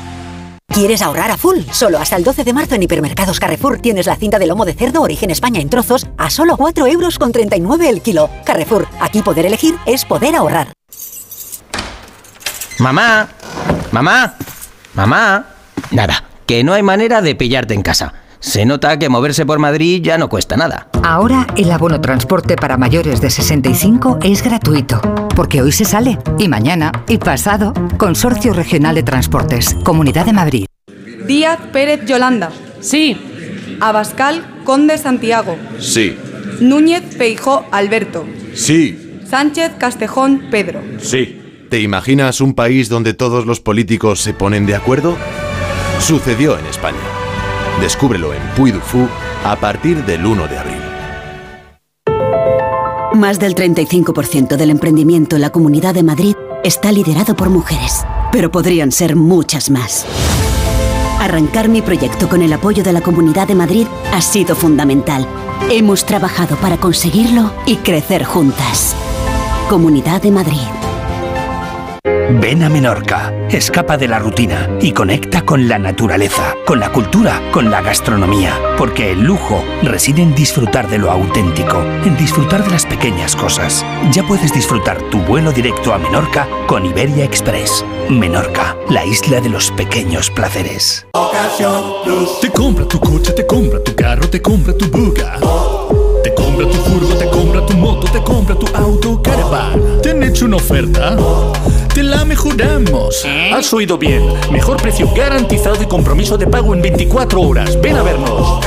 S53: ¿Quieres ahorrar a full? Solo hasta el 12 de marzo en Hipermercados Carrefour tienes la cinta de lomo de cerdo origen España en trozos a solo 4 euros con 39 el kilo. Carrefour, aquí poder elegir es poder ahorrar.
S54: Mamá, mamá, mamá. Nada, que no hay manera de pillarte en casa. Se nota que moverse por Madrid ya no cuesta nada.
S55: Ahora el abono transporte para mayores de 65 es gratuito, porque hoy se sale, y mañana, y pasado. Consorcio Regional de Transportes, Comunidad de Madrid.
S56: Díaz Pérez Yolanda. Sí. Abascal Conde Santiago.
S9: Sí.
S56: Núñez Feijó Alberto.
S9: Sí.
S56: Sánchez Castejón Pedro.
S9: Sí. ¿Te imaginas un país donde todos los políticos se ponen de acuerdo? Sucedió en España. Descúbrelo en Puy a partir del 1 de abril.
S52: Más del 35% del emprendimiento en la Comunidad de Madrid está liderado por mujeres, pero podrían ser muchas más. Arrancar mi proyecto con el apoyo de la Comunidad de Madrid ha sido fundamental. Hemos trabajado para conseguirlo y crecer juntas. Comunidad de Madrid.
S57: Ven a Menorca, escapa de la rutina y conecta con la naturaleza, con la cultura, con la gastronomía, porque el lujo reside en disfrutar de lo auténtico, en disfrutar de las pequeñas cosas. Ya puedes disfrutar tu vuelo directo a Menorca con Iberia Express. Menorca, la isla de los pequeños placeres.
S58: Te compra tu coche, te compra tu carro, te compra tu buga. Te compra tu furgo, te compra tu moto, te compra tu auto, caravan. ¿Te han hecho una oferta? Te la mejoramos. Has oído bien. Mejor precio garantizado y compromiso de pago en 24 horas. Ven a vernos.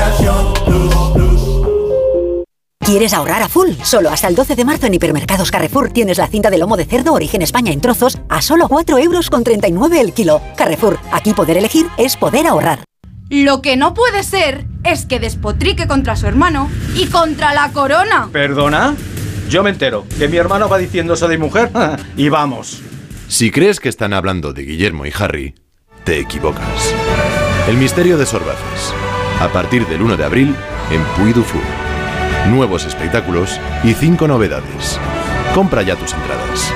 S53: ¿Quieres ahorrar a full? Solo hasta el 12 de marzo en Hipermercados Carrefour tienes la cinta de lomo de cerdo origen España en trozos a solo 4 euros con 39 el kilo. Carrefour, aquí poder elegir es poder ahorrar.
S56: Lo que no puede ser es que despotrique contra su hermano y contra la corona.
S59: ¿Perdona? Yo me entero que mi hermano va diciendo eso de mujer y vamos.
S9: Si crees que están hablando de Guillermo y Harry, te equivocas. El misterio de Sorbaces. A partir del 1 de abril en Puy du Fou. Nuevos espectáculos y cinco novedades. Compra ya tus entradas.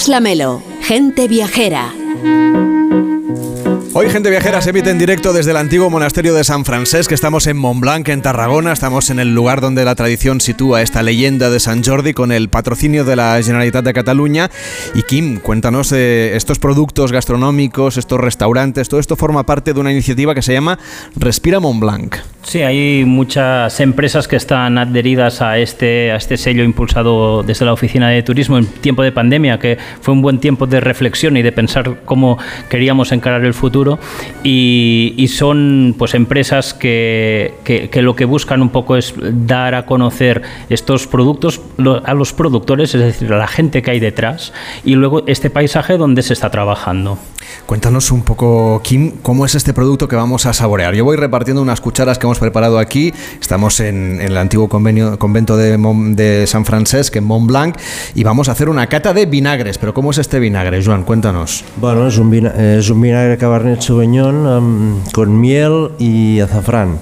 S2: Carlas Lamelo, gente viajera.
S1: Hoy Gente Viajera se emite en directo desde el antiguo monasterio de San Francés, que estamos en Montblanc, en Tarragona. Estamos en el lugar donde la tradición sitúa esta leyenda de San Jordi con el patrocinio de la Generalitat de Cataluña. Y Kim, cuéntanos eh, estos productos gastronómicos, estos restaurantes, todo esto forma parte de una iniciativa que se llama Respira Montblanc.
S35: Sí, hay muchas empresas que están adheridas a este, a este sello impulsado desde la Oficina de Turismo en tiempo de pandemia, que fue un buen tiempo de reflexión y de pensar cómo queríamos encarar el futuro. Y, y son pues empresas que, que- que lo que buscan un poco es dar a conocer estos productos a los productores, es decir, a la gente que hay detrás, y luego este paisaje donde se está trabajando.
S1: Cuéntanos un poco, Kim, cómo es este producto que vamos a saborear. Yo voy repartiendo unas cucharas que hemos preparado aquí. Estamos en, en el antiguo convenio- convento de, Mont- de San Francesc, en Mont Blanc, y vamos a hacer una cata de vinagres. Pero ¿cómo es este vinagre, Joan? Cuéntanos.
S34: Bueno, es un, vina- es un vinagre Cabernet Sauvignon am, con miel y azafrán.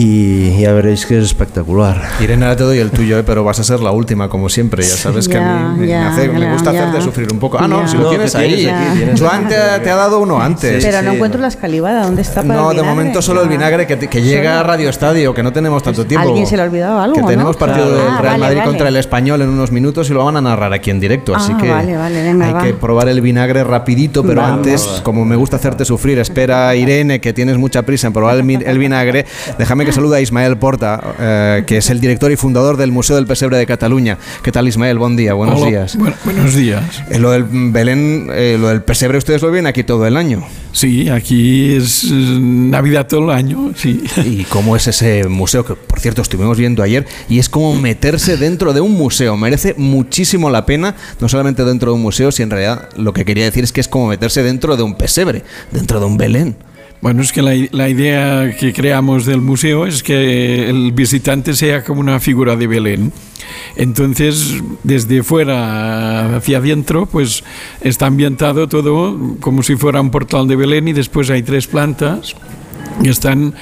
S34: Y ya veréis que es espectacular.
S1: Irene, ahora te doy el tuyo, ¿eh? pero vas a ser la última, como siempre. Ya sabes que a mí me, hace- me gusta hacerte sufrir un poco. Ah, no, si lo
S34: No,
S1: tienes ahí.
S34: tienes
S1: Joan te, ha- te ha dado uno antes.
S47: Pero no encuentro la escalivada. ¿Dónde está para
S1: No,
S47: el
S1: de momento solo el vinagre que, llega
S47: Solo.
S1: a Radio Estadio, que no tenemos tanto tiempo.
S47: ¿Alguien se le ha olvidado algo?
S1: Que
S47: no?
S1: tenemos partido
S47: Claro.
S1: del
S47: Ah,
S1: Real
S47: vale,
S1: Madrid
S47: vale.
S1: contra el Español en unos minutos y lo van a narrar aquí en directo. así
S47: Ah,
S1: que
S47: vale, vale, venga,
S1: hay
S47: va.
S1: que probar el vinagre rapidito, pero
S47: Vamos.
S1: antes, como me gusta hacerte sufrir, espera Irene, que tienes mucha prisa en probar el, el vinagre. Déjame que salude a Ismael Porta, eh, que es el director y fundador del Museo del Pesebre de Cataluña. ¿Qué tal, Ismael? Buen día, buenos
S54: Hola,
S1: días.
S54: bueno, buenos días.
S1: Eh, lo del Belén, eh, lo del pesebre, ustedes lo ven aquí todo el año.
S54: Sí, aquí es Navidad todo el año, sí.
S1: ¿Y cómo es ese museo? Que por cierto estuvimos viendo ayer y es como meterse dentro de un museo. Merece muchísimo la pena, no solamente dentro de un museo, si en realidad lo que quería decir es que es como meterse dentro de un pesebre, dentro de un Belén.
S54: Bueno, es que la, la idea que creamos del museo es que el visitante sea como una figura de Belén. Entonces, desde fuera hacia adentro, pues está ambientado todo como si fuera un portal de Belén y después hay tres plantas que están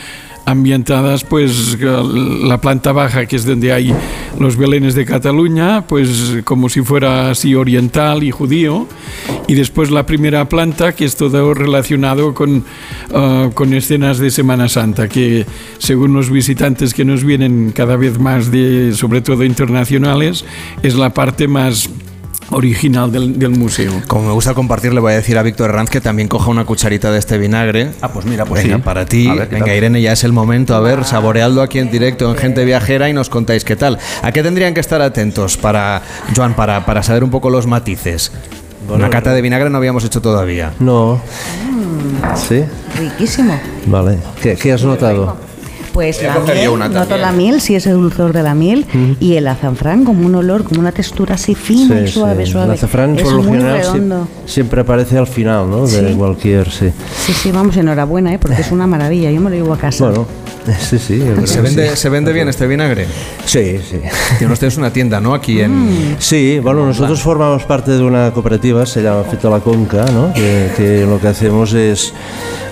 S54: ambientadas pues la planta baja que es donde hay los belenes de Cataluña pues como si fuera así oriental y judío. Y después la primera planta que es todo relacionado con, ah, con escenas de Semana Santa que según los visitantes que nos vienen cada vez más de sobre todo internacionales es la parte más original del, del museo.
S1: Como me gusta compartir, le voy a decir a Víctor Herranz que también coja una cucharita de este vinagre.
S60: Ah, pues mira, pues
S1: Venga,
S60: sí.
S1: para ti.
S60: A ver, ¿qué
S1: Venga,
S60: tal?
S1: Irene, ya es el momento. A ver, saboreadlo aquí en directo en Gente Viajera y nos contáis qué tal. ¿A qué tendrían que estar atentos para, Joan, para, para saber un poco los matices? una cata de vinagre no habíamos hecho todavía.
S34: No. ¿Sí?
S47: Riquísimo.
S34: Vale. ¿Qué, qué has notado?
S47: Pues la miel,
S34: una
S47: noto
S34: también.
S47: la miel, sí es el dulzor de la miel, y el azafrán como un olor, como una textura así fina y
S34: Sí,
S47: suave,
S34: sí.
S47: suave.
S34: El azafrán
S47: es
S34: por lo general siempre aparece al final, ¿no? De
S47: Sí.
S34: cualquier, sí.
S47: Sí, sí, vamos, enhorabuena, ¿eh? porque es una maravilla, yo me lo llevo a casa.
S34: Bueno, sí, sí.
S1: ¿Se vende,
S34: sí.
S1: ¿Se vende bien este vinagre?
S34: Sí, sí.
S1: Tiene ustedes una tienda, ¿no? Aquí en...
S34: Sí, bueno, nosotros formamos parte de una cooperativa, se llama Fito la Conca, ¿no? que, que lo que hacemos es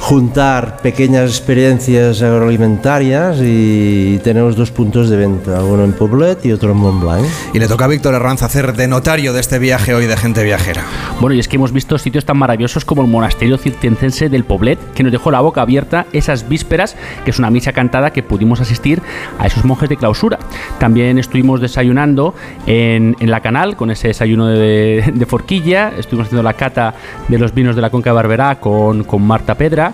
S34: juntar pequeñas experiencias agroalimentarias y tenemos dos puntos de venta, uno en Poblet y otro en Montblanc.
S1: Y le toca a Víctor Herranz hacer de notario de este viaje hoy de Gente Viajera.
S3: Bueno, y es que hemos visto sitios tan maravillosos como el monasterio circense del Poblet, que nos dejó la boca abierta esas vísperas, que es una misa cantada que pudimos asistir a esos monjes de clausura. También estuvimos desayunando en, en la canal con ese desayuno de, forquilla, estuvimos haciendo la cata de los vinos de la Conca Barberá con, con Marta Pedra.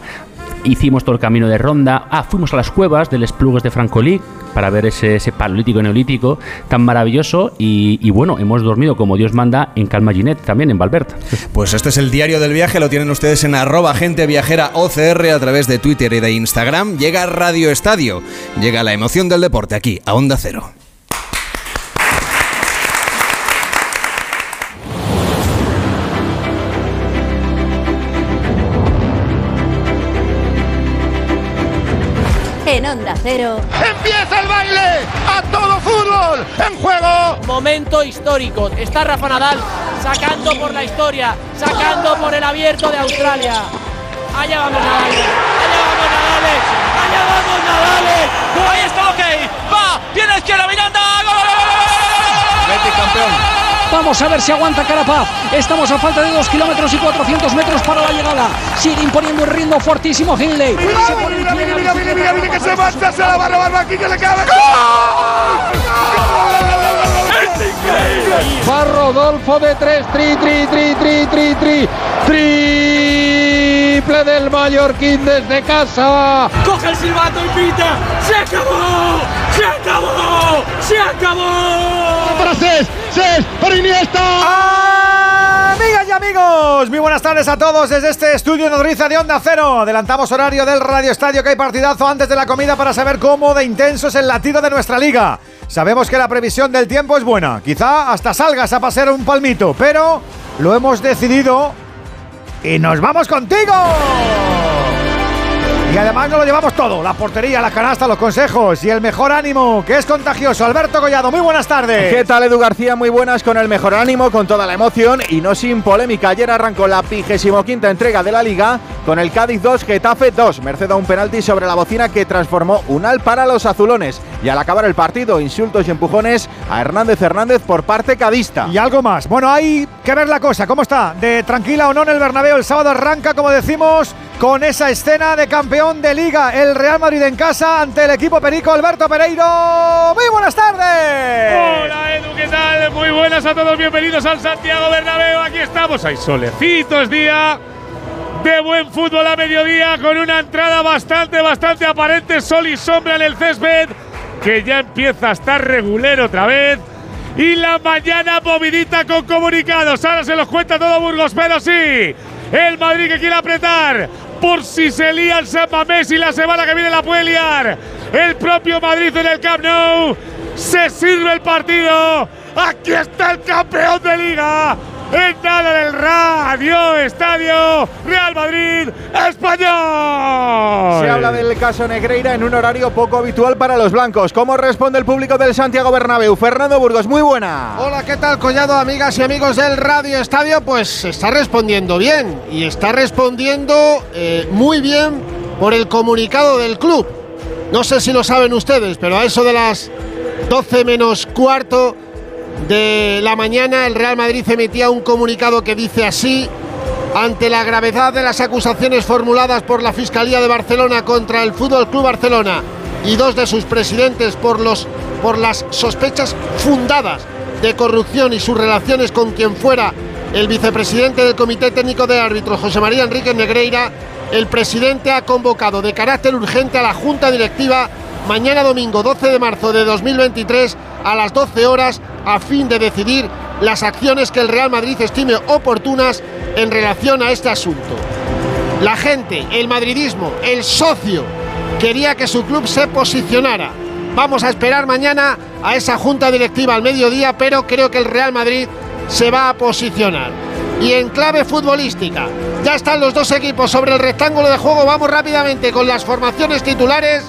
S3: Hicimos todo el camino de ronda. Ah, fuimos a las cuevas del Esplugues de Francolí para ver ese, ese paleolítico y neolítico tan maravilloso. Y, y bueno, hemos dormido como Dios manda en Calma Ginet, también en Valbert.
S1: Pues este es el diario del viaje, lo tienen ustedes en arroba gente viajera OCR a través de Twitter y de Instagram. Llega Radio Estadio, llega la emoción del deporte aquí, a Onda Cero.
S61: En Onda Cero.
S32: ¡Empieza
S62: en juego.
S63: Momento histórico. Está Rafa Nadal sacando por la historia, sacando por el abierto de Australia. Allá vamos Nadal. Allá vamos Nadal. Allá vamos Nadal.
S62: Ahí está, ok. Va, viene izquierda Miranda.
S64: Betty campeón.
S65: Vamos a ver si aguanta Carapaz. Estamos a falta de 2 kilómetros y 400 metros para la llegada. Sigue imponiendo un ritmo fortísimo Hindley.
S62: Cuidado, mira, mira, mira, mira, mira, mira, que se marcha, se la va a robar aquí, que le cabe. ¡Es increíble!
S65: Va Rodolfo de 3, tri, tri, tri, tri, tri, tri, triple del Mallorquín desde casa.
S63: Coge el silbato y pita. ¡Se acabó! ¡Se acabó! ¡Se acabó!
S62: Para Ses, Ses, para Iniesta.
S66: Amigas y amigos, muy buenas tardes a todos desde este estudio nodriza de Onda Cero. Adelantamos horario del Radio Estadio que hay partidazo antes de la comida para saber cómo de intenso es el latido de nuestra liga. Sabemos que la previsión del tiempo es buena, quizá hasta salgas a pasear un palmito, pero lo hemos decidido y nos vamos contigo. Y además nos lo llevamos todo, la portería, la canasta, los consejos y el mejor ánimo, que es contagioso. Alberto Collado, muy buenas tardes.
S54: ¿Qué tal Edu García? Muy buenas, con el mejor ánimo, con toda la emoción y no sin polémica. Ayer arrancó la vigésimo quinta entrega de la Liga con el Cádiz 2, Getafe 2, merced a un penalti sobre la bocina que transformó un al para los azulones. Y al acabar el partido, insultos y empujones a Hernández Hernández por parte cadista.
S66: Y algo más. Bueno, hay que ver la cosa, ¿cómo está? De tranquila o no en el Bernabéu, el sábado arranca, como decimos, con esa escena de campeón de liga, el Real Madrid en casa ante el equipo perico Alberto Pereiro. Muy buenas tardes.
S31: Hola Edu, ¿qué tal? Muy buenas a todos, bienvenidos al Santiago Bernabéu. Aquí estamos, hay solecito, es día de buen fútbol a mediodía con una entrada bastante, bastante aparente, sol y sombra en el césped que ya empieza a estar regular otra vez. Y la mañana movidita con comunicados. Ahora se los cuenta todo Burgos, pero sí. El Madrid que quiere apretar por si se lía el San Mamés y la semana que viene la puede liar. El propio Madrid en el Camp. Se sirve el partido. Aquí está el campeón de liga. En nada del Radio Estadio Real Madrid Español.
S54: Se habla del caso Negreira en un horario poco habitual para los blancos. ¿Cómo responde el público del Santiago Bernabéu? Fernando Burgos, muy buena.
S32: Hola, ¿qué tal, Collado, amigas y amigos del Radio Estadio? Pues está respondiendo bien y está respondiendo eh, muy bien por el comunicado del club. No sé si lo saben ustedes, pero a eso de las 12 menos cuarto de la mañana, el Real Madrid emitía un comunicado que dice así. Ante la gravedad de las acusaciones formuladas por la Fiscalía de Barcelona contra el Fútbol Club Barcelona y dos de sus presidentes por, los, por las sospechas fundadas de corrupción y sus relaciones con quien fuera el vicepresidente del Comité Técnico de Árbitros, José María Enrique Negreira, el presidente ha convocado de carácter urgente a la Junta Directiva mañana domingo 12 de marzo de 2023 a las 12 horas a fin de decidir las acciones que el Real Madrid estime oportunas en relación a este asunto. La gente, el madridismo, el socio, quería que su club se posicionara. Vamos a esperar mañana a esa junta directiva al mediodía, pero creo que el Real Madrid se va a posicionar. Y en clave futbolística, ya están los dos equipos sobre el rectángulo de juego. Vamos rápidamente con las formaciones titulares.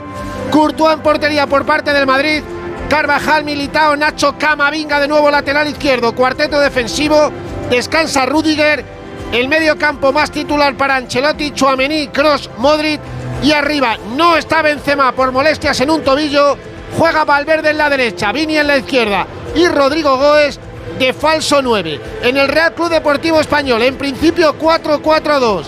S32: Courtois en portería por parte del Madrid. Carvajal, Militao, Nacho, Camavinga de nuevo lateral izquierdo. Cuarteto defensivo. Descansa Rudiger. El medio campo más titular para Ancelotti, Chuamení, Cross, Modric. Y arriba no está Benzema por molestias en un tobillo. Juega Valverde en la derecha, Vini en la izquierda y Rodrigo Goes de falso 9. En el Real Club Deportivo Español, en principio 4-4-2,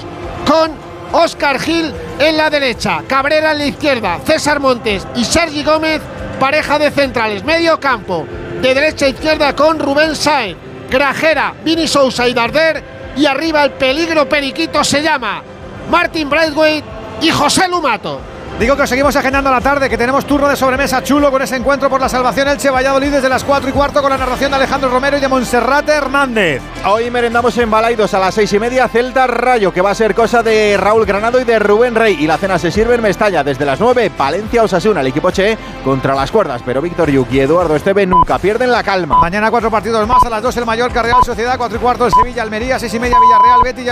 S32: con Oscar Gil en la derecha, Cabrera en la izquierda, César Montes y Sergi Gómez, pareja de centrales, medio campo, de derecha a izquierda con Rubén Saez, Grajera, Vini Sousa y Darder, y arriba el peligro periquito se llama Martin Braithwaite y José Lumato.
S66: Digo que os seguimos agendando la tarde, que tenemos turno de sobremesa chulo con ese encuentro por la salvación Elche Valladolid desde las 4 y cuarto con la narración de Alejandro Romero y de Monserrate Hernández.
S54: Hoy merendamos en Balaidos a las seis y media Celta Rayo, que va a ser cosa de Raúl Granado y de Rubén Rey. Y la cena se sirve en Mestalla desde las 9, Valencia Osasuna, el equipo Che contra las cuerdas. Pero Víctor Yuk y Eduardo Esteve nunca pierden la calma.
S66: Mañana cuatro partidos más, a las 2 el Mallorca Real Sociedad, 4 y cuarto el Sevilla Almería, 6 y media Villarreal Betis y a las